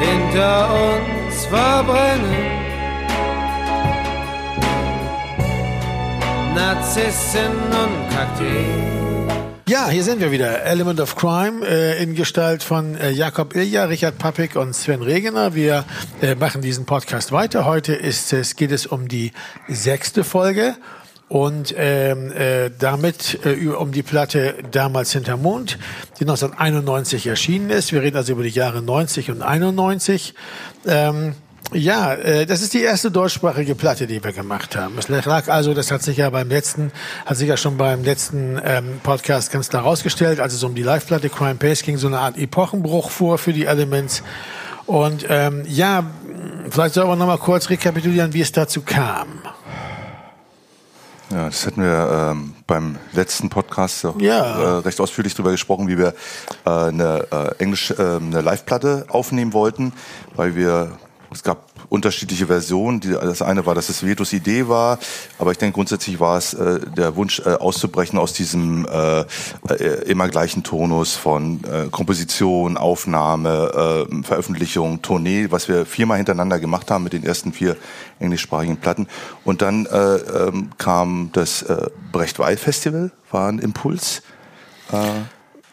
hinter uns verbrennen. Narzissen und Kakteen. Ja, hier sind wir wieder. Element of Crime äh, in Gestalt von äh, Jakob Ilja, Richard Pappig und Sven Regener. Wir äh, machen diesen Podcast weiter. Heute ist es, geht es um die sechste Folge und ähm, äh, damit äh, um die Platte Damals hinter Mond, die 1991 erschienen ist. Wir reden also über die Jahre 90 und 91. Ähm, ja, äh, das ist die erste deutschsprachige Platte, die wir gemacht haben. Es lag also, das hat sich ja beim letzten, hat sich ja schon beim letzten ähm, Podcast ganz klar rausgestellt, als es um die Live-Platte Crime Pace ging, so eine Art Epochenbruch vor für die Elements. Und ähm, ja, vielleicht sollen wir noch mal kurz rekapitulieren, wie es dazu kam. Ja, das hatten wir ähm, beim letzten Podcast ja. äh, recht ausführlich drüber gesprochen, wie wir äh, eine äh, Englisch äh, eine Live-Platte aufnehmen wollten, weil wir es gab unterschiedliche Versionen. Das eine war, dass es Vetus Idee war, aber ich denke grundsätzlich war es äh, der Wunsch äh, auszubrechen aus diesem äh, äh, immer gleichen Tonus von äh, Komposition, Aufnahme, äh, Veröffentlichung, Tournee, was wir viermal hintereinander gemacht haben mit den ersten vier englischsprachigen Platten. Und dann äh, ähm, kam das äh, Brecht-Weil Festival, war ein Impuls.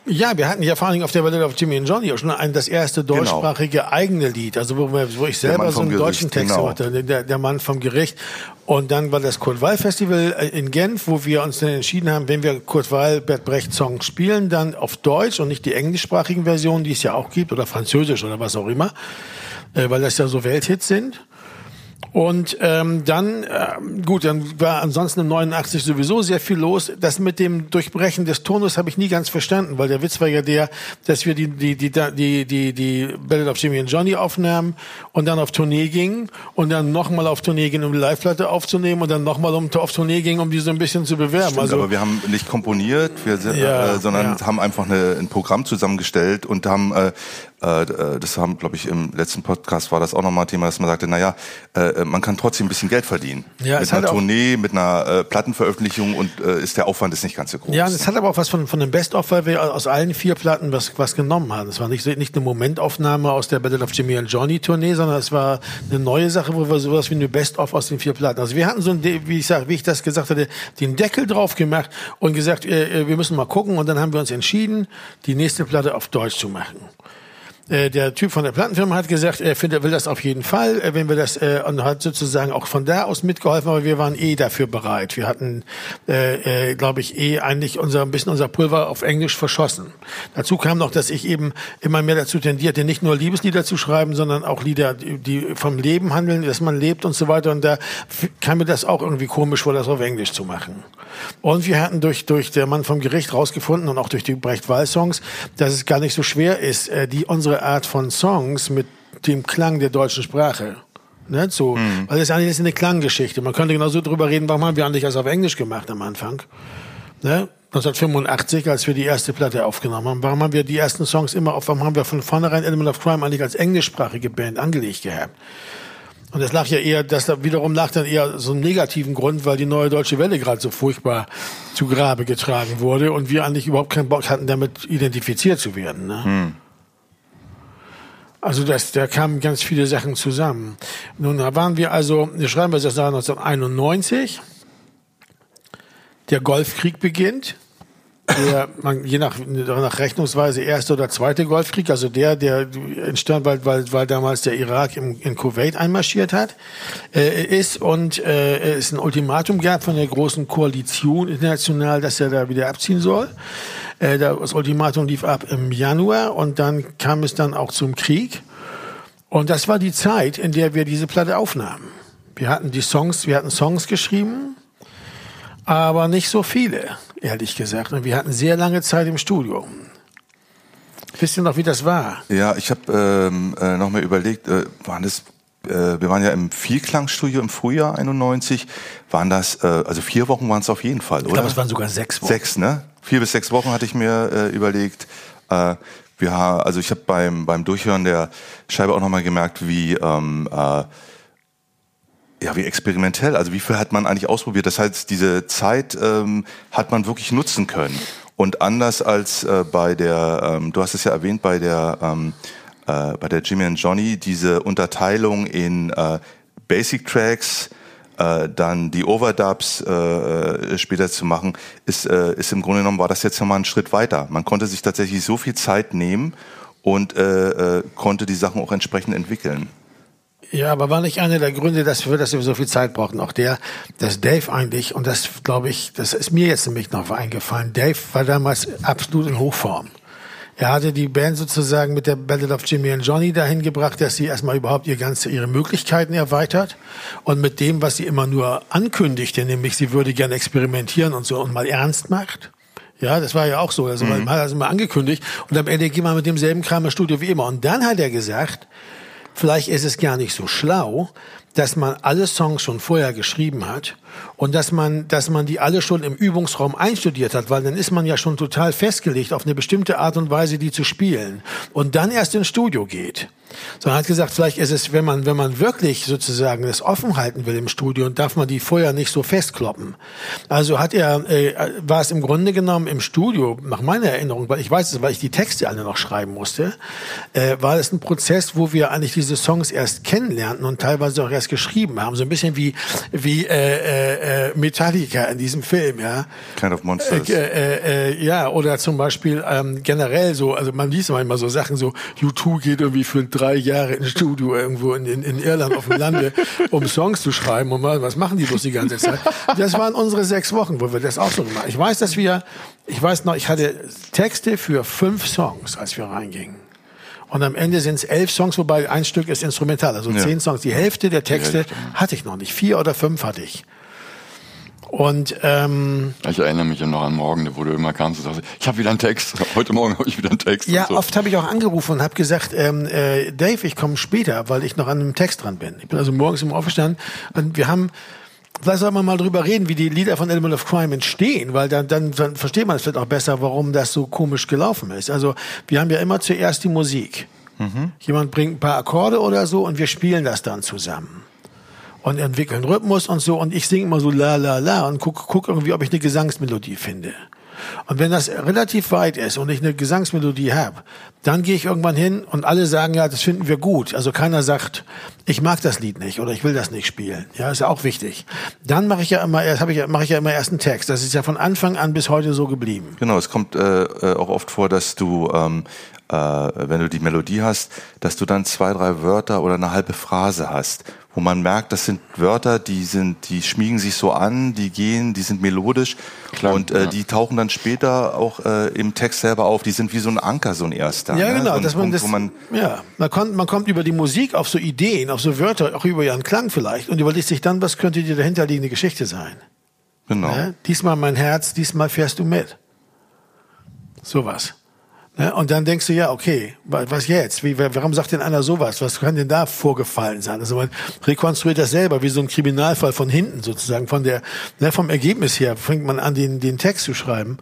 Ja, wir hatten ja vor allen Dingen auf der Welle auf Jimmy und Johnny auch schon ein, das erste genau. deutschsprachige genau. eigene Lied, also wo, wo ich selber so einen Gericht, deutschen Text genau. hatte, der, der Mann vom Gericht. Und dann war das Kurt Weil Festival äh, in Genf, wo wir uns dann entschieden haben, wenn wir Kurt Weil, Bert Brecht Songs spielen, dann auf Deutsch und nicht die englischsprachigen Versionen, die es ja auch gibt, oder Französisch oder was auch immer, äh, weil das ja so Welthits sind. Und ähm, dann, äh, gut, dann war ansonsten im 89 sowieso sehr viel los. Das mit dem Durchbrechen des Tonus habe ich nie ganz verstanden, weil der Witz war ja der, dass wir die die die die die die Ballad of Jimmy and Johnny aufnahmen und dann auf Tournee gingen und dann nochmal auf Tournee gingen, um die Live-Platte aufzunehmen und dann nochmal um, auf Tournee gingen, um die so ein bisschen zu bewerben. Stimmt, also, aber wir haben nicht komponiert, wir, ja, äh, sondern ja. haben einfach eine, ein Programm zusammengestellt und haben äh, äh, äh, das haben, glaube ich, im letzten Podcast war das auch nochmal Thema, dass man sagte, naja, äh, man kann trotzdem ein bisschen Geld verdienen. Ja, mit einer Tournee, mit einer Plattenveröffentlichung und ist der Aufwand ist nicht ganz so groß. Ja, und es hat aber auch was von, von dem Best-of, weil wir aus allen vier Platten was, was genommen haben. Es war nicht, nicht eine Momentaufnahme aus der Battle of Jimmy and Johnny Tournee, sondern es war eine neue Sache, wo wir sowas wie eine Best-of aus den vier Platten. Also wir hatten so ein, wie ich sag, wie ich das gesagt hatte, den Deckel drauf gemacht und gesagt, wir müssen mal gucken und dann haben wir uns entschieden, die nächste Platte auf Deutsch zu machen. Äh, der Typ von der Plattenfirma hat gesagt, er findet, er will das auf jeden Fall, äh, wenn wir das äh, und hat sozusagen auch von da aus mitgeholfen, aber wir waren eh dafür bereit. Wir hatten, äh, äh, glaube ich, eh eigentlich unser ein bisschen unser Pulver auf Englisch verschossen. Dazu kam noch, dass ich eben immer mehr dazu tendierte, nicht nur Liebeslieder zu schreiben, sondern auch Lieder, die vom Leben handeln, dass man lebt und so weiter. Und da kam mir das auch irgendwie komisch vor, das auf Englisch zu machen. Und wir hatten durch durch der Mann vom Gericht rausgefunden und auch durch die Brecht-Wall-Songs, dass es gar nicht so schwer ist, äh, die unsere Art von Songs mit dem Klang der deutschen Sprache. Ne, so, mhm. weil das eigentlich ist eine Klanggeschichte. Man könnte genauso drüber reden, warum haben wir eigentlich das auf Englisch gemacht am Anfang? Ne? 1985, als wir die erste Platte aufgenommen haben, warum haben wir die ersten Songs immer auf, warum haben wir von vornherein Element of Crime eigentlich als englischsprachige Band angelegt gehabt? Und das lag ja eher, das da wiederum lag dann eher so einem negativen Grund, weil die neue deutsche Welle gerade so furchtbar zu Grabe getragen wurde und wir eigentlich überhaupt keinen Bock hatten, damit identifiziert zu werden. Ne? Mhm. Also das, da kamen ganz viele Sachen zusammen. Nun, da waren wir also, schreiben wir das Jahr 1991. Der Golfkrieg beginnt. Der, man, je nach, nach Rechnungsweise erste oder zweite Golfkrieg, also der, der entstand, weil, weil, weil damals der Irak im, in Kuwait einmarschiert hat, äh, ist und äh, es ein Ultimatum gab von der großen Koalition international, dass er da wieder abziehen soll. Äh, das Ultimatum lief ab im Januar und dann kam es dann auch zum Krieg. Und das war die Zeit, in der wir diese Platte aufnahmen. Wir hatten die Songs, wir hatten Songs geschrieben, aber nicht so viele, ehrlich gesagt. Und wir hatten sehr lange Zeit im Studio. Wisst ihr noch, wie das war? Ja, ich habe ähm, äh, noch mal überlegt, äh, waren das äh, wir waren ja im Vierklangstudio im Frühjahr 91, waren das, äh, also vier Wochen waren es auf jeden Fall, oder? Ich glaube, es waren sogar sechs Wochen. Sechs, ne? Vier bis sechs Wochen hatte ich mir äh, überlegt. Äh, wir, also ich habe beim, beim Durchhören der Scheibe auch nochmal gemerkt, wie, ähm, äh, ja, wie experimentell, also wie viel hat man eigentlich ausprobiert. Das heißt, diese Zeit ähm, hat man wirklich nutzen können. Und anders als äh, bei der, ähm, du hast es ja erwähnt, bei der ähm, äh, bei der Jimmy and Johnny diese Unterteilung in äh, Basic Tracks, äh, dann die Overdubs äh, äh, später zu machen, ist, äh, ist im Grunde genommen war das jetzt nochmal ein Schritt weiter. Man konnte sich tatsächlich so viel Zeit nehmen und äh, äh, konnte die Sachen auch entsprechend entwickeln. Ja, aber war nicht einer der Gründe, dass wir, dass wir so viel Zeit brauchten, auch der, dass Dave eigentlich, und das glaube ich, das ist mir jetzt nämlich noch eingefallen, Dave war damals absolut in Hochform. Er hatte die Band sozusagen mit der Battle of Jimmy and Johnny dahin gebracht, dass sie erstmal überhaupt ihr ganze, ihre Möglichkeiten erweitert und mit dem, was sie immer nur ankündigte, nämlich sie würde gerne experimentieren und so und mal ernst macht. Ja, das war ja auch so. Also mhm. man hat das immer angekündigt und am Ende ging man mit demselben Kram im Studio wie immer. Und dann hat er gesagt, vielleicht ist es gar nicht so schlau, dass man alle Songs schon vorher geschrieben hat und dass man, dass man die alle schon im Übungsraum einstudiert hat, weil dann ist man ja schon total festgelegt auf eine bestimmte Art und Weise, die zu spielen und dann erst ins Studio geht. Sondern hat gesagt, vielleicht ist es, wenn man, wenn man wirklich sozusagen das offen halten will im Studio, darf man die vorher nicht so festkloppen. Also hat er, äh, war es im Grunde genommen im Studio, nach meiner Erinnerung, weil ich weiß es, weil ich die Texte alle noch schreiben musste, äh, war es ein Prozess, wo wir eigentlich diese Songs erst kennenlernten und teilweise auch erst geschrieben haben. So ein bisschen wie, wie, äh, äh, Metallica in diesem Film, ja. Kind of Monsters. Äh, äh, äh, ja, oder zum Beispiel ähm, generell so, also man liest manchmal so Sachen, so U2 geht irgendwie für drei Jahre ins Studio irgendwo in, in, in Irland auf dem Lande, um Songs zu schreiben und mal, was machen die bloß die ganze Zeit? Das waren unsere sechs Wochen, wo wir das auch so gemacht haben. Ich weiß, dass wir, ich weiß noch, ich hatte Texte für fünf Songs, als wir reingingen. Und am Ende sind es elf Songs, wobei ein Stück ist instrumental, also ja. zehn Songs. Die Hälfte der Texte hatte ich noch nicht. Vier oder fünf hatte ich. Und ähm, ich erinnere mich noch an morgen, wo du immer kamst und sagst, ich habe wieder einen Text. Heute Morgen habe ich wieder einen Text. Ja, so. oft habe ich auch angerufen und habe gesagt, ähm, äh, Dave, ich komme später, weil ich noch an einem Text dran bin. Ich bin also morgens im Aufgestanden und wir haben Vielleicht soll man mal drüber reden, wie die Lieder von Element of Crime entstehen, weil dann, dann, dann versteht man es vielleicht auch besser, warum das so komisch gelaufen ist. Also wir haben ja immer zuerst die Musik. Mhm. Jemand bringt ein paar Akkorde oder so und wir spielen das dann zusammen und entwickeln Rhythmus und so und ich singe immer so la la la und guck, guck irgendwie, ob ich eine Gesangsmelodie finde. Und wenn das relativ weit ist und ich eine Gesangsmelodie habe, dann gehe ich irgendwann hin und alle sagen, ja, das finden wir gut. Also keiner sagt, ich mag das Lied nicht oder ich will das nicht spielen. Ja, ist ja auch wichtig. Dann mache ich ja immer, erst habe ich mache ich ja immer erst einen Text. Das ist ja von Anfang an bis heute so geblieben. Genau, es kommt äh, äh auch oft vor, dass du ähm, äh, wenn du die Melodie hast, dass du dann zwei, drei Wörter oder eine halbe Phrase hast, wo man merkt, das sind Wörter, die sind, die schmiegen sich so an, die gehen, die sind melodisch Klar, und äh, ja. die tauchen dann später auch äh, im Text selber auf. Die sind wie so ein Anker, so ein erster. Ja, ne? genau, so dass man Punkt, das, man ja, man kommt, man kommt über die Musik auf so Ideen, auf so Wörter, auch über ihren Klang vielleicht und überlegt sich dann, was könnte die dahinterliegende Geschichte sein. Genau. Ja? Diesmal mein Herz, diesmal fährst du mit. Sowas. Ne? Und dann denkst du, ja, okay, was jetzt? Wie, warum sagt denn einer sowas? Was kann denn da vorgefallen sein? Also man rekonstruiert das selber, wie so ein Kriminalfall von hinten sozusagen, von der, ne, vom Ergebnis her fängt man an, den, den Text zu schreiben.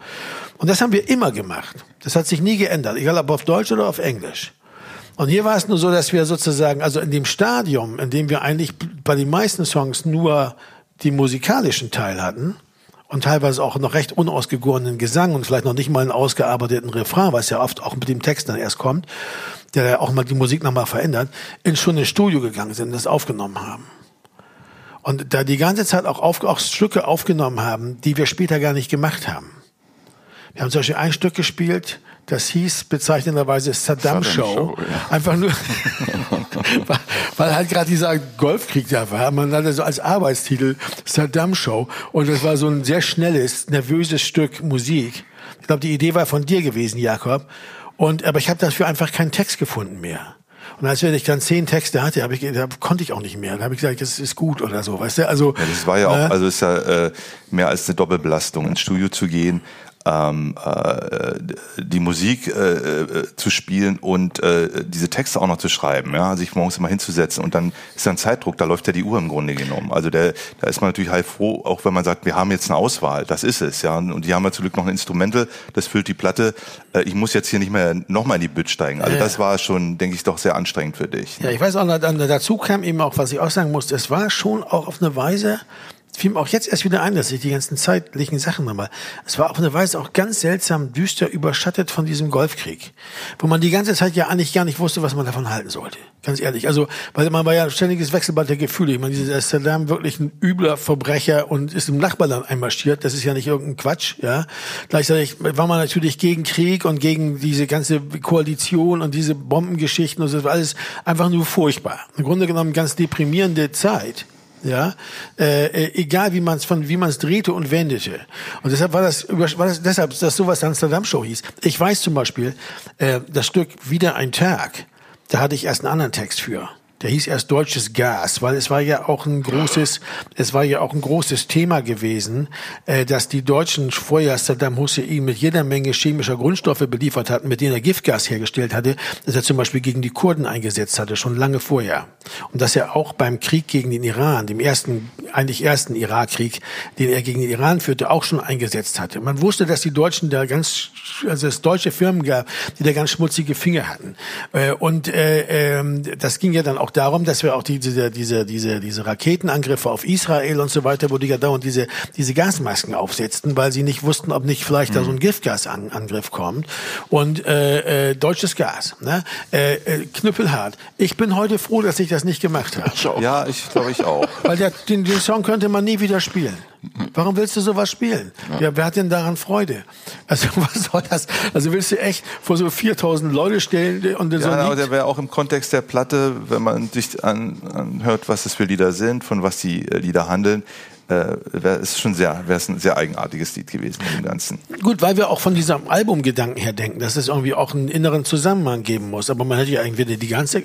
Und das haben wir immer gemacht. Das hat sich nie geändert, egal ob auf Deutsch oder auf Englisch. Und hier war es nur so, dass wir sozusagen, also in dem Stadium, in dem wir eigentlich bei den meisten Songs nur die musikalischen Teil hatten, und teilweise auch noch recht unausgegorenen Gesang und vielleicht noch nicht mal einen ausgearbeiteten Refrain, was ja oft auch mit dem Text dann erst kommt, der ja auch mal die Musik nochmal verändert, in schon ins Studio gegangen sind und das aufgenommen haben. Und da die ganze Zeit auch, auf, auch Stücke aufgenommen haben, die wir später gar nicht gemacht haben. Wir haben zum Beispiel ein Stück gespielt, das hieß bezeichnenderweise Saddam, Saddam Show. Show ja. Einfach nur, weil, weil halt gerade dieser Golfkrieg da war. Man hatte so als Arbeitstitel Saddam Show. Und das war so ein sehr schnelles, nervöses Stück Musik. Ich glaube, die Idee war von dir gewesen, Jakob. Und, aber ich habe dafür einfach keinen Text gefunden mehr. Und als ich dann zehn Texte hatte, hab ich, da konnte ich auch nicht mehr. Da habe ich gesagt, das ist gut oder so, weißt du? Also ja, das war ja auch, äh, also ist ja äh, mehr als eine Doppelbelastung, ins Studio zu gehen ähm, äh, die Musik äh, äh, zu spielen und äh, diese Texte auch noch zu schreiben, ja, sich morgens immer hinzusetzen und dann ist dann Zeitdruck, da läuft ja die Uhr im Grunde genommen. Also der, da ist man natürlich halt froh, auch wenn man sagt, wir haben jetzt eine Auswahl, das ist es, ja, und die haben ja zum Glück noch ein Instrumental, das füllt die Platte. Äh, ich muss jetzt hier nicht mehr nochmal in die Bütt steigen. Also ja, das war schon, denke ich, doch sehr anstrengend für dich. Ja, ich weiß auch, dazu kam eben auch, was ich auch sagen musste, es war schon auch auf eine Weise fiel mir auch jetzt erst wieder ein, dass ich die ganzen zeitlichen Sachen nochmal. Es war auf eine Weise auch ganz seltsam düster überschattet von diesem Golfkrieg, wo man die ganze Zeit ja eigentlich gar nicht wusste, was man davon halten sollte. Ganz ehrlich. Also, weil man war ja ständiges Wechselbad der Gefühle. Ich meine, dieser Saddam wirklich ein übler Verbrecher und ist im Nachbarland einmarschiert. Das ist ja nicht irgendein Quatsch, ja. Gleichzeitig war man natürlich gegen Krieg und gegen diese ganze Koalition und diese Bombengeschichten und so. Das war alles einfach nur furchtbar. Im Grunde genommen ganz deprimierende Zeit ja, äh, äh egal wie man es von wie man es drehte und wendete. Und deshalb war das, war das deshalb, dass sowas Amsterdam Show hieß. Ich weiß zum Beispiel, äh, das Stück wieder ein Tag. Da hatte ich erst einen anderen Text für. Der hieß erst deutsches Gas, weil es war ja auch ein großes, es war ja auch ein großes Thema gewesen, äh, dass die Deutschen vorher Saddam Hussein mit jeder Menge chemischer Grundstoffe beliefert hatten, mit denen er Giftgas hergestellt hatte, dass er zum Beispiel gegen die Kurden eingesetzt hatte, schon lange vorher. Und dass er auch beim Krieg gegen den Iran, dem ersten, eigentlich ersten Irakkrieg, den er gegen den Iran führte, auch schon eingesetzt hatte. Man wusste, dass die Deutschen da ganz, also es deutsche Firmen gab, die da ganz schmutzige Finger hatten. Äh, und äh, äh, das ging ja dann auch auch darum, dass wir auch diese, diese, diese, diese Raketenangriffe auf Israel und so weiter, wo die ja dauernd diese, diese Gasmasken aufsetzten, weil sie nicht wussten, ob nicht vielleicht mhm. da so ein Giftgasangriff kommt. Und äh, äh, deutsches Gas, ne? Äh, äh, knüppelhart. Ich bin heute froh, dass ich das nicht gemacht habe. Ja, ich glaube ich auch. Weil der, den, den Song könnte man nie wieder spielen. Warum willst du sowas spielen? Ja. ja. wer hat denn daran Freude? Also was soll das? Also willst du echt vor so 4000 Leute stellen und ja, so aber der wäre auch im Kontext der Platte, wenn man sich anhört, was das für Lieder sind, von was die äh, Lieder handeln, äh, wäre es schon sehr, wäre es ein sehr eigenartiges Lied gewesen im Ganzen. Gut, weil wir auch von diesem Albumgedanken her denken, dass es irgendwie auch einen inneren Zusammenhang geben muss. Aber man hätte ja irgendwie die ganze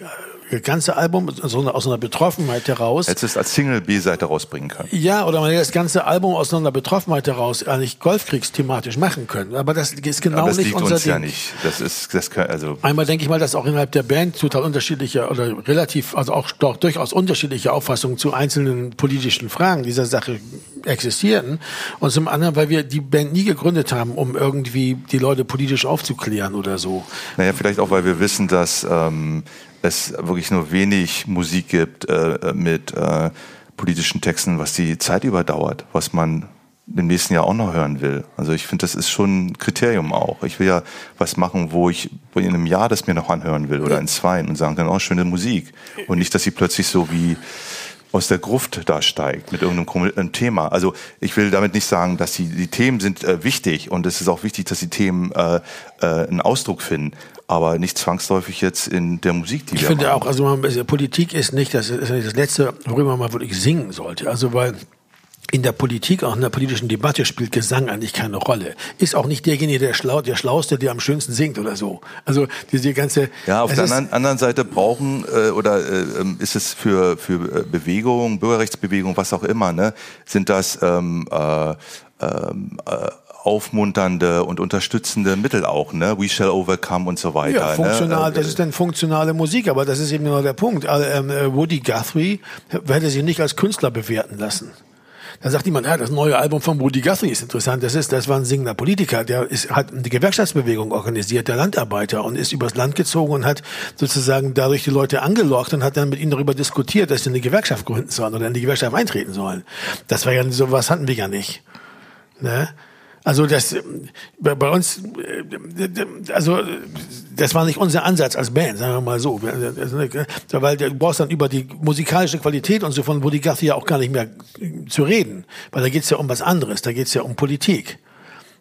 ganze Album so aus einer Betroffenheit heraus. Hättest es als Single B-Seite rausbringen können. Ja, oder man hätte das ganze Album aus einer Betroffenheit heraus eigentlich Golfkriegsthematisch machen können. Aber das ist genau das nicht liegt unser uns Ding. ja nicht. Das ist, das kann, also. Einmal denke ich mal, dass auch innerhalb der Band total unterschiedliche oder relativ, also auch doch durchaus unterschiedliche Auffassungen zu einzelnen politischen Fragen dieser Sache existierten. Und zum anderen, weil wir die Band nie gegründet haben, um irgendwie die Leute politisch aufzuklären oder so. Naja, vielleicht auch, weil wir wissen, dass ähm, es wirklich nur wenig Musik gibt äh, mit äh, politischen Texten, was die Zeit überdauert, was man im nächsten Jahr auch noch hören will. Also ich finde, das ist schon ein Kriterium auch. Ich will ja was machen, wo ich in einem Jahr das mir noch anhören will oder in zwei und sagen kann, oh, schöne Musik. Und nicht, dass sie plötzlich so wie aus der Gruft da steigt mit irgendeinem Thema. Also ich will damit nicht sagen, dass die, die Themen sind äh, wichtig und es ist auch wichtig, dass die Themen äh, äh, einen Ausdruck finden aber nicht zwangsläufig jetzt in der Musik, die ich wir finde machen. auch, also man, Politik ist nicht das, ist nicht das Letzte, worüber man wirklich singen sollte. Also weil in der Politik, auch in der politischen Debatte spielt Gesang eigentlich keine Rolle. Ist auch nicht derjenige, der schlau, der Schlauste, der am schönsten singt oder so. Also diese ganze. Ja, auf der anderen, anderen Seite brauchen äh, oder äh, ähm, ist es für für äh, Bewegungen, Bürgerrechtsbewegungen, was auch immer, ne, sind das ähm, äh, ähm, äh, aufmunternde und unterstützende Mittel auch, ne? We shall overcome und so weiter. Ja, funktional, ne? das ist dann funktionale Musik, aber das ist eben nur der Punkt. Ähm, äh, Woody Guthrie hätte sich nicht als Künstler bewerten lassen. Da sagt jemand, ja, das neue Album von Woody Guthrie ist interessant. Das ist, das war ein singender Politiker, der ist, hat die Gewerkschaftsbewegung organisiert, der Landarbeiter und ist übers Land gezogen und hat sozusagen dadurch die Leute angelockt und hat dann mit ihnen darüber diskutiert, dass sie eine Gewerkschaft gründen sollen oder in die Gewerkschaft eintreten sollen. Das war ja so was hatten wir ja nicht. Ne? Also das bei uns, also das war nicht unser Ansatz als Band, sagen wir mal so. Weil du brauchst dann über die musikalische Qualität und so von Woody Guthrie ja auch gar nicht mehr zu reden. Weil da geht's ja um was anderes, da geht's ja um Politik.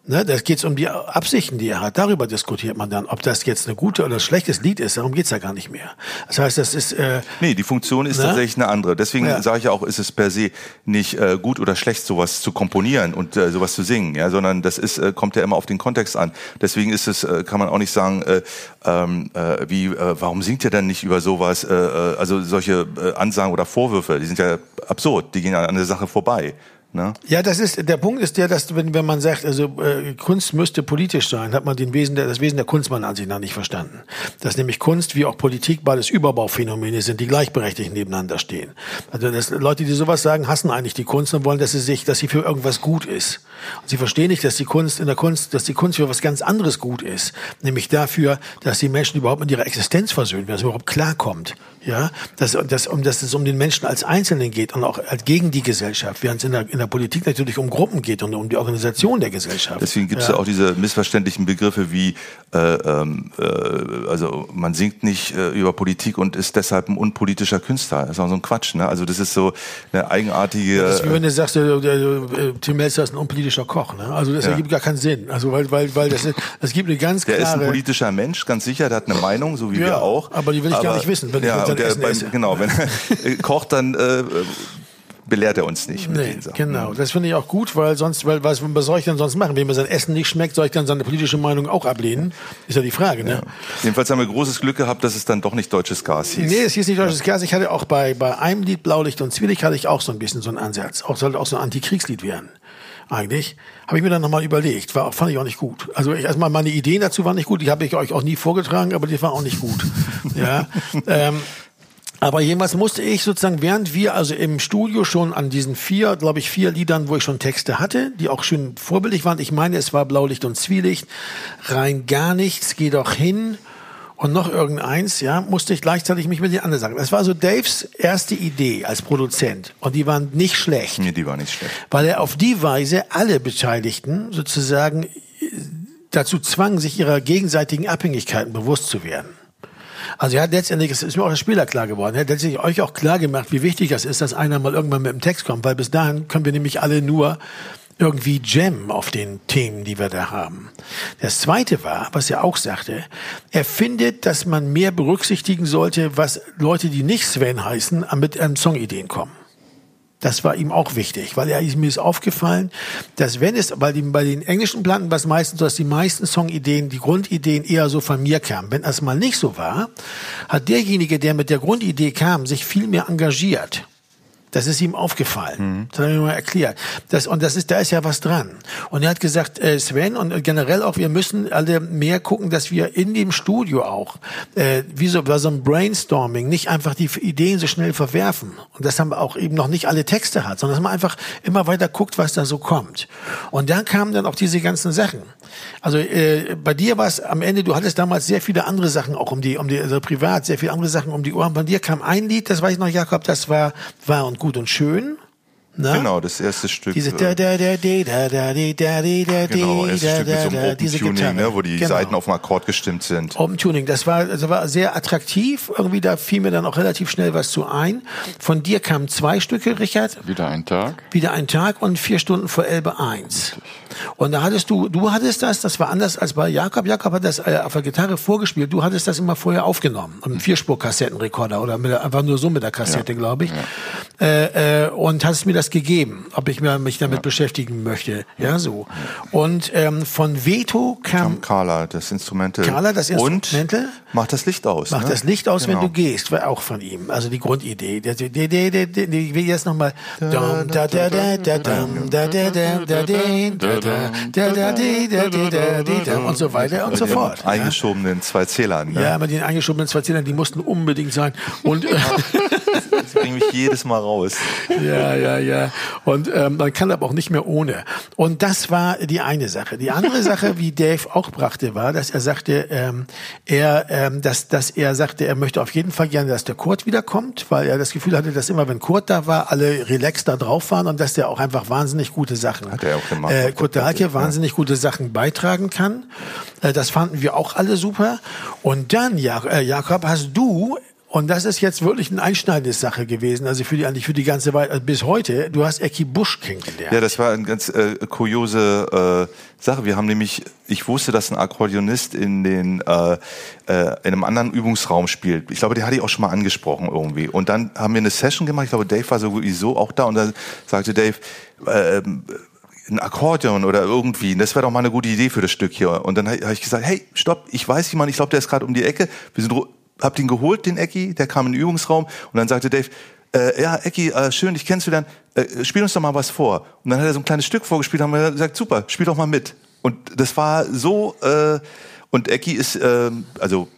Ne, da geht es um die Absichten, die er hat. Darüber diskutiert man dann, ob das jetzt eine gute oder ein schlechtes Lied ist. Darum geht's ja gar nicht mehr. Das heißt, das ist. Äh, nee, die Funktion ist ne? tatsächlich eine andere. Deswegen ja. sage ich auch, ist es per se nicht äh, gut oder schlecht, sowas zu komponieren und äh, sowas zu singen, ja, sondern das ist, äh, kommt ja immer auf den Kontext an. Deswegen ist es, äh, kann man auch nicht sagen, äh, ähm, äh, wie, äh, warum singt ihr denn nicht über sowas? Äh, äh, also solche äh, Ansagen oder Vorwürfe, die sind ja absurd, die gehen an der Sache vorbei. Ne? Ja, das ist der Punkt ist der, dass wenn, wenn man sagt, also äh, Kunst müsste politisch sein, hat man den Wesen der, das Wesen der Kunst meiner Ansicht nach nicht verstanden. Dass nämlich Kunst wie auch Politik beides Überbauphänomene sind, die gleichberechtigt nebeneinander stehen. Also dass Leute, die sowas sagen, hassen eigentlich die Kunst und wollen, dass sie sich, dass sie für irgendwas gut ist. Und sie verstehen nicht, dass die Kunst in der Kunst, dass die Kunst für was ganz anderes gut ist, nämlich dafür, dass die Menschen überhaupt mit ihrer Existenz versöhnen, dass es überhaupt klarkommt ja, dass, dass, um, dass es um den Menschen als Einzelnen geht und auch gegen die Gesellschaft, während es in der, in der Politik natürlich um Gruppen geht und um die Organisation der Gesellschaft. Deswegen gibt es ja. ja. auch diese missverständlichen Begriffe wie, äh, ähm, äh, also man singt nicht äh, über Politik und ist deshalb ein unpolitischer Künstler. Das ist auch so ein Quatsch. Ne? Also das ist so eine eigenartige. Ja, das ist wie wenn du sagst, äh, äh, Tim Melzer ist ein unpolitischer Koch. Ne? Also das ja. ergibt gar keinen Sinn. Also weil, weil, weil das, das gibt eine ganz klare. Der ist ein politischer Mensch, ganz sicher. Der hat eine Meinung, so wie wir auch. Aber die will ich aber, gar nicht wissen, wenn ja, ich der, beim, Genau, wenn er kocht, dann äh, belehrt er uns nicht. Nee, genau. Das finde ich auch gut, weil sonst, weil was, was soll ich denn sonst machen? Wenn mir sein Essen nicht schmeckt, soll ich dann seine politische Meinung auch ablehnen? Ist ja die Frage, ne? Ja. Jedenfalls haben wir großes Glück gehabt, dass es dann doch nicht deutsches Gas hieß. Nee, es hieß nicht deutsches Gas. Ich hatte auch bei, bei einem Lied Blaulicht und Zwielicht hatte ich auch so ein bisschen so einen Ansatz. Auch sollte auch so ein Antikriegslied werden eigentlich, habe ich mir dann nochmal überlegt. War, fand ich auch nicht gut. Also ich, erstmal meine Ideen dazu waren nicht gut, die habe ich euch auch nie vorgetragen, aber die waren auch nicht gut. ja. Ähm, aber jemals musste ich sozusagen, während wir also im Studio schon an diesen vier, glaube ich, vier Liedern, wo ich schon Texte hatte, die auch schön vorbildlich waren. Ich meine, es war Blaulicht und Zwielicht, rein gar nichts, geh doch hin und noch irgendeins, ja, musste ich gleichzeitig mich mit den anderen sagen. Das war so Daves erste Idee als Produzent und die waren nicht schlecht. Nee, die war nicht schlecht. Weil er auf die Weise alle Beteiligten sozusagen dazu zwang, sich ihrer gegenseitigen Abhängigkeiten bewusst zu werden. Also er hat letztendlich, es ist mir auch als Spieler klar geworden, er hat letztendlich euch auch klar gemacht, wie wichtig das ist, dass einer mal irgendwann mit dem Text kommt, weil bis dahin können wir nämlich alle nur irgendwie jammen auf den Themen, die wir da haben. Das zweite war, was er auch sagte, er findet, dass man mehr berücksichtigen sollte, was Leute, die nicht Sven heißen, mit einem Songideen kommen. Das war ihm auch wichtig, weil er, mir ist aufgefallen, dass wenn es bei den, bei den englischen Platten was meistens so, dass die meisten Songideen, die Grundideen eher so von mir kamen. Wenn das mal nicht so war, hat derjenige, der mit der Grundidee kam, sich viel mehr engagiert. Das ist ihm aufgefallen. Mhm. Das hat er mir mal erklärt. Das, und das ist, da ist ja was dran. Und er hat gesagt, äh, Sven und generell auch, wir müssen alle mehr gucken, dass wir in dem Studio auch, äh, wie so, bei so einem Brainstorming, nicht einfach die Ideen so schnell verwerfen. Und das haben wir auch eben noch nicht alle Texte hat, sondern dass man einfach immer weiter guckt, was da so kommt. Und dann kamen dann auch diese ganzen Sachen. Also äh, bei dir war es am Ende, du hattest damals sehr viele andere Sachen auch um die, um die, also privat, sehr viele andere Sachen um die Ohren. Bei dir kam ein Lied, das weiß ich noch, Jakob, das war, war und gut und schön. Na? Genau, das erste Stück. Diese da da da da da da da da genau, erste Stück mit so einem Open Tuning, ne, wo die genau. Seiten auf dem Akkord gestimmt sind. Open Tuning, das war also war sehr attraktiv. Irgendwie da fiel mir dann auch relativ schnell was zu ein. Von dir kamen zwei Stücke, Richard. Wieder ein Tag. Wieder ein Tag und vier Stunden vor Elbe eins. Und da hattest du, du hattest das, das war anders als bei Jakob. Jakob hat das äh, auf der Gitarre vorgespielt. Du hattest das immer vorher aufgenommen, am Vierspur-Kassettenrekorder oder mit, einfach nur so mit der Kassette, ja. glaube ich. Ja. Äh, äh, und hast mir das gegeben, ob ich mich damit ja. beschäftigen möchte. Ja, so. Und ähm, von Veto kam, kam Carla, das Instrumental. Carla, das Instrumental. Und macht das Licht aus. Macht ne? das Licht aus, genau. wenn du gehst, war auch von ihm. Also die Grundidee. Ich will jetzt nochmal und so weiter und so fort. Eingeschobenen zwei Zählern. Ne? Ja, mit den eingeschobenen zwei Zählern, die mussten unbedingt sein. Und das bringt mich jedes Mal raus. Ja, ja, ja. Und ähm, man kann aber auch nicht mehr ohne. Und das war die eine Sache. Die andere Sache, wie Dave auch brachte, war, dass er sagte, ähm, er, ähm, dass, dass er sagte, er möchte auf jeden Fall gerne, dass der Kurt wiederkommt, weil er das Gefühl hatte, dass immer, wenn Kurt da war, alle relaxed da drauf waren und dass der auch einfach wahnsinnig gute Sachen, hat er auch gemacht, äh, Kurt Dahlke wahnsinnig gute Sachen beitragen kann. Äh, das fanden wir auch alle super. Und dann, äh, Jakob, hast du und das ist jetzt wirklich eine einschneidende Sache gewesen, also für die eigentlich für die ganze Weile also bis heute. Du hast Eki Busch kennengelernt. Ja, das war eine ganz äh, kuriose äh, Sache. Wir haben nämlich, ich wusste, dass ein Akkordeonist in den äh, äh, in einem anderen Übungsraum spielt. Ich glaube, der hatte ich auch schon mal angesprochen irgendwie. Und dann haben wir eine Session gemacht. Ich glaube, Dave war sowieso auch da und dann sagte Dave. Äh, ein Akkordeon oder irgendwie, das wäre doch mal eine gute Idee für das Stück hier. Und dann habe ich gesagt, hey, stopp, ich weiß jemand, ich glaube, der ist gerade um die Ecke. Wir sind hab den geholt, den Ecki, der kam in den Übungsraum und dann sagte Dave, äh, ja, Ecki, äh, schön, dich kennenzulernen, äh, spiel uns doch mal was vor. Und dann hat er so ein kleines Stück vorgespielt, haben wir gesagt, super, spiel doch mal mit. Und das war so, äh, und Ecki ist, äh, also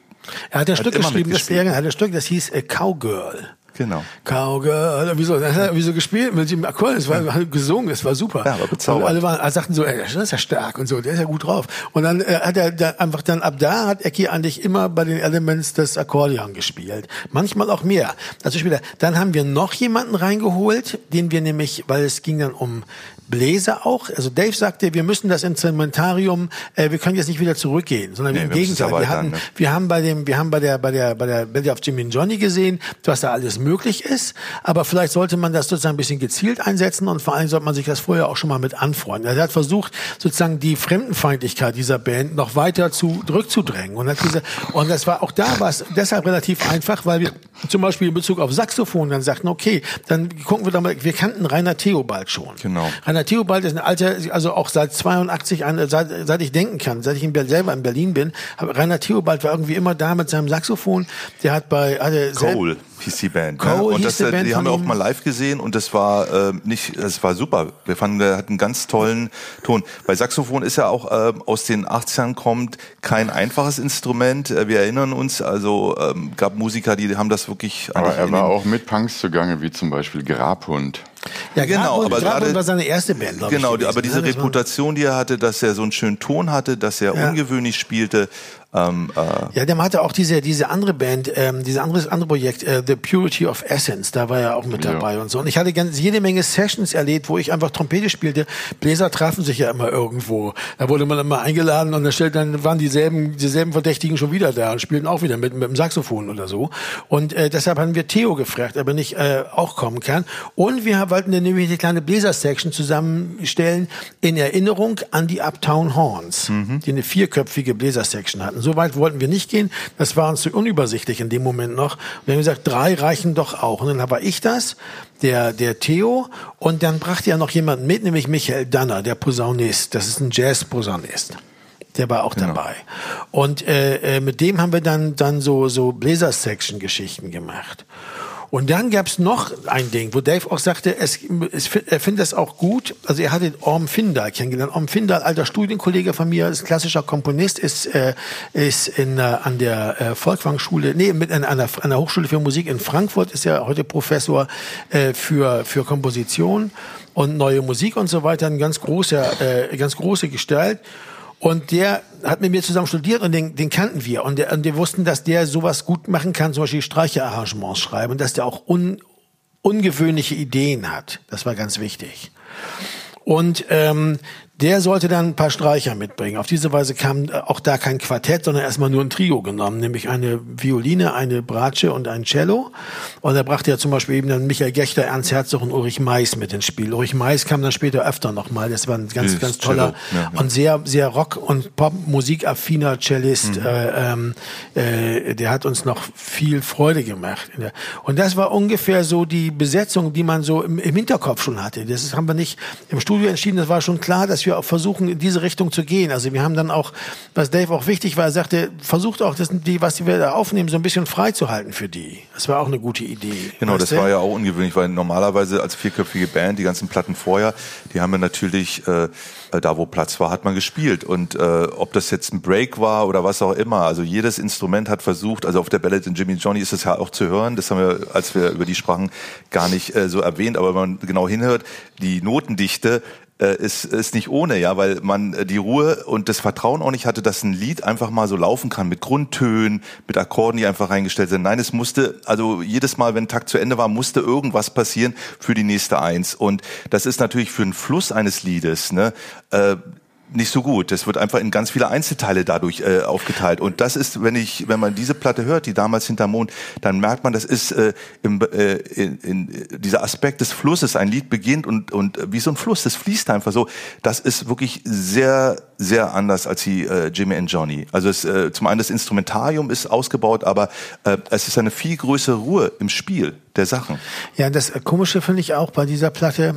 er hat ein Stück geschrieben, das, er hat ein Stück, das hieß A Cowgirl. Genau. Cowgirl, wieso, das hat er wieso gespielt mit dem Akkord, es war ja. gesungen, es war super. Ja, aber bezaubernd. Und alle waren, sagten so, ey, das ist ja stark und so, der ist ja gut drauf. Und dann äh, hat er da einfach dann ab da hat Ecki eigentlich immer bei den Elements das Akkordeon gespielt. Manchmal auch mehr. Also später. Dann haben wir noch jemanden reingeholt, den wir nämlich, weil es ging dann um Bläser auch. Also Dave sagte, wir müssen das Instrumentarium, äh, wir können jetzt nicht wieder zurückgehen, sondern nee, im Gegenteil. Wir, hatten, ne? wir haben bei dem, wir haben bei der, bei der, bei der Belly of Jimmy and Johnny gesehen, was da alles möglich ist. Aber vielleicht sollte man das sozusagen ein bisschen gezielt einsetzen und vor allem sollte man sich das vorher auch schon mal mit anfreunden. Er hat versucht, sozusagen die Fremdenfeindlichkeit dieser Band noch weiter zu zurückzudrängen. Und, hat diese, und das war auch da war es deshalb relativ einfach, weil wir zum Beispiel in Bezug auf Saxophon dann sagten, okay, dann gucken wir doch mal, wir kannten Rainer Theobald schon. Genau. Rainer Theobald ist ein alter, also auch seit 82, seit, seit ich denken kann, seit ich in, selber in Berlin bin, Rainer Theobald war irgendwie immer da mit seinem Saxophon. Der hat bei hatte Cole hieß die Band. Cole ne? Und das, die, Band die haben wir auch mal live gesehen und das war äh, nicht, es war super. Wir fanden, der hat einen ganz tollen Ton. Bei Saxophon ist ja auch äh, aus den 80ern kommt kein einfaches Instrument. Äh, wir erinnern uns, also ähm, gab Musiker, die haben das wirklich. Aber er war auch mit Punks zugange, wie zum Beispiel Grabhund. Ja, genau, aber gerade war seine erste Band, Genau, gewesen, aber diese ne? Reputation, die er hatte, dass er so einen schönen Ton hatte, dass er ja. ungewöhnlich spielte, ähm, äh ja, der hatte auch diese diese andere Band, ähm, diese andere andere Projekt, äh, The Purity of Essence, da war er auch mit dabei ja. und so. Und ich hatte ganz jede Menge Sessions erlebt, wo ich einfach Trompete spielte. Bläser trafen sich ja immer irgendwo. Da wurde man immer eingeladen und dann, dann waren dieselben dieselben Verdächtigen schon wieder da und spielten auch wieder mit mit dem Saxophon oder so. Und äh, deshalb haben wir Theo gefragt, ob er nicht äh, auch kommen kann. Und wir wollten dann nämlich eine kleine Bläser-Section zusammenstellen in Erinnerung an die Uptown Horns, mhm. die eine vierköpfige Bläser-Section hatten. So weit wollten wir nicht gehen. Das war uns zu unübersichtlich in dem Moment noch. Wir haben gesagt, drei reichen doch auch. Und dann war ich das, der, der Theo, und dann brachte ja noch jemand mit, nämlich Michael Danner, der Posaunist. Das ist ein Jazz-Posaunist. Der war auch genau. dabei. Und äh, äh, mit dem haben wir dann, dann so, so Bläser-Section-Geschichten gemacht. Und dann gab's noch ein Ding, wo Dave auch sagte, es, es, er findet das auch gut. Also er hatte Orm Findal kennengelernt. Orm Findal, alter Studienkollege von mir, ist klassischer Komponist, ist, äh, ist in, äh, an der äh, Volkwang-Schule, nee, mit an, einer, an der Hochschule für Musik in Frankfurt, ist ja heute Professor äh, für, für Komposition und neue Musik und so weiter. Ein ganz großer, äh, ganz große Gestalt. Und der hat mit mir zusammen studiert und den, den kannten wir. Und, der, und wir wussten, dass der sowas gut machen kann, zum Beispiel Streicherarrangements schreiben und dass der auch un, ungewöhnliche Ideen hat. Das war ganz wichtig. Und ähm, der sollte dann ein paar Streicher mitbringen. Auf diese Weise kam auch da kein Quartett, sondern erstmal nur ein Trio genommen, nämlich eine Violine, eine Bratsche und ein Cello. Und da brachte er zum Beispiel eben dann Michael Gechter, Ernst Herzog und Ulrich Mais mit ins Spiel. Ulrich Mais kam dann später öfter nochmal. Das war ein ganz, ganz toller ja, ja. und sehr, sehr Rock- und Pop-Musikaffiner Cellist. Mhm. Äh, ähm, äh, der hat uns noch viel Freude gemacht. Und das war ungefähr so die Besetzung, die man so im, im Hinterkopf schon hatte. Das haben wir nicht im Studio entschieden. Das war schon klar, dass wir wir auch versuchen, in diese Richtung zu gehen. Also wir haben dann auch, was Dave auch wichtig war, er sagte, versucht auch, das, die, was wir da aufnehmen, so ein bisschen freizuhalten für die. Das war auch eine gute Idee. Genau, das du? war ja auch ungewöhnlich, weil normalerweise als vierköpfige Band, die ganzen Platten vorher, die haben wir natürlich, äh, da wo Platz war, hat man gespielt. Und äh, ob das jetzt ein Break war oder was auch immer, also jedes Instrument hat versucht, also auf der Ballad in Jimmy Johnny ist das ja auch zu hören, das haben wir, als wir über die sprachen, gar nicht äh, so erwähnt, aber wenn man genau hinhört, die Notendichte äh, ist, ist nicht ohne, ja, weil man äh, die Ruhe und das Vertrauen auch nicht hatte, dass ein Lied einfach mal so laufen kann mit Grundtönen, mit Akkorden, die einfach reingestellt sind. Nein, es musste, also jedes Mal, wenn Takt zu Ende war, musste irgendwas passieren für die nächste Eins. Und das ist natürlich für den Fluss eines Liedes, ne, äh, nicht so gut. Das wird einfach in ganz viele Einzelteile dadurch äh, aufgeteilt. Und das ist, wenn ich, wenn man diese Platte hört, die damals hinter Mond, dann merkt man, das ist äh, im, äh, in, in, dieser Aspekt des Flusses. Ein Lied beginnt und und wie so ein Fluss, das fließt einfach so. Das ist wirklich sehr sehr anders als die äh, Jimmy and Johnny. Also es, äh, zum einen das Instrumentarium ist ausgebaut, aber äh, es ist eine viel größere Ruhe im Spiel der Sachen. Ja, das Komische finde ich auch bei dieser Platte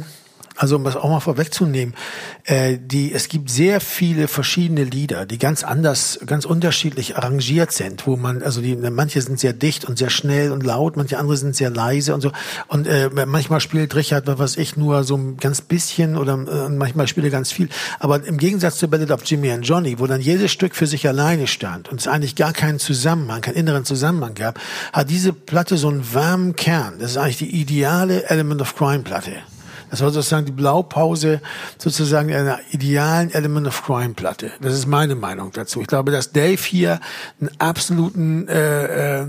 Also um das auch mal vorwegzunehmen, äh, die, es gibt sehr viele verschiedene Lieder, die ganz anders, ganz unterschiedlich arrangiert sind, wo man, also die, manche sind sehr dicht und sehr schnell und laut, manche andere sind sehr leise und so. Und äh, manchmal spielt Richard, was ich, nur so ein ganz bisschen oder äh, manchmal er ganz viel. Aber im Gegensatz zu Ballad of Jimmy and Johnny, wo dann jedes Stück für sich alleine stand und es eigentlich gar keinen Zusammenhang, keinen inneren Zusammenhang gab, hat diese Platte so einen warmen Kern. Das ist eigentlich die ideale Element of Crime Platte. Das war sozusagen die Blaupause sozusagen einer idealen Element of Crime Platte. Das ist meine Meinung dazu. Ich glaube, dass Dave hier einen absoluten äh, äh,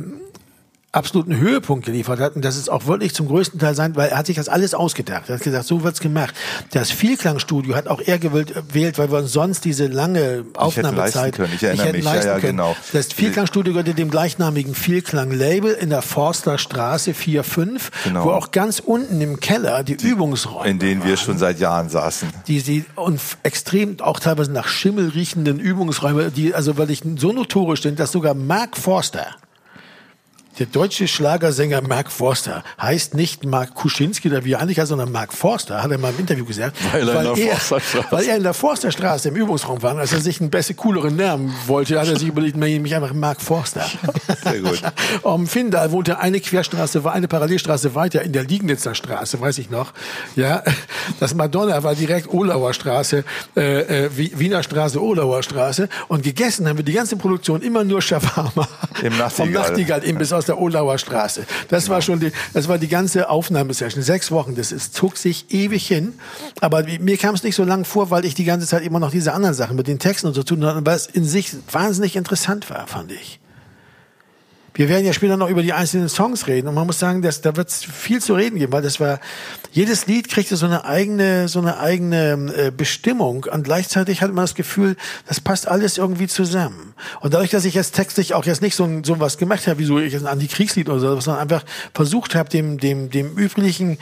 absoluten Höhepunkt geliefert hat. Und das ist auch wirklich zum größten Teil sein, weil er hat sich das alles ausgedacht. Er hat gesagt, so wird's gemacht. Das Vielklangstudio hat auch er gewählt, weil wir uns sonst diese lange Aufnahmezeit ich hätte Ich erinnere mich, ja, ja, genau. Das Vielklangstudio gehörte dem gleichnamigen Vielklang-Label in der Forster Straße 4-5, genau. wo auch ganz unten im Keller die, die Übungsräume In denen waren, wir schon seit Jahren saßen. Die, die und extrem auch teilweise nach Schimmel riechenden Übungsräume, die also wirklich so notorisch sind, dass sogar Mark Forster der deutsche Schlagersänger Mark Forster heißt nicht Mark Kuschinski oder wie er eigentlich heißt, sondern Mark Forster, hat er mal im Interview gesagt. Weil er, weil in, der er, weil er in der Forsterstraße im Übungsraum war. Als er sich einen besser, cooleren Namen wollte, hat er sich überlegt, mich einfach Mark Forster. Sehr gut. um Findal wohnte eine Querstraße, war eine Parallelstraße weiter in der Liegnitzer Straße, weiß ich noch. Ja, das Madonna war direkt Olauer Straße, äh, äh, Wiener Straße, Olauer Straße. Und gegessen haben wir die ganze Produktion immer nur Shawarma. Im Nachtigall. Vom Nachtigall, Imbiss aus der Olauer Straße. Das genau. war schon die, das war die ganze Aufnahmesession. Sechs Wochen. Das ist, zog sich ewig hin. Aber mir kam es nicht so lang vor, weil ich die ganze Zeit immer noch diese anderen Sachen mit den Texten und so tun hatte, es in sich wahnsinnig interessant war, fand ich. Wir werden ja später noch über die einzelnen Songs reden und man muss sagen, dass, da wird es viel zu reden geben, weil das war, jedes Lied kriegte so eine eigene, so eine eigene äh, Bestimmung und gleichzeitig hat man das Gefühl, das passt alles irgendwie zusammen. Und dadurch, dass ich jetzt textlich auch jetzt nicht so, so was gemacht habe, wie so ich jetzt ein Antikriegslied oder so, sondern einfach versucht habe, dem, dem, dem üblichen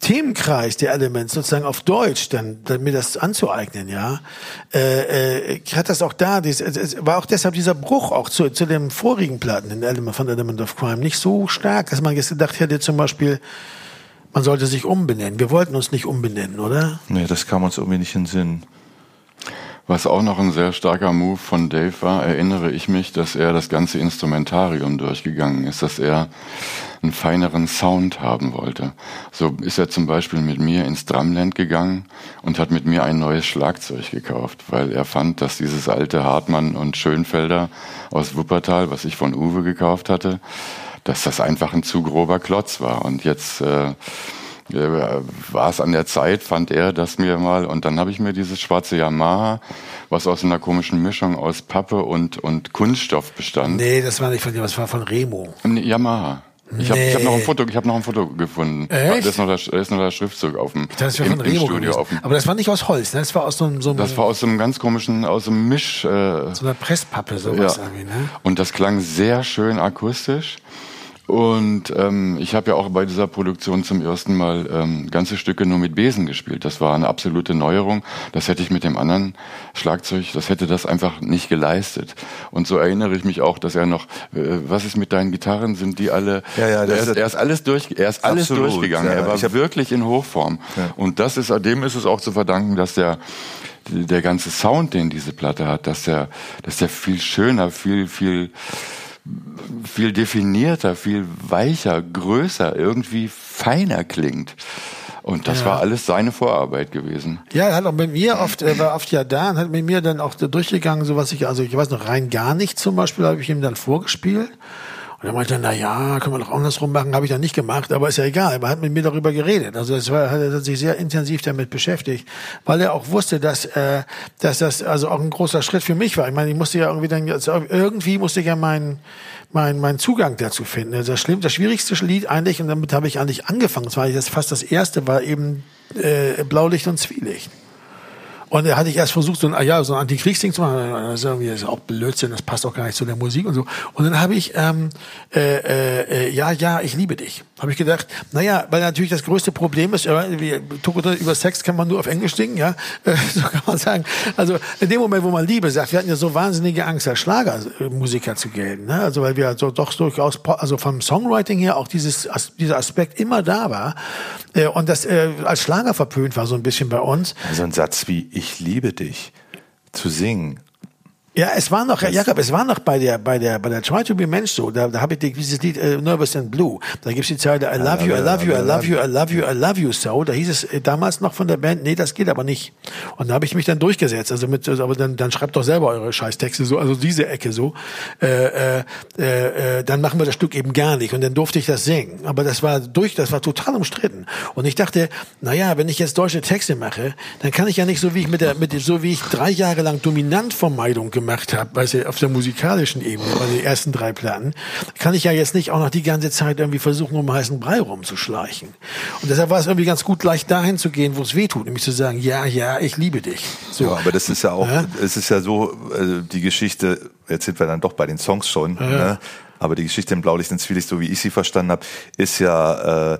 Themenkreis der Elements sozusagen auf Deutsch dann, dann mir das anzueignen, ja, äh, äh, hat das auch da, dies, es war auch deshalb dieser Bruch auch zu, zu dem vorigen Platten in Element von Element of Crime nicht so stark, dass man jetzt gedacht hätte zum Beispiel, man sollte sich umbenennen. Wir wollten uns nicht umbenennen, oder? Nee, das kam uns irgendwie nicht in den Sinn. Was auch noch ein sehr starker Move von Dave war, erinnere ich mich, dass er das ganze Instrumentarium durchgegangen ist, dass er einen feineren Sound haben wollte. So ist er zum Beispiel mit mir ins Drumland gegangen und hat mit mir ein neues Schlagzeug gekauft, weil er fand, dass dieses alte Hartmann und Schönfelder aus Wuppertal, was ich von Uwe gekauft hatte, dass das einfach ein zu grober Klotz war. Und jetzt äh, war es an der Zeit, fand er das mir mal. Und dann habe ich mir dieses schwarze Yamaha, was aus einer komischen Mischung aus Pappe und, und Kunststoff bestand. Nee, das war nicht von dir, das war von Remo. Nee, Yamaha. Ich habe nee. hab noch ein Foto, ich habe noch ein Foto gefunden. Echt? Da ist noch der, da ist noch der Schriftzug auf dem das im, von Remo Studio. Auf dem, Aber das war nicht aus Holz, ne? Das war aus so einem, so einem Das war aus so einem ganz komischen, aus einem Misch. Äh, so einer Presspappe, sowas ja. irgendwie, ne? Und das klang sehr schön akustisch. Und ähm, ich habe ja auch bei dieser Produktion zum ersten Mal ähm, ganze Stücke nur mit Besen gespielt. Das war eine absolute Neuerung. Das hätte ich mit dem anderen Schlagzeug, das hätte das einfach nicht geleistet. Und so erinnere ich mich auch, dass er noch, äh, was ist mit deinen Gitarren? Sind die alle? Ja, ja, er, ist, er ist alles durch, er ist alles absolut, durchgegangen. Ja, er war wirklich in Hochform. Ja. Und das ist, dem ist es auch zu verdanken, dass der der ganze Sound, den diese Platte hat, dass der, dass der viel schöner, viel, viel viel definierter, viel weicher, größer, irgendwie feiner klingt. Und das ja. war alles seine Vorarbeit gewesen. Ja, er hat auch mit mir oft, er war oft ja da und hat mit mir dann auch durchgegangen, so was ich, also ich weiß noch, rein gar nicht zum Beispiel, habe ich ihm dann vorgespielt. Und er meinte, na ja, können wir doch andersrum machen, habe ich dann nicht gemacht, aber ist ja egal. Er hat mit mir darüber geredet. Also es war, hat er sich sehr intensiv damit beschäftigt, weil er auch wusste, dass, äh, dass das also auch ein großer Schritt für mich war. Ich meine, ich musste ja irgendwie dann, irgendwie musste ich ja meinen mein, mein Zugang dazu finden. Also das, schlimm, das schwierigste Lied eigentlich, und damit habe ich eigentlich angefangen, das war das fast das erste, war eben äh, Blaulicht und Zwielicht. Und da hatte ich erst versucht, so ein, ja, so ein Antikriegsding zu machen. Das ist, irgendwie, das ist auch Blödsinn, das passt auch gar nicht zu der Musik und so. Und dann habe ich, ähm, äh, äh, ja, ja, ich liebe dich. Habe ich gedacht, naja, weil natürlich das größte Problem ist, über Sex kann man nur auf Englisch singen, ja, so kann man sagen. Also in dem Moment, wo man Liebe sagt, wir hatten ja so wahnsinnige Angst, als Schlagermusiker zu gelten, ne? also weil wir so doch durchaus, also vom Songwriting her auch dieses, dieser Aspekt immer da war äh, und das äh, als Schlager verpönt war so ein bisschen bei uns. Also ein Satz wie Ich liebe dich zu singen ja, es war noch, Jakob, es war noch bei der, bei der, bei der Try to be Mensch so, da, da habe ich dieses Lied äh, Nervous and Blue. Da gibt's die Zeile I love you, I love you, I love you, I love you, I love you so. Da hieß es äh, damals noch von der Band, nee, das geht aber nicht. Und da habe ich mich dann durchgesetzt. Also mit, aber dann, dann schreibt doch selber eure Scheißtexte so, also diese Ecke so. Äh, äh, äh, dann machen wir das Stück eben gar nicht. Und dann durfte ich das singen. Aber das war durch, das war total umstritten. Und ich dachte, na ja, wenn ich jetzt deutsche Texte mache, dann kann ich ja nicht so wie ich mit der, mit so wie ich drei Jahre lang Dominantvermeidung gemacht habe, weißt du, auf der musikalischen Ebene, bei den ersten drei Platten, kann ich ja jetzt nicht auch noch die ganze Zeit irgendwie versuchen, um heißen Brei rumzuschleichen. Und deshalb war es irgendwie ganz gut, leicht dahin zu gehen, wo es weh tut, nämlich zu sagen, ja, ja, ich liebe dich. So. Ja, aber das ist ja auch, ja? es ist ja so, also die Geschichte, jetzt sind wir dann doch bei den Songs schon, ja. ne? aber die Geschichte im Blaulicht und Zwielicht, so wie ich sie verstanden habe, ist ja, äh,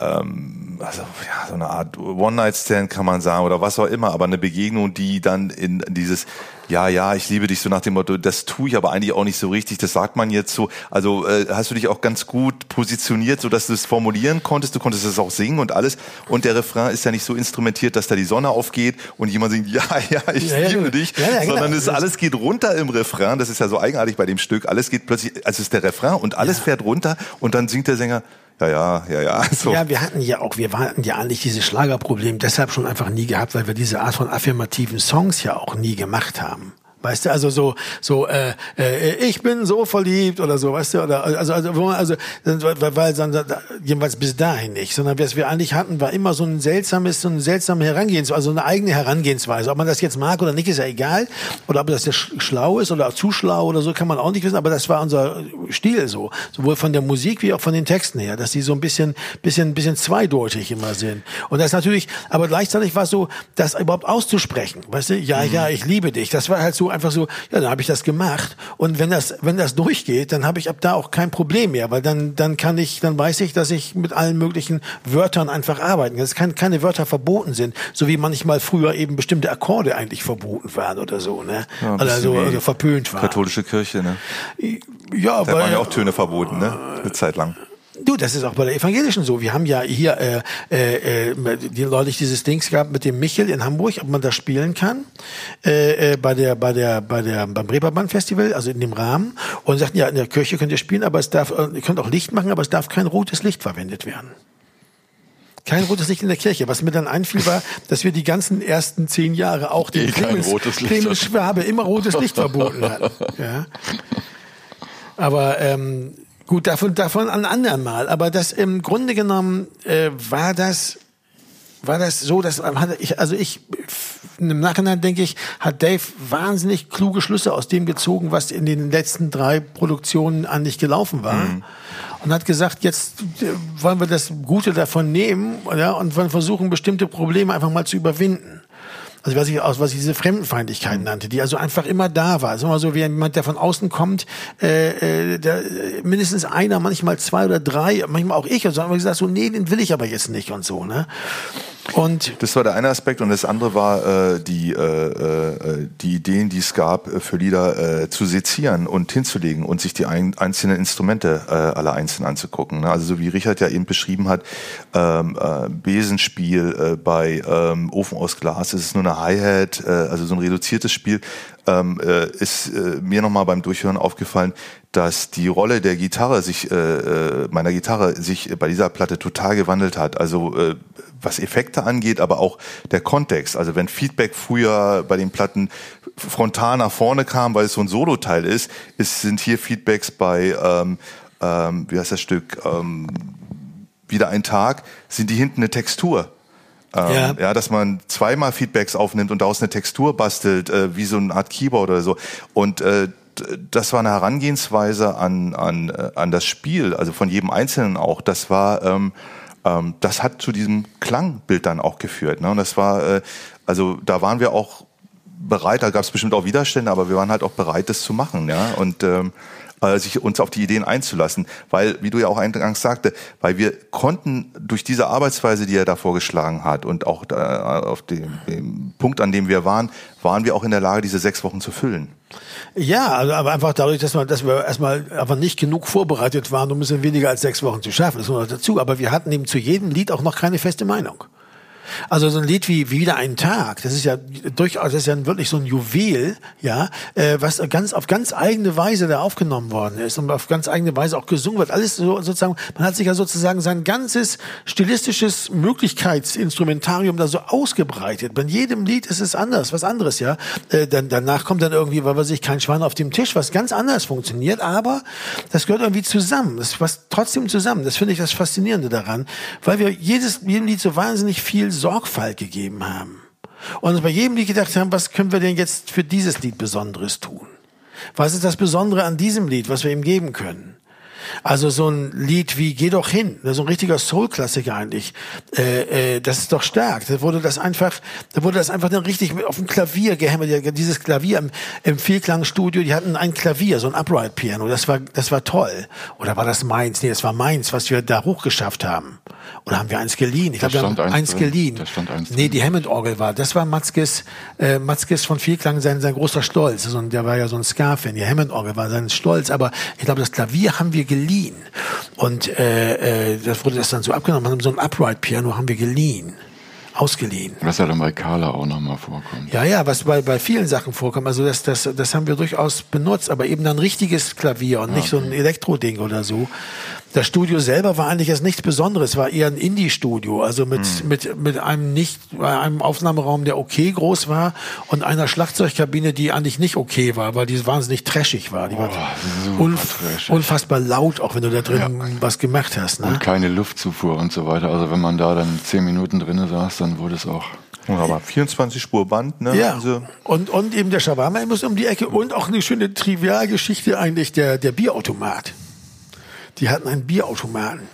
ähm, also ja, so eine Art One-Night-Stand kann man sagen oder was auch immer, aber eine Begegnung, die dann in dieses ja, ja, ich liebe dich so nach dem Motto, das tue ich aber eigentlich auch nicht so richtig, das sagt man jetzt so. Also äh, hast du dich auch ganz gut positioniert, so dass du es formulieren konntest, du konntest es auch singen und alles. Und der Refrain ist ja nicht so instrumentiert, dass da die Sonne aufgeht und jemand singt, ja, ja, ich ja, liebe ja, dich, ja, genau. sondern es alles geht runter im Refrain. Das ist ja so eigenartig bei dem Stück. Alles geht plötzlich, also es ist der Refrain und alles fährt runter und dann singt der Sänger, ja, ja, ja, ja. So. Ja, wir hatten ja auch, wir hatten ja eigentlich dieses Schlagerproblem deshalb schon einfach nie gehabt, weil wir diese Art von affirmativen Songs ja auch nie gemacht haben. Weißt du, also so, so, äh, äh, ich bin so verliebt oder so, weißt du, oder also, also, wo also, weil, weil dann, jedenfalls bis dahin nicht, sondern was wir eigentlich hatten, war immer so ein seltsames, so eine seltsame Herangehensweise, also eine eigene Herangehensweise. Ob man das jetzt mag oder nicht, ist ja egal. Oder ob das jetzt schlau ist oder zu schlau oder so, kann man auch nicht wissen. Aber das war unser Stil so, sowohl von der Musik wie auch von den Texten her, dass die so ein bisschen, bisschen, bisschen zweideutig immer sind. Und das natürlich, aber gleichzeitig war es so, das überhaupt auszusprechen, weißt du, ja, mhm. ja, ich liebe dich. Das war halt so einfach so, ja, dann habe ich das gemacht. Und wenn das, wenn das durchgeht, dann habe ich ab da auch kein Problem mehr, weil dann, dann kann ich, dann weiß ich, dass ich mit allen möglichen Wörtern einfach arbeiten kann. Es kann keine Wörter verboten sind, so wie manchmal früher eben bestimmte Akkorde eigentlich verboten waren oder so, ne? Ja, also, also verpönt waren. Katholische Kirche, ne? Ja, da waren ja auch Töne verboten, ne? Eine Zeit lang. Du, das ist auch bei der Evangelischen so. Wir haben ja hier äh, äh, äh die neulich dieses Dings gehabt mit dem Michel in Hamburg, ob man das spielen kann äh, äh, bei der bei der bei der beim Reeperbahn Festival, also in dem Rahmen und sagten ja in der Kirche könnt ihr spielen, aber es darf äh, ihr könnt auch Licht machen, aber es darf kein rotes Licht verwendet werden. Kein rotes Licht in der Kirche. Was mir dann einfiel, war, dass wir die ganzen ersten zehn Jahre auch den Clemens, Clemens Schwabe immer rotes Licht verboten hatten. Ja. Aber ähm, Gut, davon, davon ein andermal. Aber das im Grunde genommen äh, war das war das so, dass ich, also ich im Nachhinein denke ich, hat Dave wahnsinnig kluge Schlüsse aus dem gezogen, was in den letzten drei Produktionen eigentlich gelaufen war. Mhm. Und hat gesagt, jetzt äh, wollen wir das Gute davon nehmen ja, und wollen versuchen, bestimmte Probleme einfach mal zu überwinden. Also was ich aus was ich diese Fremdenfeindlichkeit mhm. nannte, die also einfach immer da war. Also immer so wie jemand, der von außen kommt, äh, äh, der, mindestens einer, manchmal zwei oder drei, manchmal auch ich. Und so haben wir gesagt, so nee, den will ich aber jetzt nicht und so. Ne? Und das war der eine Aspekt und das andere war äh, die, äh, äh, die Ideen, die es gab, äh, für Lieder äh, zu sezieren und hinzulegen und sich die ein, einzelnen Instrumente äh, alle einzeln anzugucken. Ne? Also so wie Richard ja eben beschrieben hat, ähm, äh, Besenspiel äh, bei ähm, Ofen aus Glas, ist es nur eine Hi-Hat, äh, also so ein reduziertes Spiel, ähm, äh, ist äh, mir nochmal beim Durchhören aufgefallen, dass die Rolle der Gitarre sich, äh, äh, meiner Gitarre sich bei dieser Platte total gewandelt hat. Also äh, was Effekte angeht, aber auch der Kontext. Also wenn Feedback früher bei den Platten frontal nach vorne kam, weil es so ein Solo-Teil ist, ist, sind hier Feedbacks bei, ähm, ähm, wie heißt das Stück, ähm, wieder ein Tag, sind die hinten eine Textur. Ähm, ja. ja, dass man zweimal Feedbacks aufnimmt und daraus eine Textur bastelt, äh, wie so eine Art Keyboard oder so. Und äh, das war eine Herangehensweise an, an, äh, an das Spiel, also von jedem Einzelnen auch. Das war ähm, ähm, das hat zu diesem Klangbild dann auch geführt. Ne? Und das war, äh, Also da waren wir auch bereit, da gab es bestimmt auch Widerstände, aber wir waren halt auch bereit, das zu machen, ja. Und ähm, äh, sich uns auf die Ideen einzulassen. Weil, wie du ja auch eingangs sagte, weil wir konnten durch diese Arbeitsweise, die er da vorgeschlagen hat und auch da, auf dem, dem Punkt, an dem wir waren, waren wir auch in der Lage, diese sechs Wochen zu füllen. Ja, also aber einfach dadurch, dass wir, dass wir erstmal einfach nicht genug vorbereitet waren, um es in weniger als sechs Wochen zu schaffen, das kommt noch dazu. Aber wir hatten eben zu jedem Lied auch noch keine feste Meinung. Also so ein Lied wie, wie wieder einen Tag, das ist ja durchaus, das ist ja wirklich so ein Juwel, ja, äh, was ganz auf ganz eigene Weise da aufgenommen worden ist und auf ganz eigene Weise auch gesungen wird. Alles so sozusagen, man hat sich ja sozusagen sein ganzes stilistisches Möglichkeitsinstrumentarium da so ausgebreitet. Bei jedem Lied ist es anders, was anderes, ja. Äh, dann, danach kommt dann irgendwie, weil man sich kein Schwein auf dem Tisch, was ganz anders funktioniert, aber das gehört irgendwie zusammen. Das passt trotzdem zusammen. Das finde ich das Faszinierende daran, weil wir jedes, jedem Lied so wahnsinnig viel Sorgfalt gegeben haben. Und bei jedem Lied gedacht haben, was können wir denn jetzt für dieses Lied Besonderes tun? Was ist das Besondere an diesem Lied, was wir ihm geben können? Also so ein Lied wie Geh doch hin, so ein richtiger Soul-Klassiker eigentlich. Äh, äh, das ist doch stark. Da wurde das einfach, da wurde das einfach dann richtig auf dem Klavier gehämmert. Dieses Klavier im, im Vielklangstudio, die hatten ein Klavier, so ein Upright Piano. Das war, das war toll. Oder war das meins? Nee, das war meins, was wir da hochgeschafft haben. Oder haben wir eins geliehen? Ich glaube, wir haben eins, eins geliehen. Da stand eins nee, die Hammond-Orgel war. Das war Matzkes, äh, Matzkes von Vielklang sein, sein großer Stolz. Also, der war ja so ein Ska-Fan. Die Hammond-Orgel war sein Stolz. Aber ich glaube, das Klavier haben wir geliehen. Und äh, äh, das wurde das dann so abgenommen. So ein Upright-Piano haben wir geliehen ausgeliehen. Was ja dann bei Carla auch nochmal vorkommt. Ja, ja, was bei, bei vielen Sachen vorkommt. Also das, das, das haben wir durchaus benutzt, aber eben dann richtiges Klavier und nicht okay. so ein Elektro-Ding oder so. Das Studio selber war eigentlich erst nichts Besonderes, war eher ein Indie-Studio, also mit, hm. mit, mit einem nicht, einem Aufnahmeraum, der okay groß war und einer Schlagzeugkabine, die eigentlich nicht okay war, weil die wahnsinnig trashig war. Die war oh, unf unfassbar laut, auch wenn du da drin ja. was gemacht hast. Ne? Und keine Luftzufuhr und so weiter. Also wenn man da dann zehn Minuten drinnen saß, dann wurde es auch aber 24 Spur Band, ne? Ja. Also und, und eben der Shawarma muss um die Ecke und auch eine schöne Trivialgeschichte eigentlich der, der Bierautomat. Die hatten einen Bierautomaten.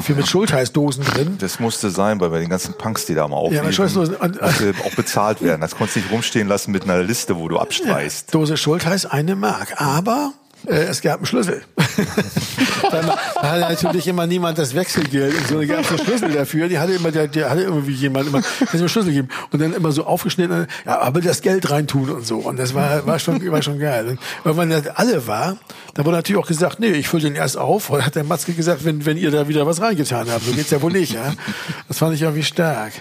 Für mit Schultheißdosen drin. Das musste sein, weil bei den ganzen Punks, die da mal aufliegen, ja, auch bezahlt werden. Das konntest du nicht rumstehen lassen mit einer Liste, wo du abstreichst. Ja, Dose Schultheiß eine Mark. Aber es gab einen Schlüssel. Dann hatte natürlich immer niemand das Wechselgeld und so. Da gab einen Schlüssel dafür. Die hatte immer, der, der hatte irgendwie jemand immer, das immer Schlüssel gegeben und dann immer so aufgeschnitten, ja, aber das Geld reintun und so. Und das war, war schon, war schon geil. Und irgendwann das alle war, da wurde natürlich auch gesagt, nee, ich fülle den erst auf. Und hat der Matzke gesagt, wenn, wenn ihr da wieder was reingetan habt, so geht's ja wohl nicht, ja. Das fand ich irgendwie stark.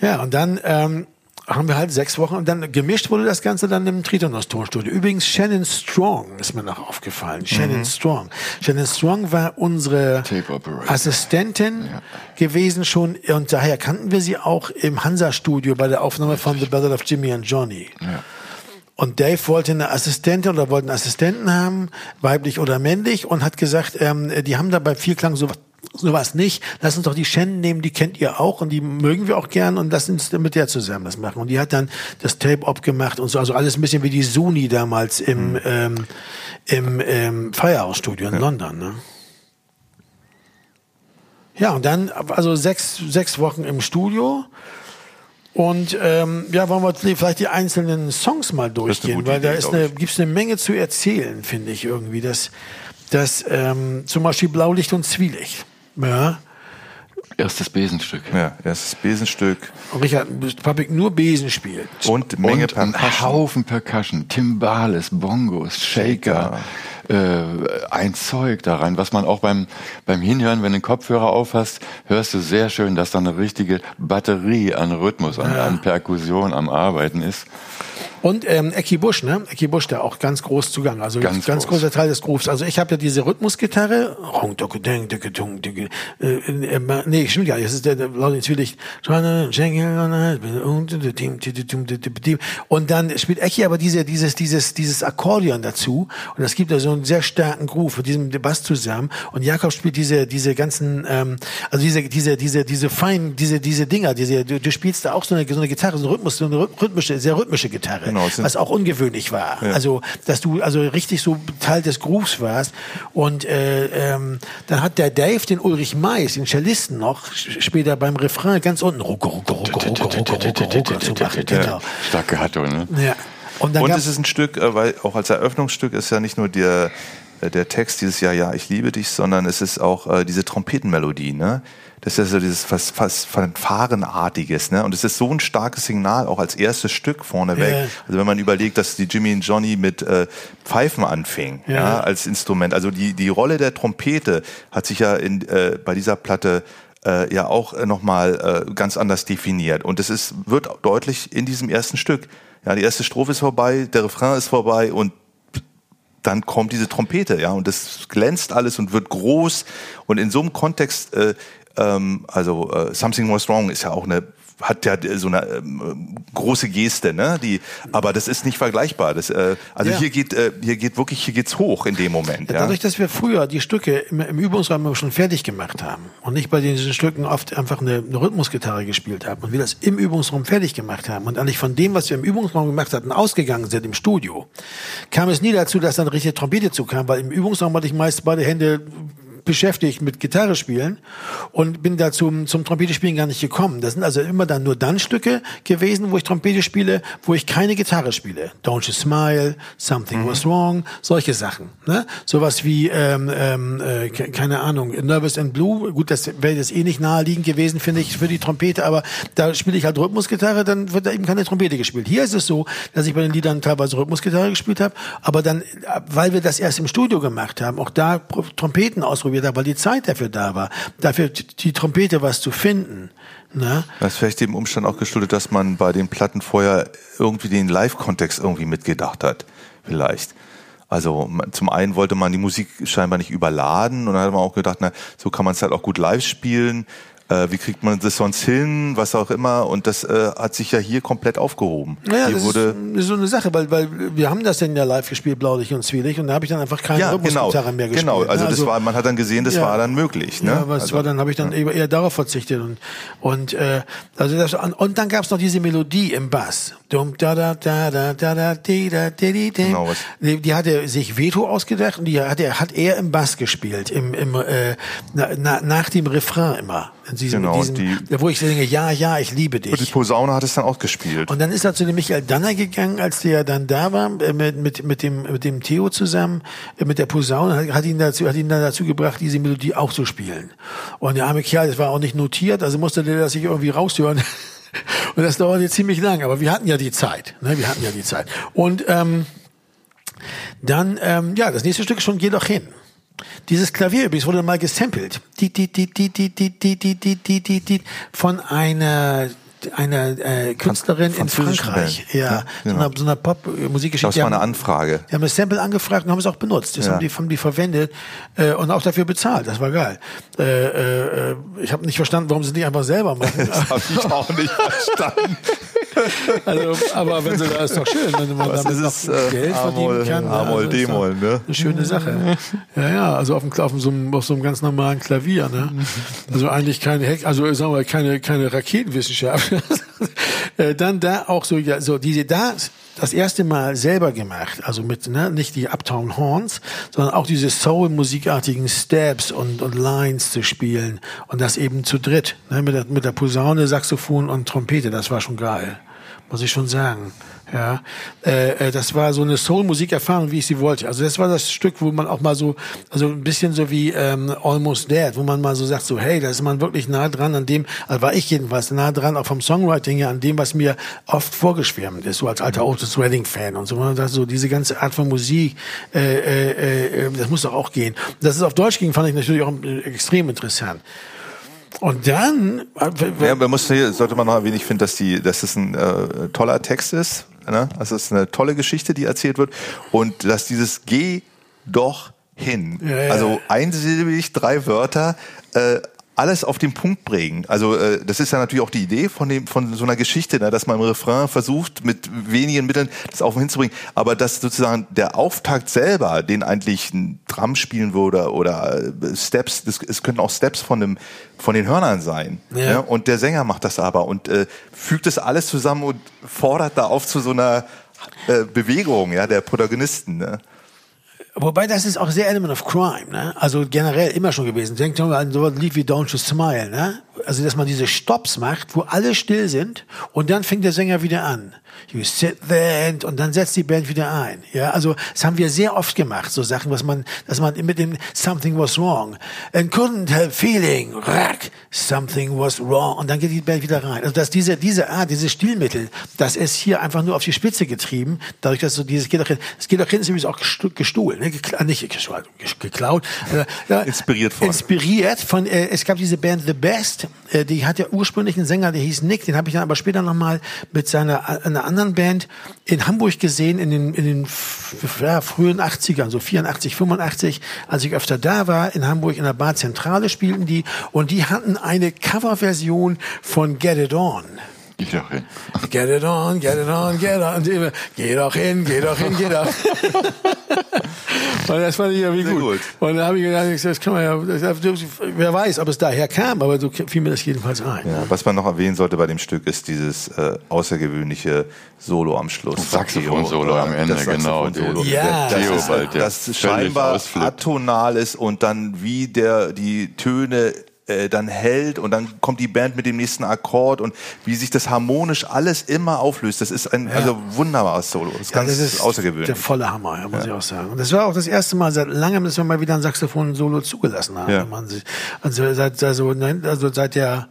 Ja, und dann, ähm, haben wir halt sechs Wochen und dann gemischt wurde das Ganze dann im Tritonos Tonstudio. Übrigens Shannon Strong ist mir noch aufgefallen. Shannon mhm. Strong. Shannon Strong war unsere Assistentin ja. gewesen schon und daher kannten wir sie auch im Hansa Studio bei der Aufnahme von The Battle of Jimmy and Johnny. Ja. Und Dave wollte eine Assistentin oder wollte einen Assistenten haben, weiblich oder männlich, und hat gesagt, ähm, die haben da bei Vielklang so sowas nicht. Lass uns doch die Shannon nehmen, die kennt ihr auch und die mögen wir auch gern und lass uns mit der zusammen das machen. Und die hat dann das Tape abgemacht und so, also alles ein bisschen wie die Suni damals im, mhm. ähm, im ähm, Firehouse-Studio in ja. London. Ne? Ja, und dann, also sechs, sechs Wochen im Studio. Und ähm, ja, wollen wir vielleicht die einzelnen Songs mal durchgehen, weil da ist eine, gibt's eine Menge zu erzählen, finde ich irgendwie. Das, das ähm, zum Beispiel Blaulicht und Zwielicht. Ja. Erstes Besenstück. Ja, erstes Besenstück. Und Richard, Public nur Besen spielt. Und Menge und Percussion. Ein Haufen Percussion. Timbales, Bongos, Shaker. Äh, ein Zeug da rein, was man auch beim, beim Hinhören, wenn du den Kopfhörer aufhast, hörst du sehr schön, dass da eine richtige Batterie an Rhythmus, an, ja. an Perkussion am Arbeiten ist. Und ähm, Ecki Busch, ne? Ecki Busch, der auch ganz groß zugang. Also ganz, ganz groß. großer Teil des Grooves. Also ich habe ja diese Rhythmusgitarre. Nee, stimmt nicht. Das ist der, der Laudin Zwielicht. Und dann spielt Ecki aber diese, dieses, dieses, dieses Akkordeon dazu. Und das gibt da so einen sehr starken Groove mit diesem Bass zusammen. Und Jakob spielt diese, diese ganzen, ähm, also diese, diese, diese, diese feinen, diese, diese Dinger, diese, du, du spielst da auch so eine, so eine Gitarre, so eine Rhythmus, so eine rhythmische, sehr rhythmische Gitarre. Genau, was auch ungewöhnlich war. Ja. Also, dass du also richtig so Teil des Grooves warst. Und äh, ähm, dann hat der Dave den Ulrich Mais, den Cellisten noch, später beim Refrain ganz unten rucke, rucke, rucke, rucke, rucke, rucke, rucke gemacht. Genau. Starke Hatto, ne? Ja. Und, und es ist ein Stück, weil auch als Eröffnungsstück ist ja nicht nur der der Text dieses Jahr, ja, ich liebe dich, sondern es ist auch äh, diese Trompetenmelodie, ne? Das ist ja so dieses fast, fast Fanfarenartiges, ne? Und es ist so ein starkes Signal, auch als erstes Stück vorneweg. Ja. Also wenn man überlegt, dass die Jimmy und Johnny mit äh, Pfeifen anfing, ja. ja. als Instrument. Also die, die Rolle der Trompete hat sich ja in, äh, bei dieser Platte äh, ja auch äh, nochmal äh, ganz anders definiert. Und es ist, wird deutlich in diesem ersten Stück. Ja, die erste Strophe ist vorbei, der Refrain ist vorbei und dann kommt diese Trompete, ja, und das glänzt alles und wird groß. Und in so einem Kontext äh, ähm, also äh, Something Was Wrong ist ja auch eine hat ja so eine ähm, große Geste, ne? Die, aber das ist nicht vergleichbar. Das, äh, also ja. hier geht, äh, hier geht wirklich, hier geht's hoch in dem Moment. Ja, dadurch, dass wir früher die Stücke im, im Übungsraum schon fertig gemacht haben und nicht bei diesen Stücken oft einfach eine, eine Rhythmusgitarre gespielt haben und wir das im Übungsraum fertig gemacht haben und eigentlich von dem, was wir im Übungsraum gemacht hatten, ausgegangen sind im Studio, kam es nie dazu, dass dann richtige Trompete zukam, weil im Übungsraum hatte ich meist beide Hände beschäftigt mit Gitarre spielen und bin da zum, zum Trompete spielen gar nicht gekommen. Das sind also immer dann nur dann Stücke gewesen, wo ich Trompete spiele, wo ich keine Gitarre spiele. Don't You Smile, Something mhm. Was Wrong, solche Sachen. Ne? Sowas wie, ähm, ähm, äh, keine Ahnung, Nervous and Blue. Gut, das wäre jetzt eh nicht naheliegend gewesen, finde ich, für die Trompete, aber da spiele ich halt Rhythmusgitarre, dann wird da eben keine Trompete gespielt. Hier ist es so, dass ich bei den Liedern teilweise Rhythmusgitarre gespielt habe, aber dann, weil wir das erst im Studio gemacht haben, auch da Trompeten ausprobiert ausprobiert habe, weil die Zeit dafür da war, dafür die Trompete was zu finden. Ne? Das ist vielleicht dem Umstand auch geschuldet, dass man bei den Platten vorher irgendwie den Live-Kontext irgendwie mitgedacht hat. Vielleicht. Also zum einen wollte man die Musik scheinbar nicht überladen und dann hat man auch gedacht, na, so kann man es halt auch gut live spielen äh, wie kriegt man das sonst hin, was auch immer. Und das äh, hat sich ja hier komplett aufgehoben. Naja, hier das wurde ist so eine Sache, weil, weil wir haben das denn ja live gespielt, Blaulich und Zwielig, und da habe ich dann einfach keine ja, genau, mehr gespielt. Genau, also, ne? also, das war, man hat dann gesehen, das ja, war dann möglich. Ne? Ja, aber also, war dann habe ich dann ja. eher darauf verzichtet und und äh, also das, und, dann gab es noch diese Melodie im Bass. Dum, da, da, da, da, da, da, di, da, di, di, genau, was? Die, die hatte sich Veto ausgedacht und die hat er hat er im Bass gespielt, im, im äh, na, nach dem Refrain immer. In diesem, genau, diesem, die, wo ich denke, ja, ja, ich liebe dich. Und die Posaune hat es dann auch gespielt. Und dann ist er zu dem Michael Danner gegangen, als der dann da war, äh, mit, mit, mit, dem, mit dem Theo zusammen, äh, mit der Posaune, hat, hat ihn dazu, hat ihn dann dazu gebracht, diese Melodie auch zu spielen. Und der arme Kerl, das war auch nicht notiert, also musste der das sich irgendwie raushören. Und das dauerte ziemlich lang, aber wir hatten ja die Zeit. Ne? Wir hatten ja die Zeit. Und ähm, dann, ähm, ja, das nächste Stück schon Geh doch hin. Dieses Klavier übrigens wurde mal gesampelt. Die, die, die, die, die, die, die, die, die, die, die, die, von einer einer äh, Künstlerin in Frankreich, ja, ja genau. so einer, so einer Pop-Musikgeschichte. Das war eine Anfrage. Die haben das Sample angefragt und haben es auch benutzt. Das ja. haben, die, haben die verwendet äh, und auch dafür bezahlt. Das war geil. Äh, äh, ich habe nicht verstanden, warum sie nicht einfach selber machen. das habe ich auch nicht verstanden. also, aber wenn sie da ist doch schön, wenn man Was damit noch es, äh, Geld verdienen kann. A-Moll, D-Moll, ne? Eine schöne Sache. Ja, ja, also auf, dem, auf, so, einem, auf so einem ganz normalen Klavier, ne? Also eigentlich keine, Heck, also sagen wir keine, keine Raketenwissenschaft. Äh, dann da auch so, ja, so diese da das erste Mal selber gemacht, also mit ne, nicht die Uptown Horns, sondern auch diese Soul-musikartigen Steps und, und Lines zu spielen. Und das eben zu dritt, ne, mit, der, mit der Posaune, Saxophon und Trompete, das war schon geil, muss ich schon sagen. Ja, äh, äh, das war so eine Soul-Musik-Erfahrung, wie ich sie wollte. Also das war das Stück, wo man auch mal so, also ein bisschen so wie ähm, Almost Dead, wo man mal so sagt, so hey, da ist man wirklich nah dran an dem, also war ich jedenfalls nah dran, auch vom Songwriting her, an dem, was mir oft vorgeschwärmt ist, so als alter Otis Redding-Fan und so. Man sagt so, diese ganze Art von Musik, äh, äh, äh, das muss doch auch gehen. Dass es auf Deutsch ging, fand ich natürlich auch extrem interessant. Und dann. Ja, man muss sollte man noch erwähnen, ich finde, dass die, dass es ein äh, toller Text ist. Ne? Also es ist eine tolle Geschichte, die erzählt wird. Und dass dieses Geh doch hin. Ja, ja. Also einsilbig, drei Wörter, äh, alles auf den Punkt bringen. Also äh, das ist ja natürlich auch die Idee von dem von so einer Geschichte, ne, dass man im Refrain versucht mit wenigen Mitteln das auch hinzubringen, aber dass sozusagen der Auftakt selber, den eigentlich ein Drum spielen würde oder äh, Steps, das, es könnten auch Steps von dem von den Hörnern sein. Ja. ja. und der Sänger macht das aber und äh, fügt das alles zusammen und fordert da auf zu so einer äh, Bewegung, ja, der Protagonisten. Ne? Wobei das ist auch sehr Element of Crime, ne? Also generell immer schon gewesen. Denkt mal an so ein Lied wie Don't You Smile, ne? Also dass man diese Stops macht, wo alle still sind und dann fängt der Sänger wieder an. You sit there und dann setzt die Band wieder ein. Ja, also das haben wir sehr oft gemacht, so Sachen, was man, dass man mit dem Something was wrong and couldn't help feeling, rack, something was wrong und dann geht die Band wieder rein. Also dass diese diese Art, diese Stilmittel, das ist hier einfach nur auf die Spitze getrieben, dadurch, dass so dieses geht doch hin, es geht doch hin, ist übrigens auch gestohlen, ne? Gekla äh, nicht geklaut, geklaut äh, inspiriert von inspiriert von äh, es gab diese Band The Best, äh, die hat ja ursprünglich einen Sänger, der hieß Nick, den habe ich dann aber später noch mal mit seiner einer anderen Band in Hamburg gesehen, in den, in den ja, frühen 80ern, so 84, 85, als ich öfter da war, in Hamburg in der Bar Zentrale spielten die und die hatten eine Coverversion von Get It On. Geh doch hin. Get it on, get it on, get on. Geh doch hin, geh doch hin, geh doch. Und das fand ich ja wie gut. gut. Und da habe ich gedacht, das kann man ja, das, wer weiß, ob es daher kam, aber so fiel mir das jedenfalls ein. Ja, was man noch erwähnen sollte bei dem Stück ist dieses äh, außergewöhnliche Solo am Schluss. Saxophon-Solo am Ende, genau. Ja, das, das, das scheinbar atonal ist und dann wie der die Töne äh, dann hält und dann kommt die Band mit dem nächsten Akkord und wie sich das harmonisch alles immer auflöst. Das ist ein ja. also wunderbares Solo. Das ist ja, ganz das ist außergewöhnlich. Der volle Hammer, ja, muss ich auch sagen. Und das war auch das erste Mal seit langem, dass wir mal wieder ein Saxophon-Solo zugelassen haben. Man sich, also seit also, also seit der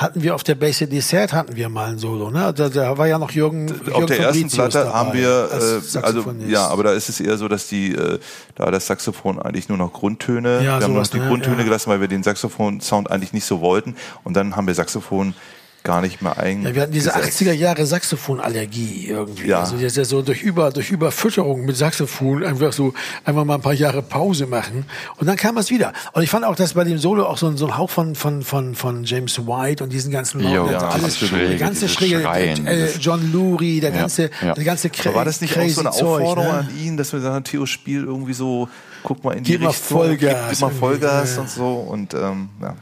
hatten wir auf der Base Dessert hatten wir mal ein Solo, ne? Da, da war ja noch Jürgen. Jürgen auf der ersten Platte dabei, haben wir, äh, also ja, aber da ist es eher so, dass die, äh, da das Saxophon eigentlich nur noch Grundtöne, ja, wir haben noch die ne? Grundtöne ja. gelassen, weil wir den Saxophon-Sound eigentlich nicht so wollten, und dann haben wir Saxophon gar nicht mehr ein. Ja, wir hatten diese 80er Jahre Saxophonallergie irgendwie. Ja. Also ist ja so durch über durch Überfütterung mit Saxophon einfach so einfach mal ein paar Jahre Pause machen und dann kam es wieder. Und ich fand auch, dass bei dem Solo auch so ein, so ein Hauch von von von von James White und diesen ganzen Leuten, ja, alles schräge, der ganze schräge Schreien, äh, John Lurie, der ganze ja, der ganze Aber war das nicht auch so eine Aufforderung Zeug, ne? an ihn, dass wir sagen, Theo spiel irgendwie so guck mal in die gib Richtung, mal Vollgas, gib, mal Vollgas und so und ähm, ja.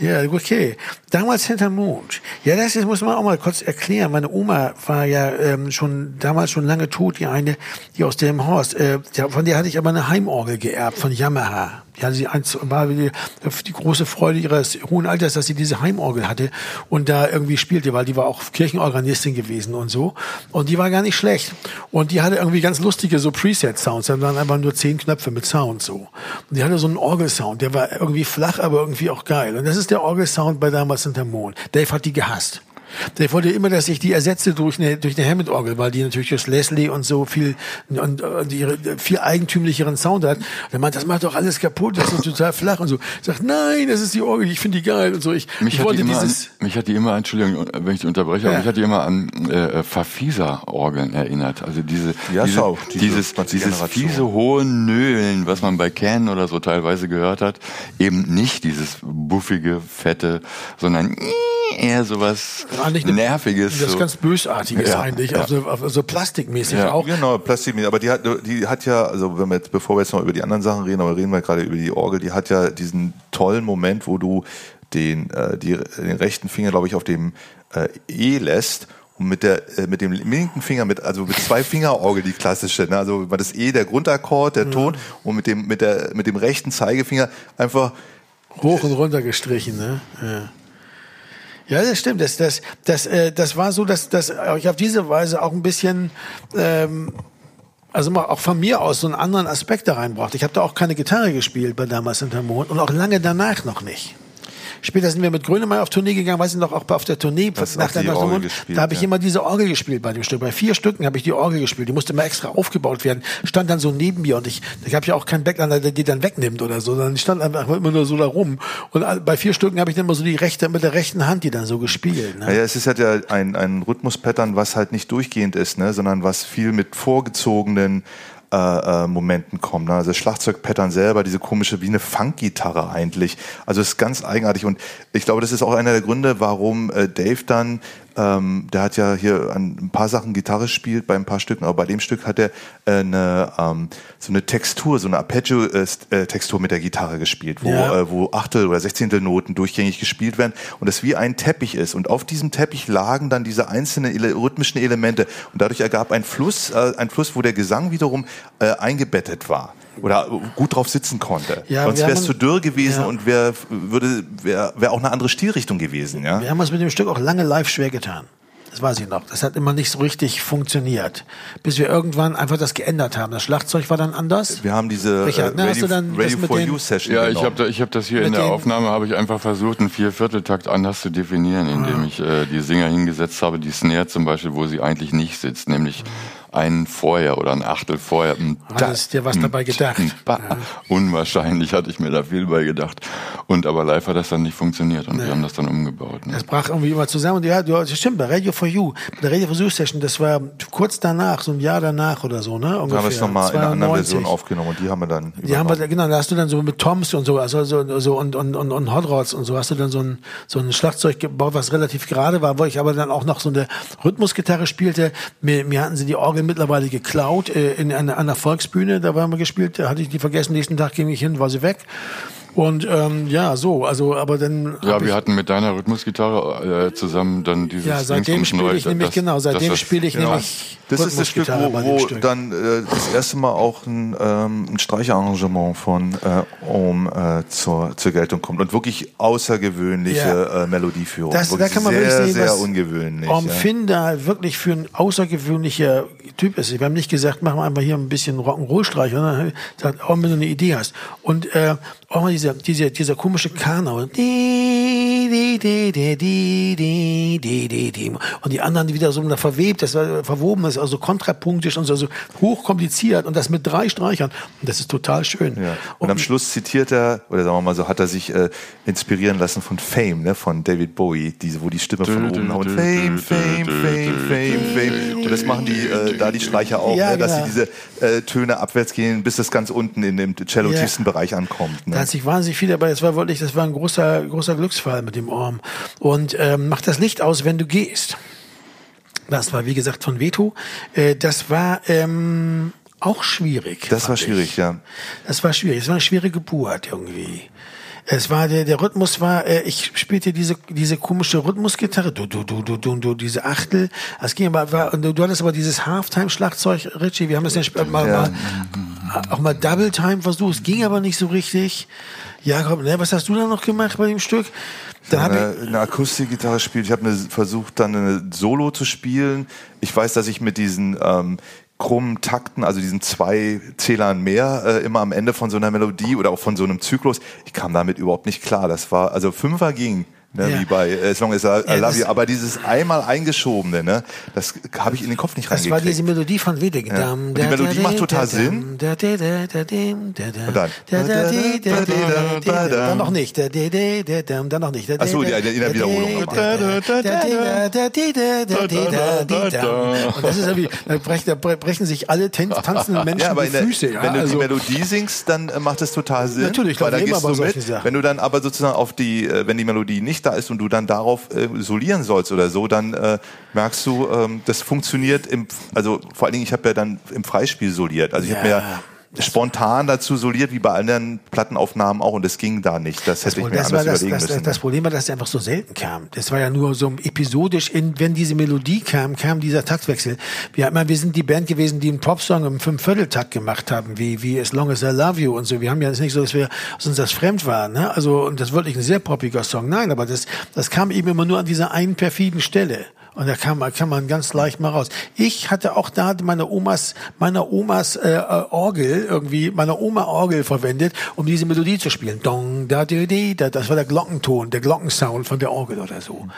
Ja, okay. Damals hinter Mond. Ja, das ist, muss man auch mal kurz erklären. Meine Oma war ja ähm, schon damals schon lange tot, die eine, die aus dem Horst. Äh, von der hatte ich aber eine Heimorgel geerbt von Yamaha. Ja, sie eins war die, die große Freude ihres hohen Alters, dass sie diese Heimorgel hatte und da irgendwie spielte, weil die war auch Kirchenorganistin gewesen und so. Und die war gar nicht schlecht. Und die hatte irgendwie ganz lustige so Preset-Sounds. Da waren einfach nur zehn Knöpfe mit Sound so. Und die hatte so einen Orgelsound, der war irgendwie flach, aber irgendwie auch geil. Und das ist der Orgelsound bei damals hinter Mond. Dave hat die gehasst. Der wollte immer, dass ich die ersetze durch eine, durch eine Hammond-Orgel, weil die natürlich durch Leslie und so viel, und, und ihre, viel eigentümlicheren Sound hat. Der meint, das macht doch alles kaputt, das ist total flach und so. Sagt, nein, das ist die Orgel, ich finde die geil und so. Ich, mich ich wollte dieses. An, mich hat die immer, Entschuldigung, wenn ich die unterbreche, ja. aber mich hat die immer an äh, Verfieser-Orgeln erinnert. Also diese, ja, diese, auch, diese dieses, dieses fiese hohe Nölen, was man bei Can oder so teilweise gehört hat, eben nicht dieses buffige, fette, sondern eher sowas eigentlich nerviges. Das so. ganz bösartiges ja, eigentlich, ja. Also, also plastikmäßig ja. auch. Genau, plastikmäßig. Aber die hat, die hat ja, also wenn wir jetzt, bevor wir jetzt noch über die anderen Sachen reden, aber reden wir gerade über die Orgel, die hat ja diesen tollen Moment, wo du den, äh, die, den rechten Finger, glaube ich, auf dem äh, E lässt und mit der äh, mit dem linken Finger mit also mit zwei Fingerorgel die klassische ne? also das E der Grundakkord der mhm. Ton und mit dem mit der mit dem rechten Zeigefinger einfach hoch und runter gestrichen ne ja. Ja, das stimmt. Das, das, das, äh, das war so, dass, dass ich auf diese Weise auch ein bisschen, ähm, also auch von mir aus so einen anderen Aspekt da reinbrachte. Ich habe da auch keine Gitarre gespielt bei damals hinter Mond und auch lange danach noch nicht. Später sind wir mit Grönemeyer auf Tournee gegangen, weiß ich noch, auch auf der Tournee nach der Orgel gespielt, Da habe ich ja. immer diese Orgel gespielt bei dem Stück. Bei vier Stücken habe ich die Orgel gespielt. Die musste immer extra aufgebaut werden. Stand dann so neben mir und ich, ich habe ja auch keinen Backliner, der die dann wegnimmt oder so, sondern ich stand einfach immer nur so da rum. Und bei vier Stücken habe ich dann immer so die rechte, mit der rechten Hand die dann so gespielt. Ne? Ja, es ist halt ja ein, ein Rhythmuspattern, was halt nicht durchgehend ist, ne, sondern was viel mit vorgezogenen äh, äh, Momenten kommen. Ne? Also das Schlagzeugpattern selber, diese komische, wie eine Funkgitarre eigentlich. Also es ist ganz eigenartig und ich glaube, das ist auch einer der Gründe, warum äh, Dave dann ähm, der hat ja hier ein paar Sachen Gitarre spielt, bei ein paar Stücken, aber bei dem Stück hat er äh, eine, ähm, so eine Textur, so eine Arpeggio-Textur mit der Gitarre gespielt, wo, ja. äh, wo Achtel- oder Sechzehntel Noten durchgängig gespielt werden und das wie ein Teppich ist. Und auf diesem Teppich lagen dann diese einzelnen ele rhythmischen Elemente und dadurch ergab ein Fluss, äh, ein Fluss, wo der Gesang wiederum äh, eingebettet war oder gut drauf sitzen konnte. Ja, Sonst wäre es zu dürr gewesen ja. und wäre würde wäre wär auch eine andere Stilrichtung gewesen. Ja? Wir haben uns mit dem Stück auch lange live schwer getan. Das weiß ich noch. Das hat immer nicht so richtig funktioniert. Bis wir irgendwann einfach das geändert haben. Das Schlagzeug war dann anders. Wir haben diese Richard, ne, Radio, Radio for You Session Ja, ich habe hab das hier in der Aufnahme, habe ich einfach versucht, einen Viervierteltakt anders zu definieren, indem ah. ich äh, die Singer hingesetzt habe, die Snare zum Beispiel, wo sie eigentlich nicht sitzt, nämlich ein vorher oder ein Achtel vorher. Hast dir was dabei gedacht? Ja. Unwahrscheinlich hatte ich mir da viel bei gedacht. Und aber live hat das dann nicht funktioniert und nee. wir haben das dann umgebaut. Ne? Das brach irgendwie immer zusammen. Und ja, du, das stimmt, bei Radio for You, bei der Radio for You Session, das war kurz danach, so ein Jahr danach oder so, ne? Ungefähr. Da haben wir es nochmal in einer anderen Version aufgenommen und die haben wir dann. Die haben wir, genau, da hast du dann so mit Toms und so, also so, so und, und, und, und Hot Rods und so hast du dann so ein, so ein Schlagzeug gebaut, was relativ gerade war, wo ich aber dann auch noch so eine Rhythmusgitarre spielte. Mir, mir hatten sie die Orgel mittlerweile geklaut äh, in einer, einer Volksbühne, da waren wir gespielt, da hatte ich die vergessen, nächsten Tag ging ich hin, war sie weg. Und ähm, ja, so, also aber dann. Ja, wir hatten mit deiner Rhythmusgitarre äh, zusammen dann dieses. Ja, seitdem spiele ich nämlich das, genau, seitdem spiele ich ja. nämlich. Das ist das Stück, wo, wo dann äh, das erste Mal auch ein, ähm, ein Streicherarrangement von äh, Ohm äh, zur, zur Geltung kommt und wirklich außergewöhnliche ja. äh, Melodieführung. Das, da kann man sehr, wirklich sehen, sehr ungewöhnlich. Om ja. Finder wirklich für ein außergewöhnlicher Typ ist. Wir haben nicht gesagt, machen wir einfach hier ein bisschen Rock'n'Roll-Streich, sondern sagt, auch wenn du eine Idee hast. Und äh, auch mal diese, diese, dieser komische Kanal. Und die anderen, die wieder so verwebt, das war verwoben ist, also kontrapunktisch und so, so hochkompliziert und das mit drei Streichern. Und das ist total schön. Ja. Und, und, am Schluss zitiert er, oder sagen wir mal so, hat er sich äh, inspirieren lassen von Fame, ne, von David Bowie, diese, wo die Stimme von oben haut. Fame, Fame, Fame, Fame, Fame. Und das machen die, äh, da die Streicher auch, ja, ne, dass sie diese äh, Töne abwärts gehen, bis das ganz unten in dem cello-tiefsten ja. Bereich ankommt. Ne? Da hat sich wahnsinnig viel dabei, das war wirklich, das war ein großer, großer Glücksfall mit dem Orm. Und ähm, mach das Licht aus, wenn du gehst. Das war, wie gesagt, von Veto. Äh, das war ähm, auch schwierig. Das war schwierig, ich. ja. Das war schwierig. Es war eine schwere Geburt irgendwie. Es war der, der Rhythmus war, äh, ich spielte diese diese komische Rhythmusgitarre, du du du du du du diese Achtel. Es ging aber war, du, du hattest aber dieses Halftime Schlagzeug, Richie. Wir haben das ja mal, ja. mal auch mal Double Time versucht. Es ging aber nicht so richtig. Jakob, ne, was hast du da noch gemacht bei dem Stück? Da eine, eine Akustikgitarre spielt. Ich habe versucht, dann eine Solo zu spielen. Ich weiß, dass ich mit diesen ähm, krummen Takten, also diesen zwei Zählern mehr, äh, immer am Ende von so einer Melodie oder auch von so einem Zyklus, ich kam damit überhaupt nicht klar. Das war, also Fünfer ging. Ne, ja. wie bei äh, As Long As I, I Love You. Aber dieses einmal eingeschobene, ne, das habe ich in den Kopf nicht reingekriegt. Das war diese Melodie von Wedig. Ja. Und die Melodie macht total Sinn. Und dann. Dann noch nicht. Dann noch nicht. Achso, in der Wiederholung. Und das ist irgendwie, da brechen sich alle tanzenden Menschen die Füße. Wenn du die Melodie singst, dann macht das total Sinn. Natürlich, ich glaube, immer bei solchen Sachen. Wenn du dann aber sozusagen auf die, wenn die Melodie nicht nicht da ist und du dann darauf äh, solieren sollst oder so, dann äh, merkst du, ähm, das funktioniert im, also vor allen Dingen, ich habe ja dann im Freispiel soliert. Also ich ja. habe mir spontan dazu soliert, wie bei anderen Plattenaufnahmen auch, und das ging da nicht. Das hätte das, ich mir anders das, überlegen das, müssen. Das Problem war, dass der einfach so selten kam. Das war ja nur so episodisch, in, wenn diese Melodie kam, kam dieser Taktwechsel. Wir, haben, wir sind die Band gewesen, die einen Popsong im Fünfvierteltakt gemacht haben, wie, wie As Long As I Love You und so. Wir haben ja nicht so, dass wir, dass uns das fremd war, ne? Also, und das wirklich ein sehr poppiger Song. Nein, aber das, das kam eben immer nur an dieser einen perfiden Stelle. Und da kann man, kann man ganz leicht mal raus. Ich hatte auch da meine Omas, meiner Omas äh, äh, Orgel irgendwie, meiner Oma Orgel verwendet, um diese Melodie zu spielen. Dong, da, di, di, da, das war der Glockenton, der Glockensound von der Orgel oder so.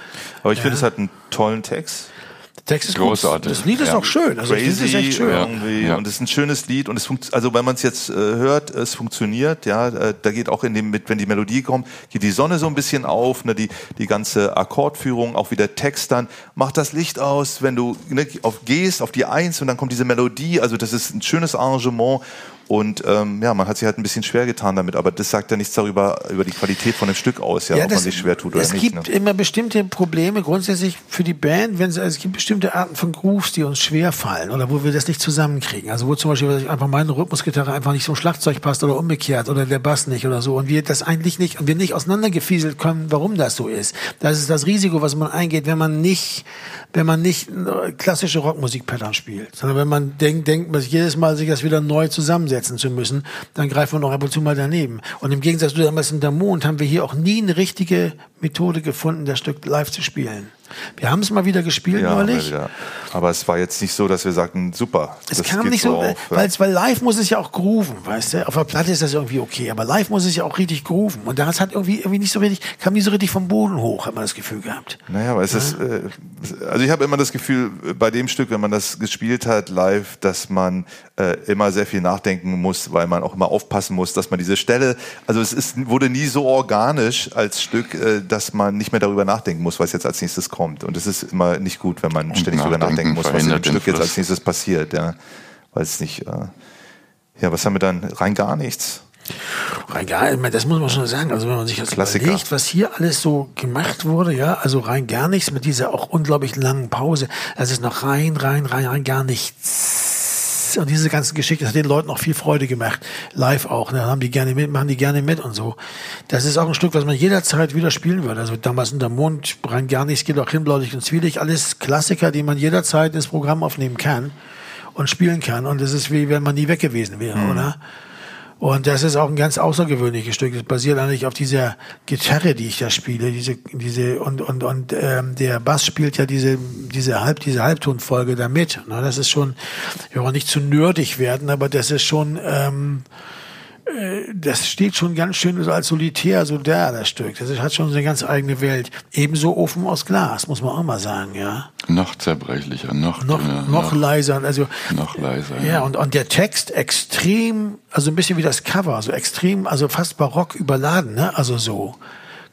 Aber ich ja. finde, es hat einen tollen Text. Der Text ist großartig. Gut. Das Lied ist ja. auch schön. Also Crazy, das ist echt schön. Irgendwie. Ja. Und es ist ein schönes Lied und es funkt, also wenn man es jetzt äh, hört, es funktioniert. Ja, äh, da geht auch in dem mit, wenn die Melodie kommt, geht die Sonne so ein bisschen auf. Ne, die die ganze Akkordführung, auch wie der Text dann macht das Licht aus, wenn du ne, auf gehst auf die Eins und dann kommt diese Melodie. Also das ist ein schönes Arrangement Und ähm, ja, man hat sich halt ein bisschen schwer getan damit, aber das sagt ja nichts darüber, über die Qualität von dem Stück aus, ja, ja ob man sich schwer tut oder es nicht. Es gibt ne? immer bestimmte Probleme grundsätzlich für die Band, wenn es, also es gibt bestimmte Arten von Grooves, die uns schwer fallen oder wo wir das nicht zusammenkriegen. Also wo zum Beispiel einfach meine Rhythmusgitarre einfach nicht zum Schlagzeug passt oder umgekehrt oder der Bass nicht oder so und wir das eigentlich nicht und wir nicht auseinandergefieselt können, warum das so ist. Das ist das Risiko, was man eingeht, wenn man nicht wenn man nicht klassische Rockmusikpattern spielt, sondern wenn man denkt, denkt man sich jedes Mal, sich das wieder neu zusammensetzen zu müssen, dann greift man noch ab und zu mal daneben. Und im Gegensatz zu damals in der Mond haben wir hier auch nie eine richtige Methode gefunden, das Stück live zu spielen. Wir haben es mal wieder gespielt ja, neulich. Ja. Aber es war jetzt nicht so, dass wir sagten, super. Es kam nicht so, auf, weil, ja. weil live muss es ja auch grooven, weißt du? Auf der Platte ist das irgendwie okay, aber live muss es ja auch richtig grooven. Und das hat irgendwie, irgendwie nicht so richtig, kam nicht so richtig vom Boden hoch, hat man das Gefühl gehabt. Naja, aber es ist, äh, also ich habe immer das Gefühl, bei dem Stück, wenn man das gespielt hat live, dass man äh, immer sehr viel nachdenken muss, weil man auch immer aufpassen muss, dass man diese Stelle, also es ist, wurde nie so organisch als Stück, äh, dass man nicht mehr darüber nachdenken muss, was jetzt als nächstes kommt. Und es ist immer nicht gut, wenn man Und ständig darüber nachdenken muss, was in dem Stück jetzt als nächstes passiert, ja. Weil es nicht, äh, ja, was haben wir dann? Rein gar nichts. Rein gar nichts, das muss man schon sagen. Also wenn man sich jetzt Klassiker. überlegt, was hier alles so gemacht wurde, ja, also rein gar nichts mit dieser auch unglaublich langen Pause. Es ist noch rein, rein, rein, rein gar nichts und diese ganzen Geschichten, das hat den Leuten auch viel Freude gemacht. Live auch, ne? haben die gerne mit, machen die gerne mit und so. Das ist auch ein Stück, was man jederzeit wieder spielen würde. Also damals in der Mond, rein gar nichts, geht auch hin, blaulich und zwielig. Alles Klassiker, die man jederzeit ins Programm aufnehmen kann und spielen kann. Und das ist wie wenn man nie weg gewesen wäre, mhm. oder? Und das ist auch ein ganz außergewöhnliches Stück. Das basiert eigentlich auf dieser Gitarre, die ich da spiele. Diese, diese und und und ähm, der Bass spielt ja diese diese Halb diese Halbtonfolge da mit. Na, das ist schon, wir wollen nicht zu nerdig werden, aber das ist schon ähm, äh, das steht schon ganz schön so als solitär so da, das Stück. Das hat schon eine ganz eigene Welt. Ebenso Ofen aus Glas, muss man auch mal sagen, ja. Noch zerbrechlicher, noch noch, dünner, noch, noch leiser, also noch leiser. Ja, ja, Und, und der Text extrem, also ein bisschen wie das Cover, so extrem, also fast barock überladen, ne? Also so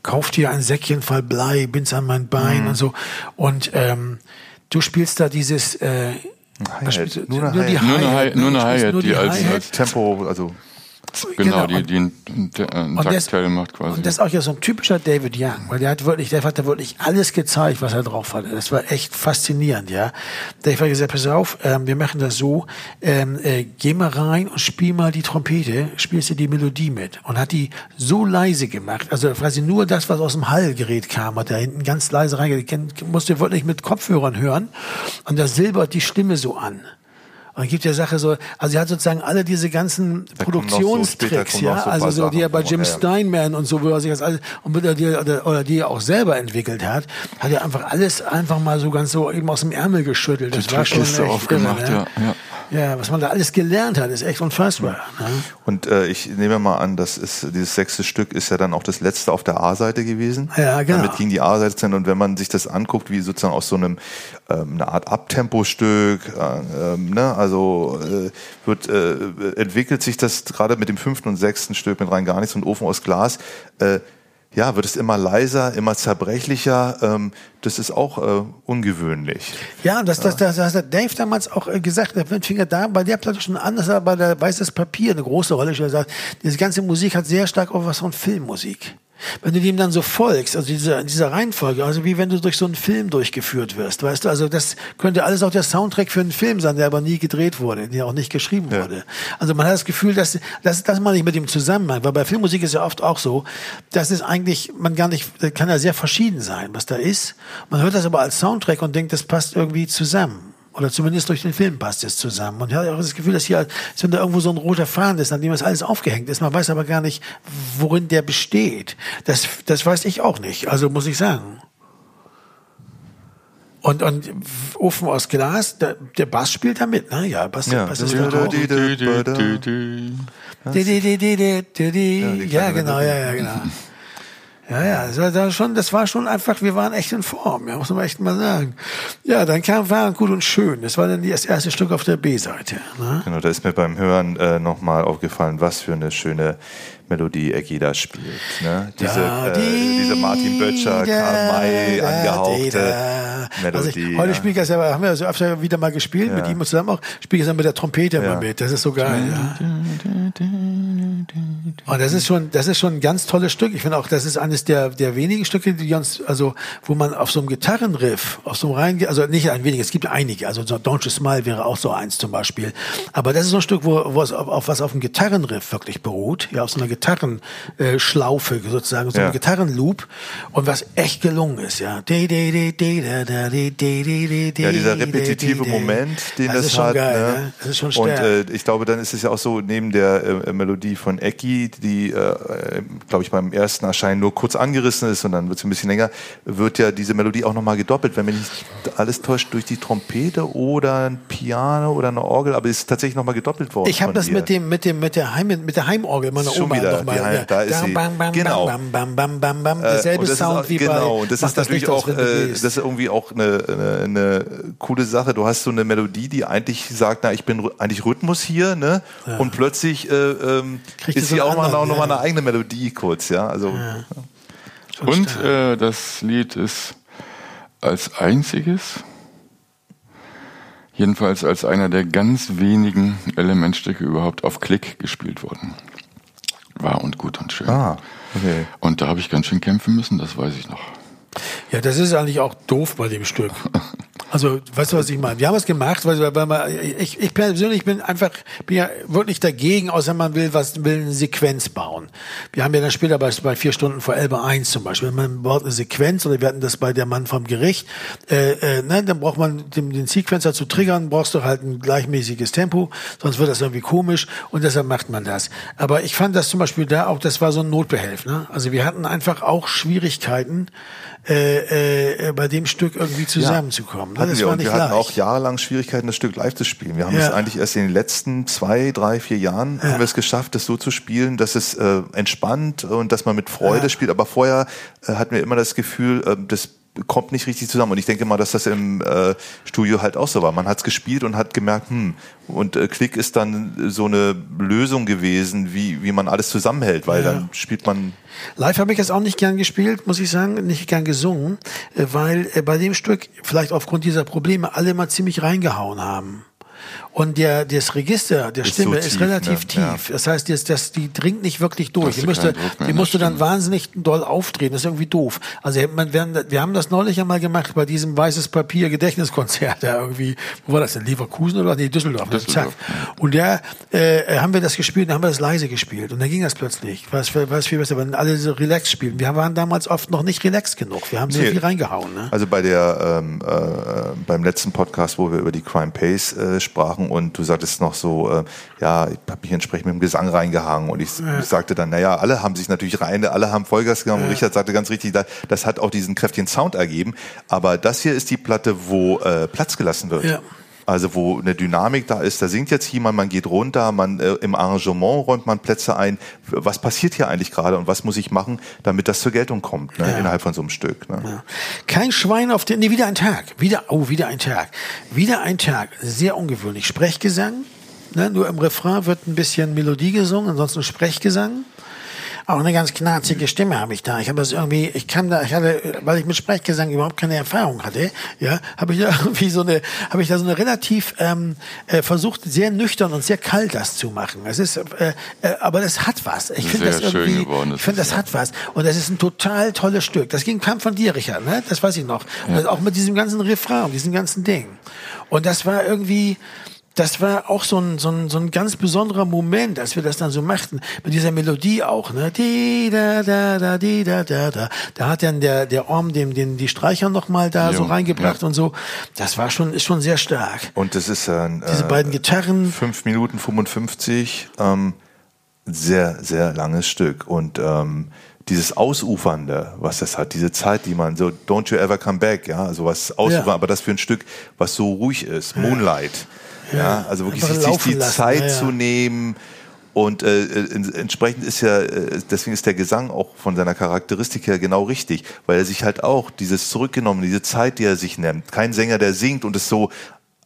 kauf dir ein Säckchen voll Blei, bind's an mein Bein mhm. und so. Und ähm, du spielst da dieses äh, nur eine Hi-Hat, nur eine Hi-Hat, nur eine Hi-Hat, die als, als Tempo, also Genau, genau, die, die einen Taktteil macht quasi. Und das ist auch ja so ein typischer David Young, weil der hat wirklich, der hat da wirklich alles gezeigt, was er drauf hatte. Das war echt faszinierend, ja. Der hat gesagt, pass auf, ähm, wir machen das so, ähm, äh, geh mal rein und spiel mal die Trompete, spielst du die Melodie mit. Und hat die so leise gemacht, also quasi nur das, was aus dem Hallgerät kam, hat da hinten ganz leise reingegangen, musste wirklich mit Kopfhörern hören. Und das silbert die Stimme so an. Und gibt der Sache so, also sie hat sozusagen alle diese ganzen da Produktionstricks, so, ja, so also so, die er bei Jim Steinman und so, wo er sich das alles, und die, oder, oder die er auch selber entwickelt hat, hat er einfach alles einfach mal so ganz so eben aus dem Ärmel geschüttelt. Das die war schon echt aufgemacht, irre, ne? ja. ja. Ja, was man da alles gelernt hat, ist echt unfassbar. Ne? Und äh, ich nehme mal an, das ist dieses sechste Stück ist ja dann auch das letzte auf der A-Seite gewesen. Ja, genau. Damit ging die A-Seite hin und wenn man sich das anguckt, wie sozusagen aus so einem ähm, eine Art Abtempo-Stück, äh, ähm, ne, also äh, wird äh, entwickelt sich das gerade mit dem fünften und sechsten Stück mit rein gar nichts und Ofen aus Glas. Ja, wird es immer leiser, immer zerbrechlicher. Ähm, das ist auch äh, ungewöhnlich. Ja, das, das, das, das hat Dave damals auch äh, gesagt. Der fing ja da bei der Platte schon an, dass er bei der Weißes Papier eine große Rolle spielt. Diese ganze Musik hat sehr stark auch was von Filmmusik. Wenn du dem dann so folgst, also dieser, dieser Reihenfolge, also wie wenn du durch so einen Film durchgeführt wirst, weißt du, also das könnte alles auch der Soundtrack für einen Film sein, der aber nie gedreht wurde, der auch nicht geschrieben ja. wurde. Also man hat das Gefühl, dass, dass das mal nicht mit dem Zusammenhang, weil bei Filmmusik ist ja oft auch so, dass es eigentlich, man gar nicht, das kann ja sehr verschieden sein, was da ist. Man hört das aber als Soundtrack und denkt, das passt irgendwie zusammen. Oder zumindest durch den Film passt es zusammen. Und ich habe auch das Gefühl, dass hier, als wenn da irgendwo so ein roter Faden ist, an dem das alles aufgehängt ist. Man weiß aber gar nicht, worin der besteht. Das, das weiß ich auch nicht. Also muss ich sagen. Und, und Ofen aus Glas, der, der Bass spielt da mit, ne? Ja, Bass, ja. Bass ist da auch. Ja, genau, ja, ja, genau. Ja, ja, das war schon, das war schon einfach, wir waren echt in Form, ja, muss man echt mal sagen. Ja, dann kam war gut und schön. Das war dann das erste Stück auf der B-Seite. Ne? Genau, da ist mir beim Hören äh, nochmal aufgefallen, was für eine schöne Melodie Eggy da spielt. Ne? Diese, ja, die, äh, diese Martin Böttcher, Karl May angehauchte. Melodie. Also ich, heute ja. spiele ich das ja, haben wir so öfter wieder mal gespielt, ja. mit ihm zusammen auch, spiele ich das dann mit der Trompete immer mit. Das ist so geil. Ja. Und das ist schon, das ist schon ein ganz tolles Stück. Ich finde auch, das ist eines der, der wenigen Stücke, die uns, also, wo man auf so einem Gitarrenriff, auf so einem rein, also nicht ein wenig, es gibt einige, also so Don't You Smile wäre auch so eins zum Beispiel. Aber das ist so ein Stück, wo, wo es auf, auf was auf dem Gitarrenriff wirklich beruht, ja, auf so einer Gitarrenschlaufe sozusagen, so ja. einem Gitarrenloop und was echt gelungen ist, ja. Ja, dieser repetitive Moment, den das, das hat. Geil, ne? ne? Das ist schon stark. Und äh, ich glaube, dann ist es ja auch so, neben der äh, Melodie von Ecki, die, äh, glaube ich, beim ersten Erscheinen nur kurz angerissen ist und dann wird es ein bisschen länger, wird ja diese Melodie auch nochmal gedoppelt, wenn mich nicht alles täuscht, durch die Trompete oder ein Piano oder eine Orgel, aber es ist tatsächlich nochmal gedoppelt worden. Ich habe das mit dem, mit dem, mit der Heim, mit der Heimorgel meiner Oma wieder, nochmal. Ja, da ist sie. Bam, bam, genau. Bam, bam, bam, bam, bam, derselbe Sound auch, wie genau. bei. Genau, und das ist natürlich auch, äh, das ist irgendwie auch eine, eine, eine coole Sache. Du hast so eine Melodie, die eigentlich sagt, na, ich bin eigentlich Rhythmus hier, ne? Ja. Und plötzlich äh, ähm, ist sie auch mal noch, noch mal eine eigene Melodie kurz, ja. Also. Ja. Und äh, das Lied ist als einziges, jedenfalls als einer der ganz wenigen Elementstücke überhaupt auf Klick gespielt worden. War und gut und schön. Ah, okay. Und da habe ich ganz schön kämpfen müssen, das weiß ich noch. Ja, das ist eigentlich auch doof bei dem Stück. Also, weißt du, was ich meine? Wir haben es gemacht, weil, weil man, ich, ich persönlich bin einfach, bin ja wirklich dagegen, außer man will was, will eine Sequenz bauen. Wir haben ja dann später bei, bei vier Stunden vor Elbe 1 zum Beispiel, man baut eine Sequenz, oder wir hatten das bei der Mann vom Gericht, äh, äh, ne, dann braucht man den, den Sequencer zu triggern, brauchst du halt ein gleichmäßiges Tempo, sonst wird das irgendwie komisch und deshalb macht man das. Aber ich fand das zum Beispiel da auch, das war so ein Notbehelf, ne? Also wir hatten einfach auch Schwierigkeiten, äh, äh, bei dem Stück irgendwie zusammenzukommen. Ja, das wir, war nicht wir hatten leicht. auch jahrelang Schwierigkeiten, das Stück live zu spielen. Wir haben ja. es eigentlich erst in den letzten zwei, drei, vier Jahren ja. haben wir es geschafft, das so zu spielen, dass es äh, entspannt und dass man mit Freude spielt. Aber vorher äh, hatten wir immer das Gefühl, äh, das kommt nicht richtig zusammen. Und ich denke mal, dass das im äh, Studio halt auch so war. Man hat es gespielt und hat gemerkt, hm, und äh, Klick ist dann so eine Lösung gewesen, wie, wie man alles zusammenhält, weil ja. dann spielt man. Live habe ich es auch nicht gern gespielt, muss ich sagen, nicht gern gesungen, äh, weil äh, bei dem Stück vielleicht aufgrund dieser Probleme alle mal ziemlich reingehauen haben. Und der, das Register der ist Stimme so tief, ist relativ ne? tief. Ja. Das heißt, das, das, die dringt nicht wirklich durch. Die müsste, die musste dann wahnsinnig doll auftreten. Das ist irgendwie doof. Also man, wir, wir haben das neulich einmal gemacht bei diesem weißes Papier Gedächtniskonzert da irgendwie. Wo war das denn? Leverkusen oder nee Düsseldorf? Düsseldorf. Zack. Und da äh, haben wir das gespielt, dann haben wir das leise gespielt und dann ging das plötzlich. War es viel besser, wenn alle so relax spielen. Wir waren damals oft noch nicht relax genug. Wir haben so nee. viel reingehauen. Ne? Also bei der ähm, äh, beim letzten Podcast, wo wir über die Crime Pace äh, sprachen und du sagtest noch so, äh, ja, ich habe mich entsprechend mit dem Gesang reingehangen und ich, ja. ich sagte dann, naja, alle haben sich natürlich rein, alle haben Vollgas genommen. Ja. Richard sagte ganz richtig, das hat auch diesen kräftigen Sound ergeben. Aber das hier ist die Platte, wo äh, Platz gelassen wird. Ja. Also wo eine Dynamik da ist, da singt jetzt jemand, man geht runter, man äh, im Arrangement räumt man Plätze ein. Was passiert hier eigentlich gerade und was muss ich machen, damit das zur Geltung kommt ne, ja. innerhalb von so einem Stück? Ne? Ja. Kein Schwein auf den, nee, wieder ein Tag, wieder, oh, wieder ein Tag, wieder ein Tag, sehr ungewöhnlich. Sprechgesang, ne, nur im Refrain wird ein bisschen Melodie gesungen, ansonsten Sprechgesang. Auch eine ganz knarzige Stimme habe ich da. Ich habe das irgendwie, ich kann da, ich hatte, weil ich mit Sprechgesang überhaupt keine Erfahrung hatte, ja, habe ich da irgendwie so eine, habe ich da so eine relativ ähm, äh, versucht, sehr nüchtern und sehr kalt das zu machen. Es ist, äh, äh, aber das hat was. Ich finde das irgendwie, geworden, das ich finde das hat was. Und das ist ein total tolles Stück. Das ging kam von dir, Richard, ne? Das weiß ich noch. Ja. auch mit diesem ganzen Refrain, diesem ganzen Ding. Und das war irgendwie das war auch so ein, so, ein, so ein ganz besonderer Moment, als wir das dann so machten, mit dieser Melodie auch, ne? Die, da, da, da, die, da, da, da. Da hat dann der, der Orm dem, den, die Streicher nochmal da jo, so reingebracht ja. und so. Das war schon, ist schon sehr stark. Und das ist ein, Diese äh, beiden Gitarren. Fünf Minuten 55, ähm, sehr, sehr langes Stück. Und, ähm, dieses Ausufernde, was das hat, diese Zeit, die man so, don't you ever come back, ja, also was ausufern, ja. aber das für ein Stück, was so ruhig ist, Moonlight. Ja, also wirklich sich, sich die lassen. Zeit ja, ja. zu nehmen. Und äh, entsprechend ist ja, äh, deswegen ist der Gesang auch von seiner Charakteristik her genau richtig, weil er sich halt auch dieses zurückgenommen, diese Zeit, die er sich nimmt. Kein Sänger, der singt und es so,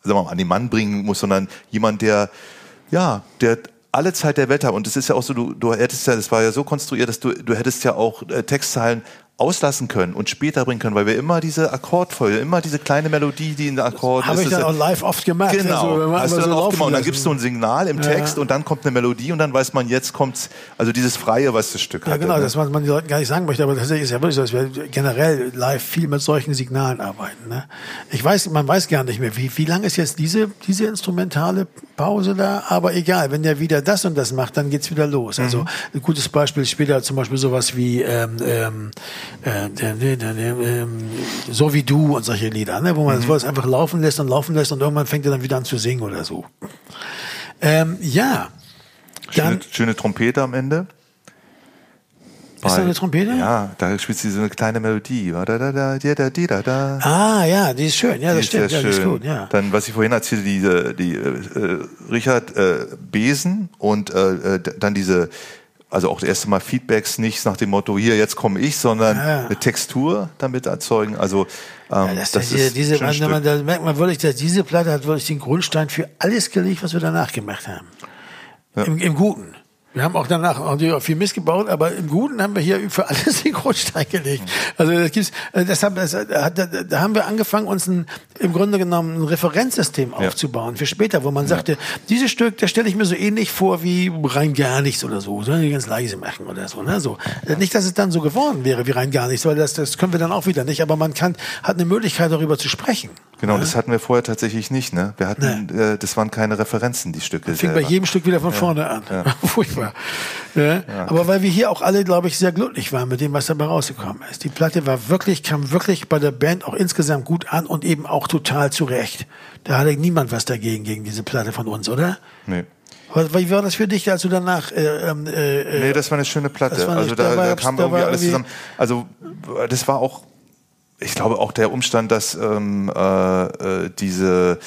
sagen wir mal, an den Mann bringen muss, sondern jemand, der, ja, der alle Zeit der Welt hat. Und es ist ja auch so, du, du hättest ja, das war ja so konstruiert, dass du, du hättest ja auch äh, Textzeilen auslassen können und später bringen können, weil wir immer diese Akkordfolge, immer diese kleine Melodie, die in der Akkord Habe ich dann auch live oft gemacht. Genau, also, hast du dann so oft gemacht. Und dann gibst du ein Signal im Text ja. und dann kommt eine Melodie und dann weiß man, jetzt kommt also dieses Freie, was das Stück hat. Ja, genau, ne? das man, man den Leuten gar nicht sagen möchte, aber tatsächlich ist ja wirklich so, dass wir generell live viel mit solchen Signalen arbeiten. Ne? Ich weiß, man weiß gar nicht mehr, wie, wie lang ist jetzt diese, diese instrumentale Pause da, aber egal, wenn der wieder das und das macht, dann geht's wieder los. Also mhm. ein gutes Beispiel später zum Beispiel sowas wie ähm, ähm, äh, ähm, so wie du und solche Lieder, ne? wo man mhm. das einfach laufen lässt und laufen lässt und irgendwann fängt er dann wieder an zu singen oder so. Ähm, ja. Schöne, schöne Trompete am Ende. Ist da eine Trompete? Ja, da spielt sie so eine kleine Melodie. Da, da, da, da, da, da. Ah, ja, die ist schön. Ja, die das stimmt. Ja, die ist gut, ja. Dann, was ich vorhin erzählte, die, die äh, Richard äh, Besen und äh, dann diese also auch das erste Mal Feedbacks nicht nach dem Motto, hier, jetzt komme ich, sondern ja. eine Textur damit erzeugen. Also ähm, ja, das, das ist diese, man, man, da merkt man wirklich, dass diese Platte hat wirklich den Grundstein für alles gelegt, was wir danach gemacht haben. Ja. Im, Im Guten. Wir haben auch danach auch viel Mist gebaut, aber im Guten haben wir hier für alles den Grundstein gelegt. Also das gibt's, äh, deshalb, das, äh, da, haben wir angefangen, uns ein, im Grunde genommen ein Referenzsystem ja. aufzubauen für später, wo man sagte, dieses Stück, das stelle ich mir so ähnlich vor wie rein gar nichts oder so, sondern ganz leise machen oder so. Ne? so. Äh, nicht, dass es dann so geworden wäre wie rein gar nichts, weil das, das können wir dann auch wieder nicht, aber man kann, hat eine Möglichkeit darüber zu sprechen. Genau, ja? das hatten wir vorher tatsächlich nicht. Ne? Wir hatten, nee. äh, das waren keine Referenzen, die Stücke. Das fing selber. bei jedem Stück wieder von ja. vorne an. Ja. Furchtbar. Ja? Aber weil wir hier auch alle, glaube ich, sehr glücklich waren mit dem, was dabei rausgekommen ist. Die Platte war wirklich, kam wirklich bei der Band auch insgesamt gut an und eben auch total zurecht. Da hatte niemand was dagegen gegen diese Platte von uns, oder? Nee. Wie war das für dich, als du danach? Äh, ähm, äh, nee, das war eine schöne Platte. Eine, also da, da, da kam da irgendwie alles zusammen. Also das war auch ich glaube auch der Umstand, dass ähm, äh, äh, diese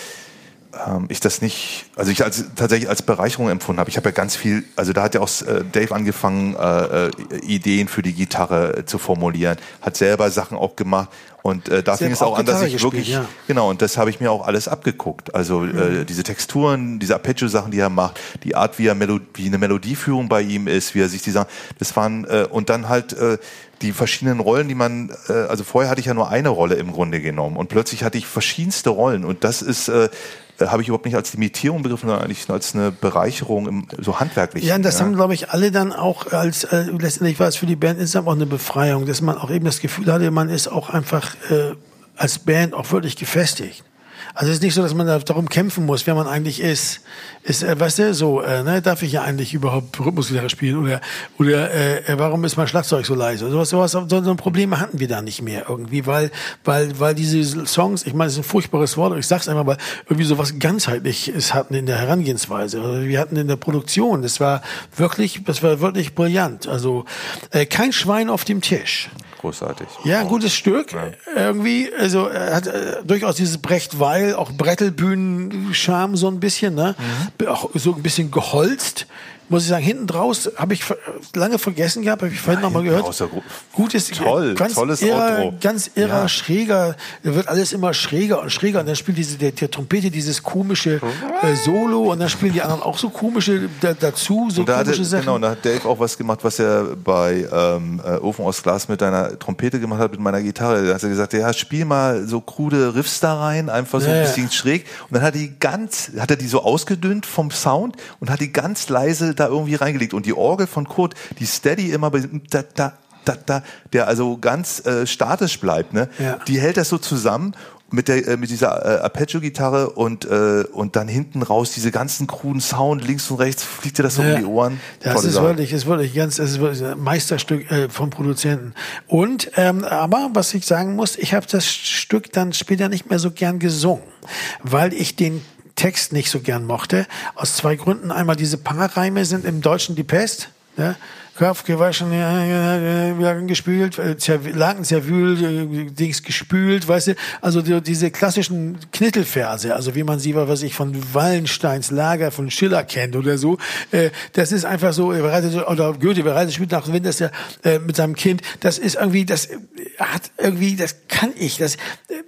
ähm, ich das nicht, also ich als, tatsächlich als Bereicherung empfunden habe. Ich habe ja ganz viel, also da hat ja auch äh, Dave angefangen, äh, äh, Ideen für die Gitarre äh, zu formulieren, hat selber Sachen auch gemacht und äh, da fing es auch an, dass ich gespielt, wirklich, ja. genau, und das habe ich mir auch alles abgeguckt. Also mhm. äh, diese Texturen, diese Arpeggio-Sachen, die er macht, die Art, wie er Melo wie eine Melodieführung bei ihm ist, wie er sich die Sachen, das waren, äh, und dann halt äh, die verschiedenen Rollen, die man, äh, also vorher hatte ich ja nur eine Rolle im Grunde genommen und plötzlich hatte ich verschiedenste Rollen und das ist, äh, äh habe ich überhaupt nicht als Limitierung begriffen, sondern eigentlich als eine Bereicherung im so handwerklich. Ja, und das ja. haben, glaube ich, alle dann auch als, äh, letztendlich war es für die Band insgesamt auch eine Befreiung, dass man auch eben das Gefühl hatte, man ist auch einfach äh, als Band auch wirklich gefestigt. Also es ist nicht so, dass man darum kämpfen muss, wer man eigentlich ist. Ist, äh, weißt du, so, äh, ne, darf ich ja eigentlich überhaupt Rhythmusgitarre spielen oder oder äh, äh, warum ist mein Schlagzeug so leise? Sowas, sowas, so, so ein Problem hatten wir da nicht mehr irgendwie, weil weil weil diese Songs, ich meine, es ist ein furchtbares Wort, ich sag's einfach mal, irgendwie so was ganzheitliches hatten in der Herangehensweise. Also wir hatten in der Produktion, das war wirklich, das war wirklich brillant. Also äh, kein Schwein auf dem Tisch großartig. Ja, ein gutes Stück. Ja. Irgendwie, also er hat äh, durchaus dieses Brecht-Weil, auch Brettelbühnen-Charme so ein bisschen, ne? Mhm. Auch so ein bisschen geholzt muss ich sagen, hinten draus habe ich lange vergessen gehabt, habe ich vorhin ja, nochmal gehört. Gutes, toll, ganz tolles irrer, Outro. Ganz irrer, ja. schräger, da wird alles immer schräger und schräger und dann spielt diese, der, der Trompete dieses komische äh, Solo und dann spielen die anderen auch so komische da, dazu, so da komische hatte, Sachen. Genau, da hat Dave auch was gemacht, was er bei ähm, äh, Ofen aus Glas mit deiner Trompete gemacht hat, mit meiner Gitarre. Da hat er gesagt, ja, spiel mal so krude Riffs da rein, einfach so ja, ein bisschen schräg. Und dann hat er die ganz, hat er die so ausgedünnt vom Sound und hat die ganz leise da irgendwie reingelegt. Und die Orgel von Kurt, die steady immer bei da, da, da, da, der also ganz äh, statisch bleibt, ne? Ja. Die hält das so zusammen mit der äh, mit dieser äh, Arpeggio Gitarre und äh, und dann hinten raus diese ganzen kruden Sound links und rechts fliegt dir das so ja, um die Ohren. Das Tolle ist Sache. wirklich ist wirklich ganz das ist wirklich ein Meisterstück äh, vom Produzenten. Und ähm, aber was ich sagen muss, ich habe das Stück dann später nicht mehr so gern gesungen, weil ich den Text nicht so gern mochte. Aus zwei Gründen. Einmal diese Paarreime sind im Deutschen die Pest. Ja? Kopf gewaschen, ja, gespült, äh, Laken zerwühlt, äh, Dings gespült, weißt du, also die, diese klassischen Knittelverse, also wie man sie, was ich von Wallensteins Lager von Schiller kennt oder so, äh, das ist einfach so, oder Goethe bereitet spielt nach Winter ja äh, mit seinem Kind, das ist irgendwie, das hat irgendwie, das kann ich, das,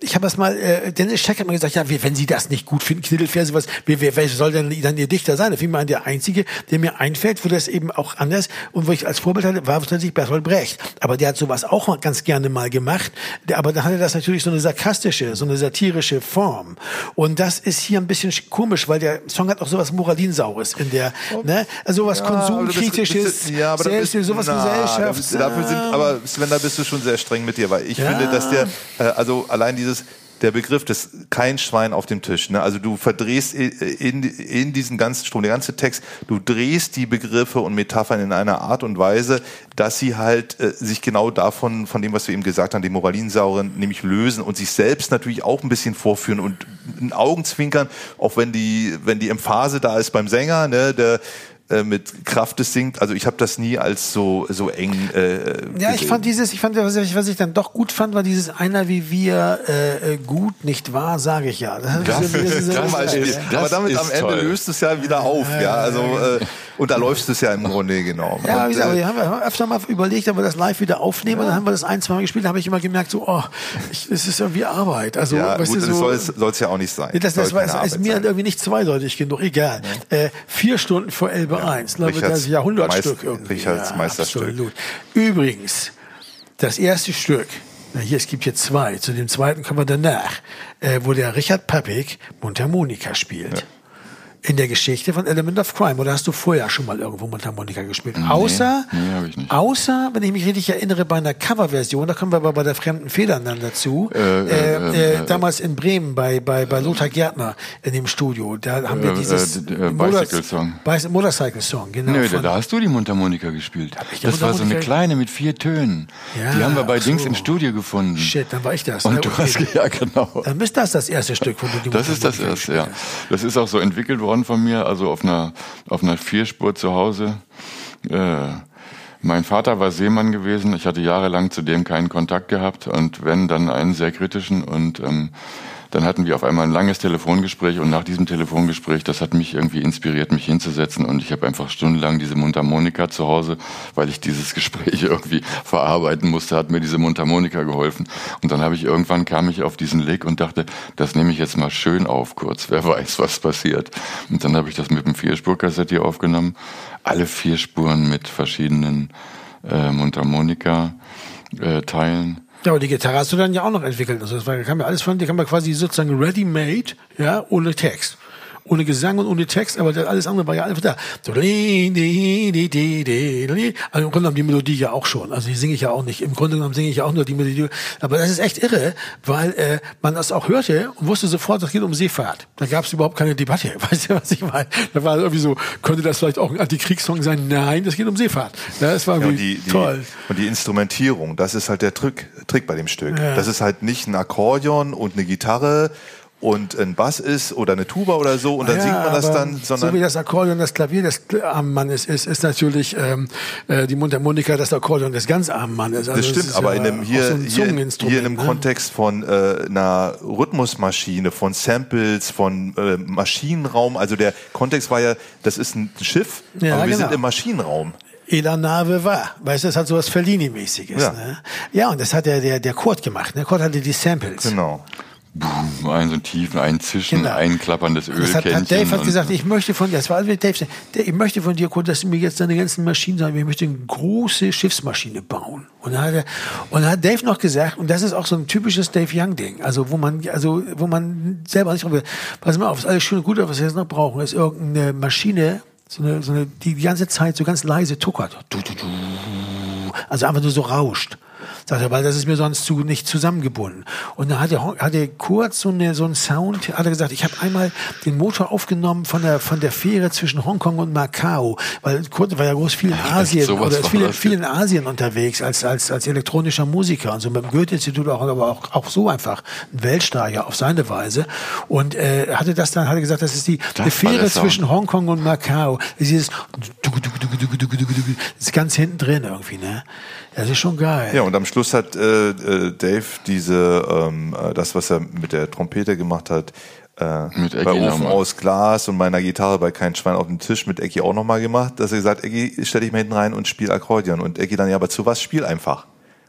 ich habe das mal, äh, Dennis Scheck hat mir gesagt, ja, wenn Sie das nicht gut finden, Knittelverse, was, wer, wer, wer soll denn dann Ihr Dichter sein? Fiel mir an, der Einzige, der mir einfällt, wo das eben auch anders und wo ich als Vorbild hatte, war tatsächlich Bertolt Brecht. Aber der hat sowas auch ganz gerne mal gemacht. Der, aber da hatte das natürlich so eine sarkastische, so eine satirische Form. Und das ist hier ein bisschen komisch, weil der Song hat auch sowas Moralinsaures in der, ne? Also sowas ja, konsumkritisches, ja, aber selbst, bist, sowas na, Gesellschaft. Dafür sind, aber Sven, da bist du schon sehr streng mit dir, weil ich ja. finde, dass der, äh, also allein dieses, der Begriff des kein Schwein auf dem Tisch. Ne? Also du verdrehst in, in diesen ganzen Strom, der ganze Text, du drehst die Begriffe und Metaphern in einer Art und Weise, dass sie halt äh, sich genau davon, von dem, was wir eben gesagt haben, die Moralinsauren, nämlich lösen und sich selbst natürlich auch ein bisschen vorführen und ein Augenzwinkern, auch wenn die, wenn die Emphase da ist beim Sänger, ne, der äh, mit Kraft es singt. Also ich habe das nie als so so eng. Äh, ja, ich fand dieses, ich fand was ich, was ich dann doch gut fand, war dieses einer wie wir äh, äh gut, nicht wahr, sage ich ja. Das, das, das, ist, das ist, aber damit am Ende toll. löst es ja wieder auf, ja. Also äh, und da läuft es ja im Grunde genau. Ja, und, wie gesagt, äh, wir haben öfter mal überlegt, ob wir das live wieder aufnehmen. Ja. Und dann haben wir das ein, zwei Mal gespielt. Da habe ich immer gemerkt, so, oh, es ist irgendwie Arbeit. Also, ja, weißt gut, du, so, soll es ja auch nicht sein. Das, das, das war, ist mir sein. irgendwie nicht zweideutig genug. Egal. Ja. Äh, vier Stunden vor Elbe ja. 1. Glaube, Richards, das Jahrhundertstück irgendwie. Richards ja, Meisterstück. Absolut. Übrigens, das erste Stück, na hier, es gibt hier zwei. Zu dem zweiten kommen wir danach, äh, wo der Richard Pappig Mundharmonika spielt. Ja in der Geschichte von Element of Crime. Oder hast du vorher schon mal irgendwo Mundharmonika gespielt? Nee, außer, nee, ich nicht. außer, wenn ich mich richtig erinnere, bei einer Coverversion, da kommen wir aber bei der fremden Federn dann dazu. Äh, äh, äh, äh damals in Bremen bei, bei, bei Lothar Gärtner in dem Studio. Da haben wir äh, dieses äh, Bicycle Song. Motorcycle Song, genau. Nee, da hast du die Mundharmonika gespielt. Das war so eine kleine mit vier Tönen. Ja, die haben wir bei Dings so. im Studio gefunden. Shit, dann war ich das. Und ne? du okay. hast, ja genau. Dann ist das das erste Stück, wo du die Das ist das erste, ja. Das ist auch so entwickelt worden von mir, also auf einer, auf einer Vierspur zu Hause. Äh, mein Vater war Seemann gewesen. Ich hatte jahrelang zudem keinen Kontakt gehabt und wenn, dann einen sehr kritischen. Und ähm, dann hatten wir auf einmal ein langes Telefongespräch und nach diesem Telefongespräch, das hat mich irgendwie inspiriert, mich hinzusetzen und ich habe einfach stundenlang diese Mundharmonika zu Hause, weil ich dieses Gespräch irgendwie verarbeiten musste, hat mir diese Mundharmonika geholfen. Und dann habe ich irgendwann kam ich auf diesen Lick und dachte, das nehme ich jetzt mal schön auf kurz, wer weiß, was passiert. Und dann habe ich das mit dem Vierspurkassett hier aufgenommen, alle vier Spuren mit verschiedenen äh, Mundharmonika äh, Teilen ja, aber die Gitarre hast du dann ja auch noch entwickelt. Also das war, kam ja alles von, die kam ja quasi sozusagen ready-made, ja, ohne Text ohne Gesang und ohne Text, aber alles andere war ja einfach da. Also im Grunde genommen die Melodie ja auch schon. Also die singe ich ja auch nicht. Im Grunde genommen singe ich ja auch nur die Melodie. Aber das ist echt irre, weil äh, man das auch hörte und wusste sofort, das geht um Seefahrt. Da gab es überhaupt keine Debatte. Weißt du, was ich meine? Da war irgendwie so, könnte das vielleicht auch ein Antikriegssong sein? Nein, das geht um Seefahrt. Ja, das war ja, und die, toll. Die, und die Instrumentierung, das ist halt der Trick, Trick bei dem Stück. Ja. Das ist halt nicht ein Akkordeon und eine Gitarre und ein Bass ist oder eine Tuba oder so und dann ja, singt man das dann, sondern so wie das Akkordeon das Klavier des armen Mannes ist, ist natürlich ähm, äh, die Mundharmonika das Akkordeon des ganz armen Mannes. Also das stimmt, aber ja in einem hier, so ein hier, hier in einem ne? Kontext von äh, einer Rhythmusmaschine, von Samples, von äh, Maschinenraum, also der Kontext war ja, das ist ein Schiff, ja, aber wir genau. sind im Maschinenraum. E la nave va. Weißt du, das hat so was Fellini-mäßiges. Ja. Ne? ja, und das hat der, der, der Kurt gemacht. Ne? Kurt hatte die Samples. Genau boom, ein so ein tiefen, ein Zischen, genau. ein klapperndes Ölkännchen. Hat, hat Dave hat gesagt, ich möchte von dir, das war Dave, ich möchte von dir, dass du mir jetzt deine ganzen Maschinen sagen, ich möchte eine große Schiffsmaschine bauen. Und dann hat, er, und dann hat Dave noch gesagt, und das ist auch so ein typisches Dave Young Ding, also wo man, also wo man selber nicht, pass mal auf, ist alles schön und gut, was wir jetzt noch brauchen, ist irgendeine Maschine, so eine, so eine, die ganze Zeit so ganz leise tuckert. Also einfach nur so rauscht. Sagt er, weil das ist mir sonst zu, nicht zusammengebunden. Und dann hat er, hat er kurz so, eine, so einen Sound, hat er gesagt, ich habe einmal den Motor aufgenommen von der, von der Fähre zwischen Hongkong und Macau, weil Kurt war ja groß viel in Asien oder ist viel, viel in Asien unterwegs als, als, als elektronischer Musiker und so beim Goethe-Institut auch, aber auch, auch so einfach ein Weltstar auf seine Weise. Und äh, hatte das dann, hat er gesagt, das ist die, das Fähre zwischen Hongkong und Macau. Dieses, das ist ganz hinten drin irgendwie, ne? Das ist schon geil. Ja, und am Schluss hat äh, äh, Dave diese, ähm, äh, das, was er mit der Trompete gemacht hat, äh, mit bei Ofen aus Glas und meiner Gitarre bei Kein Schwein auf dem Tisch mit Ecki auch nochmal gemacht, dass er gesagt, Ecki, stell dich mal hinten rein und spiel Akkordeon. Und Ecki dann, ja, aber zu was? Spiel einfach.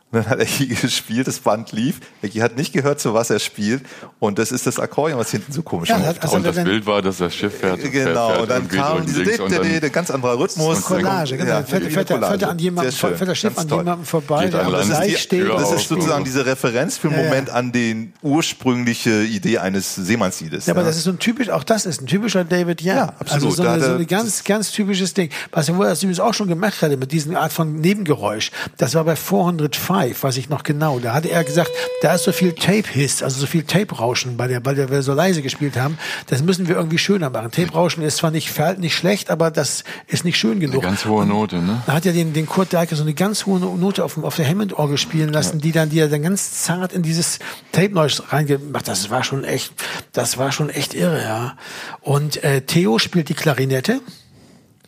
Und dann hat Ecki gespielt, das Band lief. Ecki hat nicht gehört, zu was er spielt. Und das ist das Akkordeon, was hinten so komisch ja. Also und das Bild war, dass das Schiff fährt. Genau, fährt und dann kam diese de, ganz anderer Rhythmus. Collage, genau. Ja, fährt, fährt, fährt, an jemandem, fährt das Schiff an jemandem vorbei, der das ist, steht. Das ist sozusagen diese Referenz für einen Moment an die ursprüngliche Idee eines Seemannsliedes. Ja, aber das ist so ein typisch, auch das ist ein typischer David Young. Ja, absolut. Also so, eine, so ein ganz, ganz typisches Ding. Was er übrigens auch schon gemacht hatte mit diesen Art von Nebengeräusch. Das war bei 405, was ich noch genau. Da hatte er gesagt, da ist so viel Tape-Hiss, also so viel Tape-Rauschen, bei der, weil wir so leise gespielt haben. Das müssen wir irgendwie schöner machen. Tape-Rauschen ist zwar nicht, nicht schlecht, aber das ist nicht schön genug. Eine ganz hohe Note, ne? Da hat ja den, den Kurt Deiker so eine ganz hohe Note auf, auf der Hammond-Orgel spielen lassen, ja. die dann, die er dann ganz zart in dieses Tape-Noise reingemacht. Das war schon echt, das war schon echt irre, ja. Und äh, Theo spielt die Klarinette.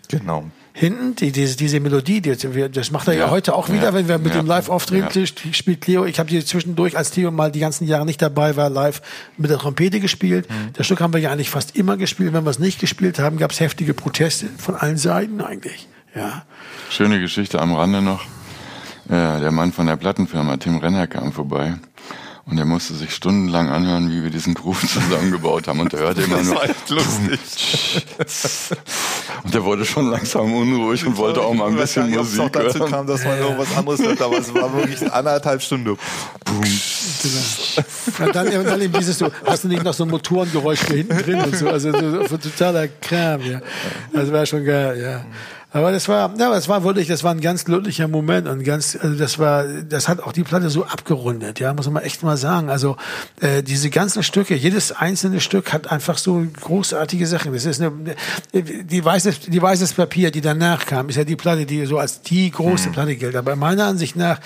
Genau hinten, die, diese, diese Melodie, die, das macht er ja, ja heute auch wieder, ja. wenn wir mit ja. dem live auftreten, spielt Cleo. Ich habe die zwischendurch, als Theo mal die ganzen Jahre nicht dabei war, live mit der Trompete gespielt. Mhm. Das Stück haben wir ja eigentlich fast immer gespielt. Wenn wir es nicht gespielt haben, gab es heftige Proteste von allen Seiten eigentlich. Ja. Schöne Geschichte am Rande noch. der Mann von der Plattenfirma, Tim Renner, kam vorbei und er musste sich stundenlang anhören, wie wir diesen Groove zusammengebaut haben. Und er hörte immer nur. Lustig. und er wurde schon langsam unruhig und wollte auch mal ein bisschen Musik hören. dazu kam, dass man irgendwas anderes hört, aber es war wirklich anderthalb Stunden. Boom. Und dann, und dann eben dieses so, hast du nicht noch so ein Motorengeräusch hier hinten drin und so, also so, so totaler Kram, ja. Das war schon geil, ja. Aber das war, ja, das war wirklich, das war ein ganz glücklicher Moment und ganz, also das war, das hat auch die Platte so abgerundet, ja, muss man echt mal sagen. Also äh, diese ganzen Stücke, jedes einzelne Stück hat einfach so großartige Sachen. Das ist eine, die weißes, die weißes Papier, die danach kam, ist ja die Platte, die so als die große hm. Platte gilt. Aber meiner Ansicht nach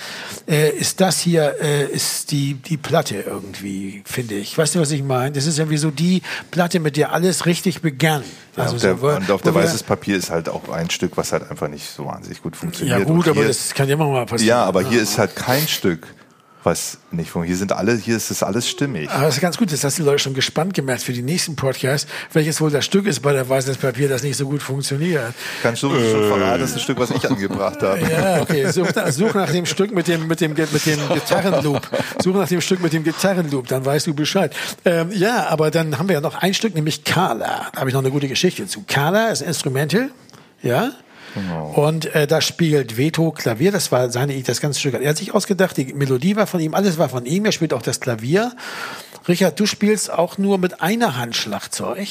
äh, ist das hier äh, ist die die Platte irgendwie, finde ich. Weißt du, was ich meine? Das ist irgendwie so die Platte, mit der alles richtig begann. Also ja, auf der, so, und auf der weißes Papier ist halt auch ein Stück, was halt einfach nicht so wahnsinnig gut funktioniert. Ja gut, aber das kann ja immer mal passieren. Ja, aber hier ist halt kein Stück, was nicht funktioniert. Hier sind alle, hier ist das alles stimmig. Aber das ist ganz gut, das hast die Leute schon gespannt gemerkt für die nächsten Podcasts, welches wohl das Stück ist bei der Weißes Papier, das nicht so gut funktioniert. Kannst du äh. schon verraten, das ist ein Stück, was ich angebracht habe. Ja, okay. Such, such nach dem Stück mit dem, mit dem, mit dem Gitarrenloop. Such nach dem Stück mit dem Gitarrenloop, dann weißt du Bescheid. Ähm, ja, aber dann haben wir ja noch ein Stück, nämlich Carla. Da habe ich noch eine gute Geschichte zu. Carla ist Instrumental. Ja, Genau. Und äh, da spielt Veto Klavier, das war seine das ganze Stück. Er hat sich ausgedacht, die Melodie war von ihm, alles war von ihm, er spielt auch das Klavier. Richard, du spielst auch nur mit einer Hand Schlagzeug.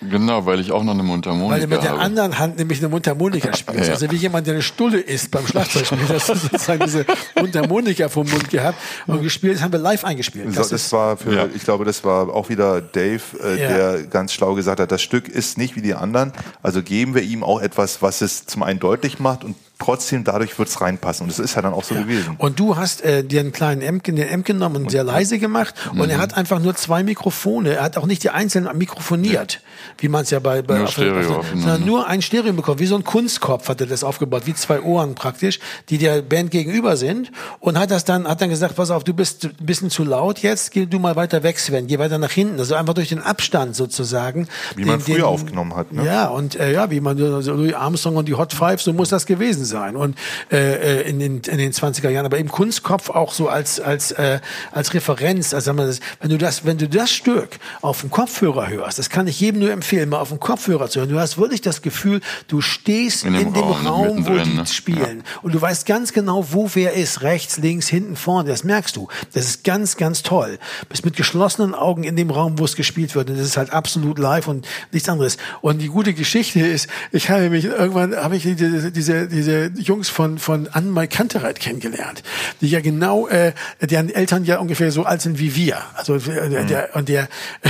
Genau, weil ich auch noch eine Mundharmonika habe. Weil du mit der habe. anderen Hand nämlich eine Mundharmonika spielst. Ja. Also wie jemand, der eine Stulle isst beim Schlagzeugspiel. Das ist sozusagen diese Mundharmonika vom Mund gehabt und gespielt, das haben wir live eingespielt. Das, das war für, ja. ich glaube, das war auch wieder Dave, äh, ja. der ganz schlau gesagt hat, das Stück ist nicht wie die anderen, also geben wir ihm auch etwas, was es zum einen deutlich macht und trotzdem dadurch wird's reinpassen. Und das ist ja dann auch so ja. gewesen. Und du hast äh, dir einen kleinen Amp, den Amp genommen und, und sehr leise gemacht. Mhm. Und er hat einfach nur zwei Mikrofone. Er hat auch nicht die einzelnen mikrofoniert, ja. wie man es ja bei, bei nur Stereo sondern nur ein Stereo bekommen. Wie so ein Kunstkopf hat er das aufgebaut, wie zwei Ohren praktisch, die der Band gegenüber sind. Und hat das dann, hat dann gesagt, pass auf, du bist ein bisschen zu laut jetzt, geh du mal weiter weg, Sven, geh weiter nach hinten. Also einfach durch den Abstand sozusagen. Wie den, man früher den, aufgenommen hat. Ne? Ja, und äh, ja, wie man also Louis Armstrong und die Hot Five, so muss das gewesen sein. Und äh, äh in, den, in den 20er Jahren, aber im Kunstkopf auch so als als äh, als Referenz, also sagen wir das, wenn du das wenn du das Stück auf dem Kopfhörer hörst, das kann ich jedem nur empfehlen, mal auf dem Kopfhörer zu hören. Du hast wirklich das Gefühl, du stehst in dem, in dem Raum, Raum wo die ne? spielen ja. und du weißt ganz genau, wo wer ist, rechts, links, hinten, vorne. Das merkst du. Das ist ganz ganz toll. Bist mit geschlossenen Augen in dem Raum, wo es gespielt wird. Und das ist halt absolut live und nichts anderes. Und die gute Geschichte ist, ich habe mich irgendwann habe ich diese diese, diese Jungs von von Anne Kantereit kennengelernt, die ja genau, äh, deren Eltern ja ungefähr so alt sind wie wir. Also äh, mhm. der und der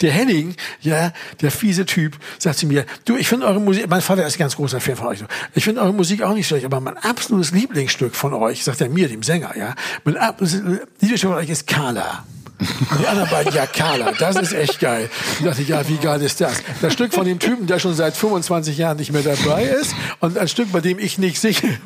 Der Henning, ja, der fiese Typ, sagt zu mir, du, ich finde eure Musik, mein Vater ist ein ganz großer Fan von euch. Ich finde eure Musik auch nicht schlecht, aber mein absolutes Lieblingsstück von euch, sagt er mir, dem Sänger, ja, mein absolutes Lieblingsstück von euch ist Carla. Und die anderen beiden, ja, Carla, das ist echt geil. Ich dachte, ja, wie geil ist das? Das Stück von dem Typen, der schon seit 25 Jahren nicht mehr dabei ist und ein Stück, bei dem ich nicht singe.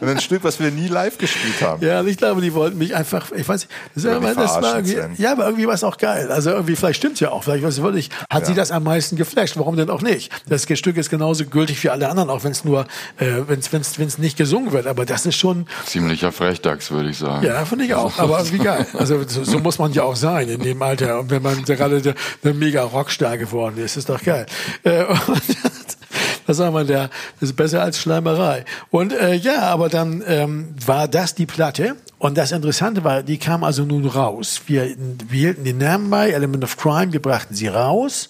Und ein Stück, was wir nie live gespielt haben. Ja, ich glaube, die wollten mich einfach, ich weiß nicht, das, ja, das war irgendwie, ja, aber irgendwie war es auch geil. Also irgendwie, vielleicht stimmt's ja auch. Vielleicht was wirklich, hat ja. sie das am meisten geflasht. Warum denn auch nicht? Das Stück ist genauso gültig wie alle anderen, auch wenn es nur, äh, wenn es nicht gesungen wird. Aber das ist schon ziemlicher Frechdachs, würde ich sagen. Ja, finde ich auch. Aber irgendwie geil. Also so, so, muss man ja auch sein in dem Alter. Und wenn man gerade der, der mega Rockstar geworden ist, ist doch geil. Äh, was sagen wir, der das ist besser als Schleimerei. Und äh, ja, aber dann ähm, war das die Platte. Und das Interessante war, die kam also nun raus. Wir, wir hielten den Namen bei, Element of Crime, wir brachten sie raus.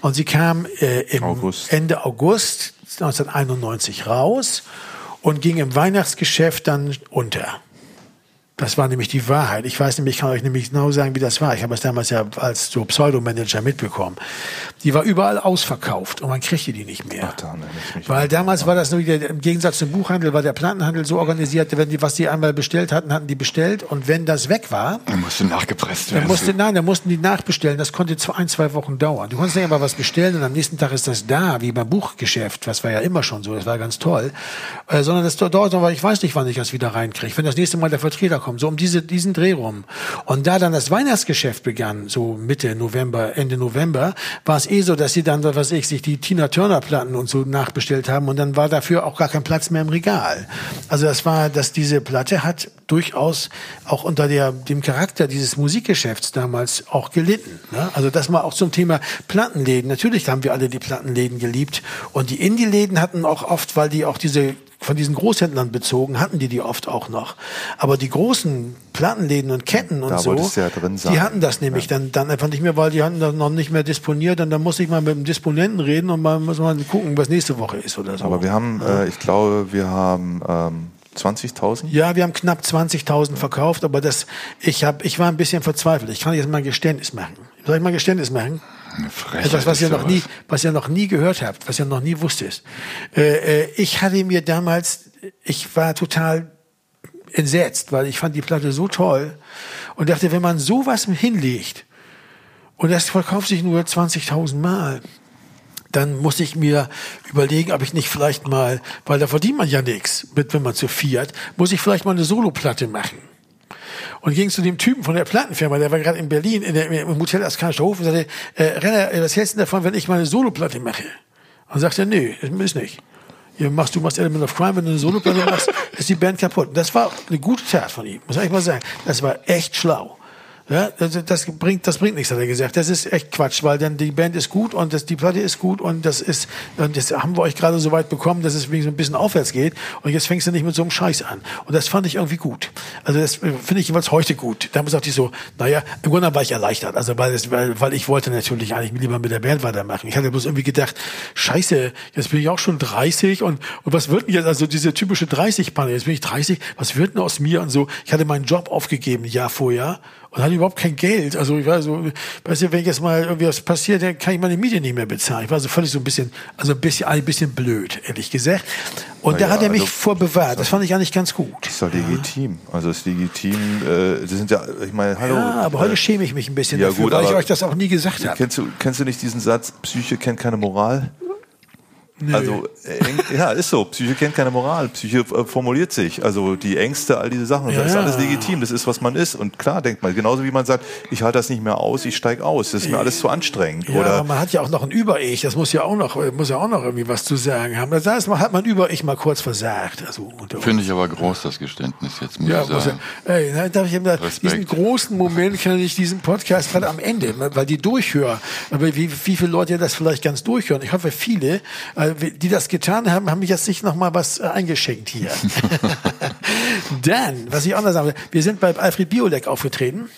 Und sie kam äh, im August. Ende August 1991 raus und ging im Weihnachtsgeschäft dann unter. Das war nämlich die Wahrheit. Ich weiß nämlich, ich kann euch nämlich genau sagen, wie das war. Ich habe es damals ja als so Pseudomanager mitbekommen. Die war überall ausverkauft und man kriegte die nicht mehr. Ach, da, Weil damals war das nur wieder, im Gegensatz zum Buchhandel, war der Plattenhandel so organisiert, wenn die, was die einmal bestellt hatten, hatten die bestellt und wenn das weg war. Dann musste nachgepresst werden. Dann musste, nein, dann mussten die nachbestellen. Das konnte zwei, ein, zwei Wochen dauern. Du konntest nicht einfach was bestellen und am nächsten Tag ist das da, wie beim Buchgeschäft. Das war ja immer schon so. Das war ganz toll. Äh, sondern das dauert, aber ich weiß nicht, wann ich das wieder reinkriege. Wenn das nächste Mal der Vertreter kommt, so um diese, diesen Dreh rum. Und da dann das Weihnachtsgeschäft begann, so Mitte November, Ende November, war es eh so, dass sie dann, was weiß ich, sich die Tina Turner Platten und so nachbestellt haben und dann war dafür auch gar kein Platz mehr im Regal. Also das war, dass diese Platte hat durchaus auch unter der, dem Charakter dieses Musikgeschäfts damals auch gelitten. Ne? Also das mal auch zum Thema Plattenläden. Natürlich haben wir alle die Plattenläden geliebt und die Indie-Läden hatten auch oft, weil die auch diese von diesen Großhändlern bezogen, hatten die die oft auch noch. Aber die großen Plattenläden und Ketten und da so, ja die hatten das nämlich ja. dann, dann einfach nicht mehr, weil die hatten das noch nicht mehr disponiert und dann muss ich mal mit dem Disponenten reden und mal muss man gucken, was nächste Woche ist oder so. Aber wir haben, äh, ich glaube, wir haben ähm, 20.000? Ja, wir haben knapp 20.000 verkauft, aber das, ich habe, ich war ein bisschen verzweifelt. Ich kann jetzt mal ein Geständnis machen. Soll ich mal ein Geständnis machen? Etwas, was ihr noch nie, was ihr noch nie gehört habt, was ihr noch nie wusstet. Äh, äh, ich hatte mir damals, ich war total entsetzt, weil ich fand die Platte so toll und dachte, wenn man sowas hinlegt und das verkauft sich nur 20.000 Mal, dann muss ich mir überlegen, ob ich nicht vielleicht mal, weil da verdient man ja nichts, wenn man zu viert, muss ich vielleicht mal eine Soloplatte machen und ging zu dem Typen von der Plattenfirma, der war gerade in Berlin in der, im Hotel Askanischer Hof und sagte, äh, Renner, was hältst du davon, wenn ich mal eine Soloplatte mache? Und sagte nee, das ist nicht. Ihr machst, du machst Element of Crime, wenn du eine Soloplatte machst, ist die Band kaputt. Das war eine gute Tat von ihm, muss ich mal sagen. Das war echt schlau. Ja, das, das bringt, das bringt nichts, hat er gesagt. Das ist echt Quatsch, weil dann die Band ist gut und das, die Platte ist gut und das ist, und das haben wir euch gerade so weit bekommen, dass es wegen so ein bisschen aufwärts geht und jetzt fängst du nicht mit so einem Scheiß an. Und das fand ich irgendwie gut. Also das äh, finde ich jeweils heute gut. Damals sagte ich so, naja, im Grunde war ich erleichtert. Also weil, es, weil, weil ich wollte natürlich eigentlich lieber mit der Band weitermachen. Ich hatte bloß irgendwie gedacht, scheiße, jetzt bin ich auch schon 30 und, und was wird denn jetzt, also diese typische 30-Panne, jetzt bin ich 30, was wird denn aus mir und so. Ich hatte meinen Job aufgegeben, Jahr vorher und hatte überhaupt kein Geld. Also ich war so, weißt du, wenn jetzt mal irgendwie was passiert, dann kann ich meine Miete nicht mehr bezahlen. Ich war so völlig so ein bisschen, also ein bisschen, ein bisschen blöd, ehrlich gesagt. Und Na da ja, hat er mich also, vor bewahrt. Das fand ich eigentlich ganz gut. Das ist doch legitim. Also es ist legitim, äh, das sind ja, ich meine, hallo. Ja, aber heute schäme ich mich ein bisschen ja, dafür, gut, weil ich euch das auch nie gesagt habe. Kennst du, kennst du nicht diesen Satz, Psyche kennt keine Moral? Nee. Also äh, ja, ist so. Psyche kennt keine Moral. Psyche äh, formuliert sich. Also die Ängste, all diese Sachen. Ja. Das ist alles legitim. Das ist, was man ist. Und klar, denkt man, genauso wie man sagt, ich halte das nicht mehr aus, ich steige aus. Das ist mir alles zu anstrengend. Ja, Oder aber man hat ja auch noch ein Über-Ich. Das muss ja auch noch, muss ja auch noch irgendwie was zu sagen haben. Das heißt, man hat man Über-Ich mal kurz versagt. Also Finde ich aber groß, das Geständnis jetzt, muss ja, ich sagen. Ja, ey, na, darf ich eben diesen großen Moment kann ich diesen Podcast gerade am Ende, weil die durchhören. Aber wie, wie viele Leute das vielleicht ganz durchhören? Ich hoffe, viele, äh, die das getan haben, haben mich jetzt nicht noch mal was äh, eingeschenkt hier. Dann, was ich auch noch sagen will, wir sind bei Alfred Biolek aufgetreten.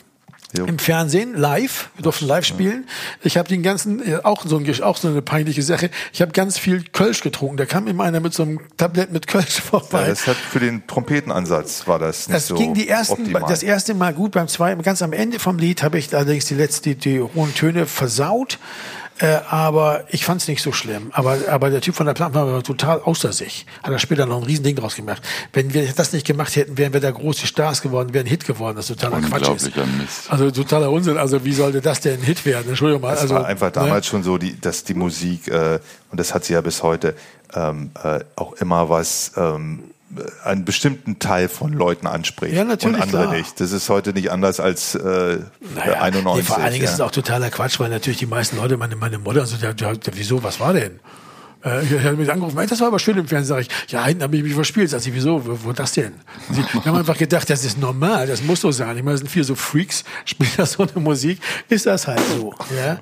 Jo. Im Fernsehen, live. Wir durften live spielen. Ich habe den ganzen, äh, auch so, ein, auch so eine peinliche Sache, ich habe ganz viel Kölsch getrunken. Da kam immer einer mit so einem Tablett mit Kölsch vorbei. Ja, das hat für den Trompetenansatz war das nicht das so ging die ersten, optimal. Das erste Mal gut, beim zweiten, ganz am Ende vom Lied habe ich allerdings die letzte, die hohen Töne versaut. Äh, aber ich fand es nicht so schlimm. Aber, aber der Typ von der Plattenfirma war total außer sich. Hat er später noch ein Riesending draus gemacht. Wenn wir das nicht gemacht hätten, wären wir da große Stars geworden, wären Hit geworden. Das ist totaler Quatsch ist. Mist. Also totaler Unsinn. Also wie sollte das denn ein Hit werden? Entschuldigung mal. Es also, war einfach ne? damals schon so, die, dass die Musik, äh, und das hat sie ja bis heute, ähm, äh, auch immer was... Ähm, einen bestimmten Teil von Leuten anspricht ja, natürlich, und andere klar. nicht. Das ist heute nicht anders als äh, naja, 91. Nee, vor allen Dingen ja. ist es auch totaler Quatsch, weil natürlich die meisten Leute, meine, meine Mutter, so, ja, wieso, was war denn? Äh, ich habe mich angerufen, das war aber schön im Fernsehen. Sag ich, ja, hinten habe ich mich verspielt. Sag ich, wieso? Wo, wo das denn? Sie haben einfach gedacht, das ist normal, das muss so sein. Ich meine, es sind viele so Freaks, spielen das so eine Musik, ist das halt so. Ja.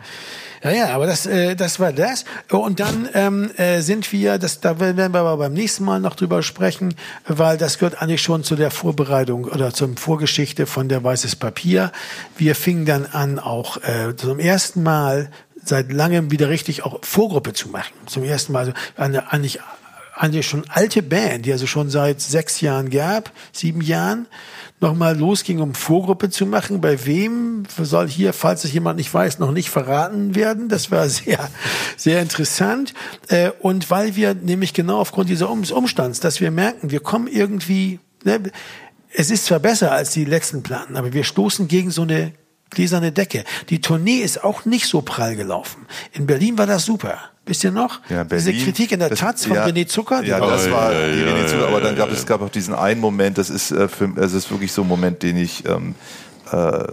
Ja, ja, aber das, äh, das war das. Und dann ähm, äh, sind wir, das, da werden wir aber beim nächsten Mal noch drüber sprechen, weil das gehört eigentlich schon zu der Vorbereitung oder zur Vorgeschichte von der Weißes Papier. Wir fingen dann an, auch äh, zum ersten Mal seit langem wieder richtig auch Vorgruppe zu machen. Zum ersten Mal also eine eigentlich eine schon alte Band, die also schon seit sechs Jahren gab, sieben Jahren, nochmal losging, um Vorgruppe zu machen. Bei wem soll hier, falls es jemand nicht weiß, noch nicht verraten werden. Das war sehr, sehr interessant. Äh, und weil wir nämlich genau aufgrund dieser Umstands, dass wir merken, wir kommen irgendwie, ne, es ist zwar besser als die letzten Platten, aber wir stoßen gegen so eine gläserne Decke. Die Tournee ist auch nicht so prall gelaufen. In Berlin war das super. Wisst ihr noch? Ja, Berlin, Diese Kritik in der Taz von ja, René Zucker? Ja, das oh, war ja, die René Zucker, aber dann gab es gab auch diesen einen Moment, das ist, äh, für, also ist wirklich so ein Moment, den ich, ähm, äh,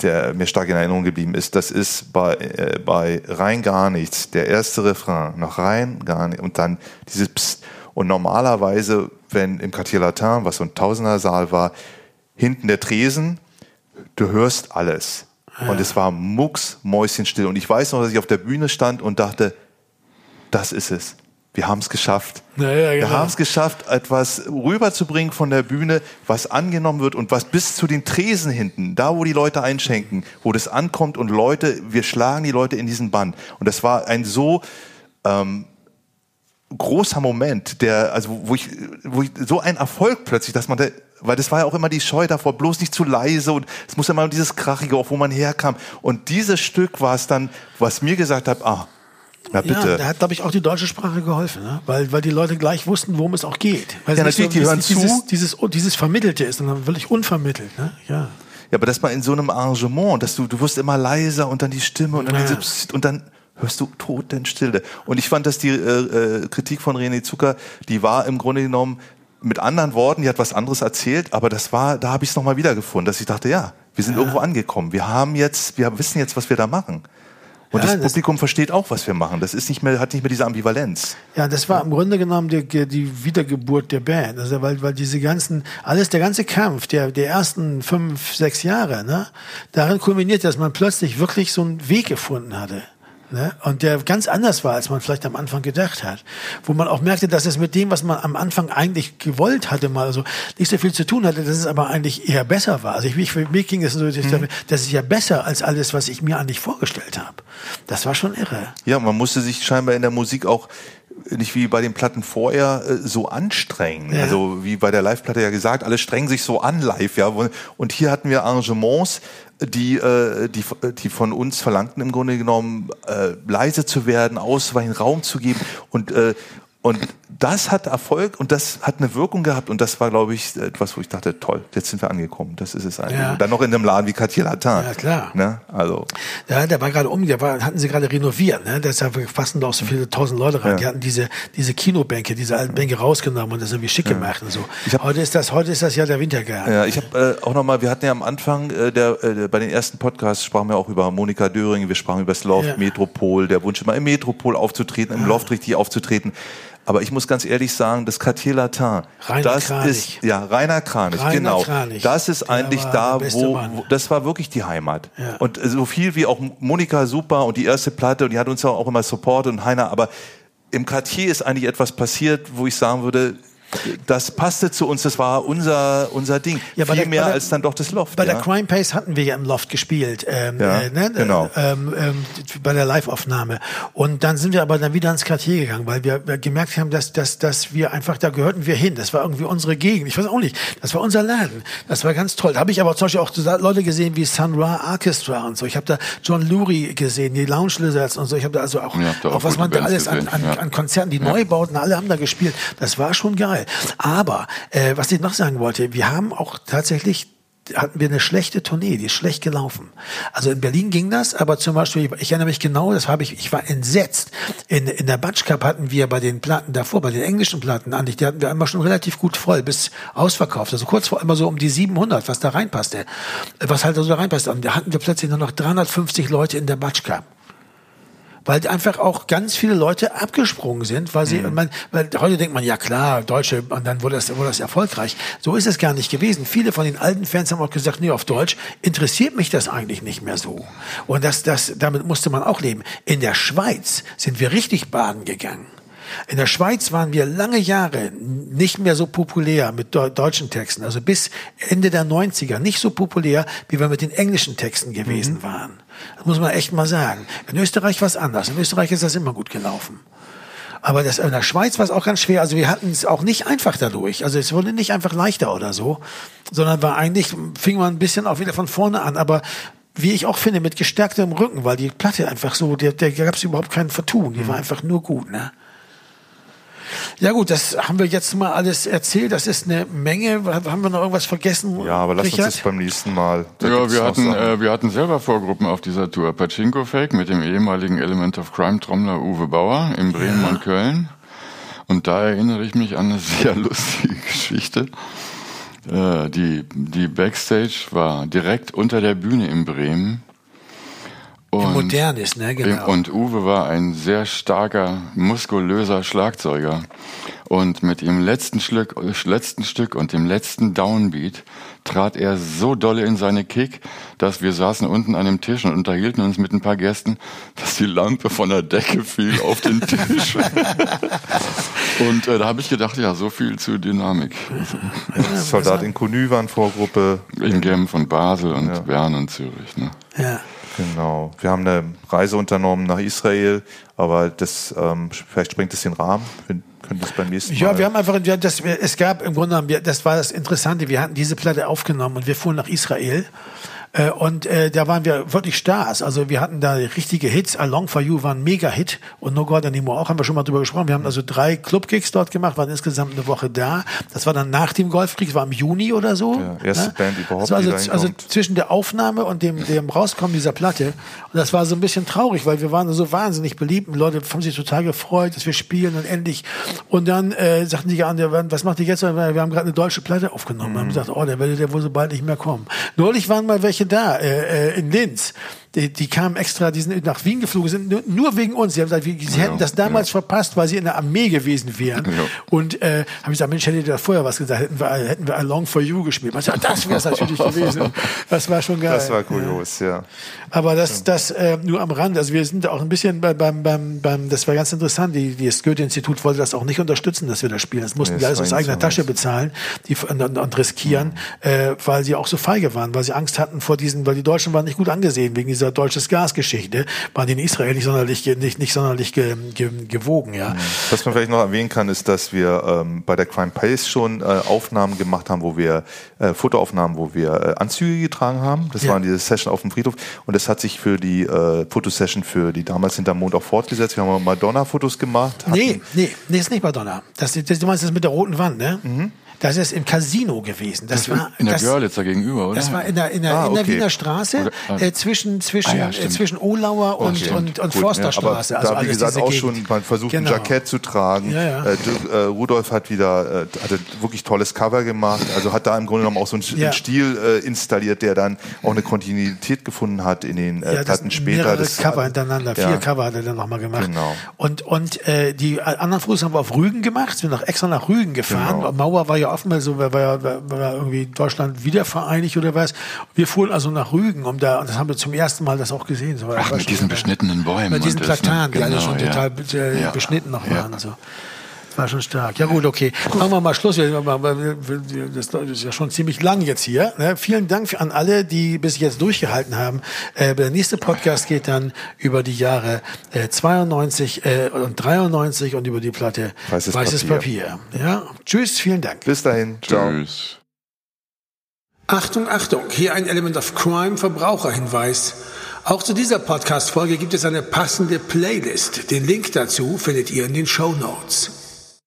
der mir stark in Erinnerung geblieben ist. Das ist bei, äh, bei Rein gar nichts, der erste Refrain, noch rein gar nichts und dann dieses Psst. Und normalerweise, wenn im Quartier Latin, was so ein Tausendersaal war, hinten der Tresen, du hörst alles. Ja. Und es war mucksmäuschenstill. Und ich weiß noch, dass ich auf der Bühne stand und dachte, das ist es. Wir haben es geschafft. Ja, ja, genau. Wir haben es geschafft, etwas rüberzubringen von der Bühne, was angenommen wird und was bis zu den Tresen hinten, da wo die Leute einschenken, wo das ankommt und Leute, wir schlagen die Leute in diesen Band. Und das war ein so ähm, großer Moment, der, also wo ich, wo ich so ein Erfolg plötzlich, dass man da, weil das war ja auch immer die Scheu davor, bloß nicht zu leise und es muss ja immer dieses Krachige, auch wo man herkam. Und dieses Stück war es dann, was mir gesagt hat, ah, na bitte. Ja, da hat, glaube ich, auch die deutsche Sprache geholfen, ne? weil, weil die Leute gleich wussten, worum es auch geht. Weil ja, natürlich, so, die hören dieses, zu. Dieses, dieses Vermittelte ist dann wirklich unvermittelt. Ne? Ja. Ja, aber das mal in so einem Arrangement, dass du, du wirst immer leiser und dann die Stimme und dann, ja. diese, und dann hörst du Totenstille. Und ich fand, dass die äh, äh, Kritik von René Zucker, die war im Grunde genommen mit anderen Worten, die hat was anderes erzählt, aber das war, da habe ich es nochmal wiedergefunden, dass ich dachte, ja, wir sind ja. irgendwo angekommen. Wir haben jetzt, wir wissen jetzt, was wir da machen. Und ja, das, das Publikum versteht auch, was wir machen. Das ist nicht mehr, hat nicht mehr diese Ambivalenz. Ja, das war im Grunde genommen die, die Wiedergeburt der Band. Also weil, weil diese ganzen, alles der ganze Kampf der, der ersten fünf, sechs Jahre, ne, darin kulminiert, dass man plötzlich wirklich so einen Weg gefunden hatte. Ne? Und der ganz anders war, als man vielleicht am Anfang gedacht hat. Wo man auch merkte, dass es mit dem, was man am Anfang eigentlich gewollt hatte, mal also nicht so viel zu tun hatte, dass es aber eigentlich eher besser war. Also ich, für mich ging es so, mhm. das ist ja besser als alles, was ich mir eigentlich vorgestellt habe. Das war schon irre. Ja, man musste sich scheinbar in der Musik auch nicht wie bei den Platten vorher äh, so anstrengen. Ja. Also wie bei der Live-Platte ja gesagt, alle strengen sich so an live, ja. Und hier hatten wir Arrangements, die, äh, die, die von uns verlangten im Grunde genommen, äh, leise zu werden, ausweichen, Raum zu geben und, äh, und das hat Erfolg und das hat eine Wirkung gehabt und das war, glaube ich, etwas, wo ich dachte, toll, jetzt sind wir angekommen. Das ist es eigentlich. Ja. Dann noch in einem Laden wie Cartier Latin. Ja, klar. Ne? Also. Ja, der war gerade um, der war, hatten sie gerade renoviert, ne? Deshalb passen da auch so viele tausend Leute rein. Ja. Die hatten diese, diese Kinobänke, diese alten Bänke rausgenommen und das irgendwie schick ja. gemacht und so. Hab, heute ist das, heute ist das ja der Wintergarten. Ja, ich habe äh, auch nochmal, wir hatten ja am Anfang äh, der, äh, bei den ersten Podcasts sprachen wir auch über Monika Döring, wir sprachen über das Loft, Metropol, der Wunsch immer im Metropol aufzutreten, im Loft richtig aufzutreten. Aber ich muss ganz ehrlich sagen, das Quartier Latin, Rainer das Kranich. ist ja Rainer Kranich, Rainer genau. Kranich. Das ist eigentlich da, wo, wo, das war wirklich die Heimat. Ja. Und so viel wie auch Monika super und die erste Platte und die hat uns ja auch immer Support und Heiner, aber im Quartier ist eigentlich etwas passiert, wo ich sagen würde, das passte zu uns, das war unser, unser Ding. Ja, Viel der, mehr der, als dann doch das Loft. Bei ja. der Crime Pace hatten wir ja im Loft gespielt, ähm, ja, äh, ne? genau. Ähm, ähm, bei der Live-Aufnahme. Und dann sind wir aber dann wieder ins Quartier gegangen, weil wir gemerkt haben, dass, dass, dass wir einfach, da gehörten wir hin. Das war irgendwie unsere Gegend. Ich weiß auch nicht. Das war unser Laden. Das war ganz toll. Da habe ich aber zum Beispiel auch Leute gesehen wie Sun Ra Orchestra und so. Ich habe da John Lurie gesehen, die Lounge Lizards und so. Ich habe da also auch, auch, auch was man da alles an, an, an, Konzerten, die Neubauten, alle haben da gespielt. Das war schon geil. Aber äh, was ich noch sagen wollte, wir haben auch tatsächlich hatten wir eine schlechte Tournee, die ist schlecht gelaufen. Also in Berlin ging das, aber zum Beispiel, ich erinnere mich genau, das habe ich, ich war entsetzt. In, in der Batsch Cup hatten wir bei den Platten davor, bei den englischen Platten, eigentlich, die hatten wir immer schon relativ gut voll, bis ausverkauft. Also kurz vor immer so um die 700, was da reinpasste. Was halt so da reinpasste. Und da hatten wir plötzlich nur noch 350 Leute in der Batsch Cup weil einfach auch ganz viele Leute abgesprungen sind, weil sie, mhm. man, weil heute denkt man, ja klar, Deutsche, und dann wurde das, wurde das erfolgreich. So ist es gar nicht gewesen. Viele von den alten Fans haben auch gesagt, nee, auf Deutsch interessiert mich das eigentlich nicht mehr so. Und das, das, damit musste man auch leben. In der Schweiz sind wir richtig baden gegangen. In der Schweiz waren wir lange Jahre nicht mehr so populär mit deutschen Texten, also bis Ende der 90er nicht so populär, wie wir mit den englischen Texten gewesen mhm. waren. Das muss man echt mal sagen. In Österreich war es anders. In Österreich ist das immer gut gelaufen. Aber das, in der Schweiz war es auch ganz schwer. Also wir hatten es auch nicht einfach dadurch. Also es wurde nicht einfach leichter oder so, sondern war eigentlich, fing man ein bisschen auch wieder von vorne an. Aber wie ich auch finde, mit gestärktem Rücken, weil die Platte einfach so, der, der gab es überhaupt kein Vertun. Die mhm. war einfach nur gut. Ne? Ja gut, das haben wir jetzt mal alles erzählt. Das ist eine Menge. Haben wir noch irgendwas vergessen? Ja, aber lass Richard? uns das beim nächsten Mal. Da ja, wir hatten, äh, wir hatten selber Vorgruppen auf dieser Tour. Pachinko Fake mit dem ehemaligen Element of Crime Trommler Uwe Bauer in Bremen ja. und Köln. Und da erinnere ich mich an eine sehr lustige Geschichte. Äh, die, die Backstage war direkt unter der Bühne in Bremen. Und, modern ist, ne? Genau. Und Uwe war ein sehr starker, muskulöser Schlagzeuger. Und mit dem letzten Stück, letzten Stück und dem letzten Downbeat trat er so dolle in seine Kick, dass wir saßen unten an dem Tisch und unterhielten uns mit ein paar Gästen, dass die Lampe von der Decke fiel auf den Tisch. und äh, da habe ich gedacht, ja, so viel zu Dynamik. Soldat in Connu waren Vorgruppe. In Genf und Basel und ja. Bern und Zürich. Ne? Ja. Genau. Wir haben eine Reise unternommen nach Israel, aber das ähm, vielleicht springt es den Rahmen. Wir können das beim nächsten Mal. Ja, wir haben einfach, ja, das, es gab im Grunde genommen, das war das Interessante. Wir hatten diese Platte aufgenommen und wir fuhren nach Israel. Äh, und äh, da waren wir wirklich Stars. Also wir hatten da richtige Hits. Along for You war ein Mega-Hit und No God Anymore auch, haben wir schon mal drüber gesprochen. Wir haben also drei Club-Gigs dort gemacht, waren insgesamt eine Woche da. Das war dann nach dem Golfkrieg, das war im Juni oder so. Ja, erste ne? Band überhaupt, also, also zwischen der Aufnahme und dem, dem Rauskommen dieser Platte. Und das war so ein bisschen traurig, weil wir waren so wahnsinnig beliebt. Und Leute haben sich total gefreut, dass wir spielen und endlich. Und dann äh, sagten die an, was macht ihr jetzt? Wir haben gerade eine deutsche Platte aufgenommen. Mhm. Wir haben gesagt, oh, der werdet ja wohl so bald nicht mehr kommen. Neulich waren mal welche da, äh, äh in Linz die, die kamen extra, die sind nach Wien geflogen, sind nur, nur wegen uns. Sie haben gesagt, sie hätten das damals verpasst, weil sie in der Armee gewesen wären. Und äh, habe ich gesagt, Mensch, hätte ihr da vorher was gesagt, hätten wir, hätten wir Along for You gespielt. Man sagt, das wäre es natürlich gewesen. Das war schon geil. Das war kurios, ja. ja. Aber das, das äh, nur am Rand. Also wir sind auch ein bisschen bei, beim, beim, beim, das war ganz interessant. Die, die das Goethe-Institut wollte das auch nicht unterstützen, dass wir das spielen. Das mussten nee, die alles aus eigener Tasche bezahlen die, und, und riskieren, mhm. äh, weil sie auch so feige waren, weil sie Angst hatten vor diesen, weil die Deutschen waren nicht gut angesehen wegen dieser dieser deutsches Gasgeschichte waren die in Israel nicht sonderlich, nicht, nicht sonderlich ge, ge, gewogen. Ja. Was man vielleicht noch erwähnen kann, ist, dass wir ähm, bei der Crime Pace schon äh, Aufnahmen gemacht haben, wo wir äh, Fotoaufnahmen, wo wir äh, Anzüge getragen haben. Das ja. waren diese Session auf dem Friedhof und das hat sich für die äh, Fotosession für die damals hinterm Mond auch fortgesetzt. Wir haben Madonna-Fotos gemacht. Nee, nee, nee, ist nicht Madonna. Das, das, du meinst das mit der roten Wand, ne? Mhm. Das ist im Casino gewesen. Das, das war in der das, Görlitzer gegenüber, oder? Das war in der, in der, ah, in der Wiener Straße oder, äh, zwischen zwischen ah, ja, äh, zwischen Olauer und okay. und, und Forsterstraße. Ja, aber also da wie gesagt auch schon man versucht genau. ein Jackett zu tragen. Ja, ja. Äh, äh, Rudolf hat wieder äh, hatte wirklich tolles Cover gemacht. Also hat da im Grunde genommen auch so einen. Stil äh, installiert, der dann auch eine Kontinuität gefunden hat in den äh, Platten später. Das Cover hintereinander, vier Cover hat er dann nochmal gemacht. Genau. Und und die anderen Fotos haben wir auf Rügen gemacht. Wir sind noch extra nach Rügen gefahren. Genau. Mauer war ja offen, so war ja, war irgendwie Deutschland wiedervereinigt oder was. Wir fuhren also nach Rügen, um da, und das haben wir zum ersten Mal das auch gesehen. So, Ach, mit diesen beschnittenen Bäumen. Mit diesen Platanen, die genau, alle schon ja. total äh, beschnitten noch waren. Also. Das war schon stark. Ja gut, okay. Machen wir mal Schluss. Das ist ja schon ziemlich lang jetzt hier. Ne? Vielen Dank an alle, die bis jetzt durchgehalten haben. Äh, der nächste Podcast geht dann über die Jahre 92 und 93 und über die Platte Weißes, Weißes Papier. Papier. Ja, tschüss, vielen Dank. Bis dahin. Ciao. Tschüss. Achtung, Achtung, hier ein Element of Crime Verbraucherhinweis. Auch zu dieser Podcast-Folge gibt es eine passende Playlist. Den Link dazu findet ihr in den Show Notes.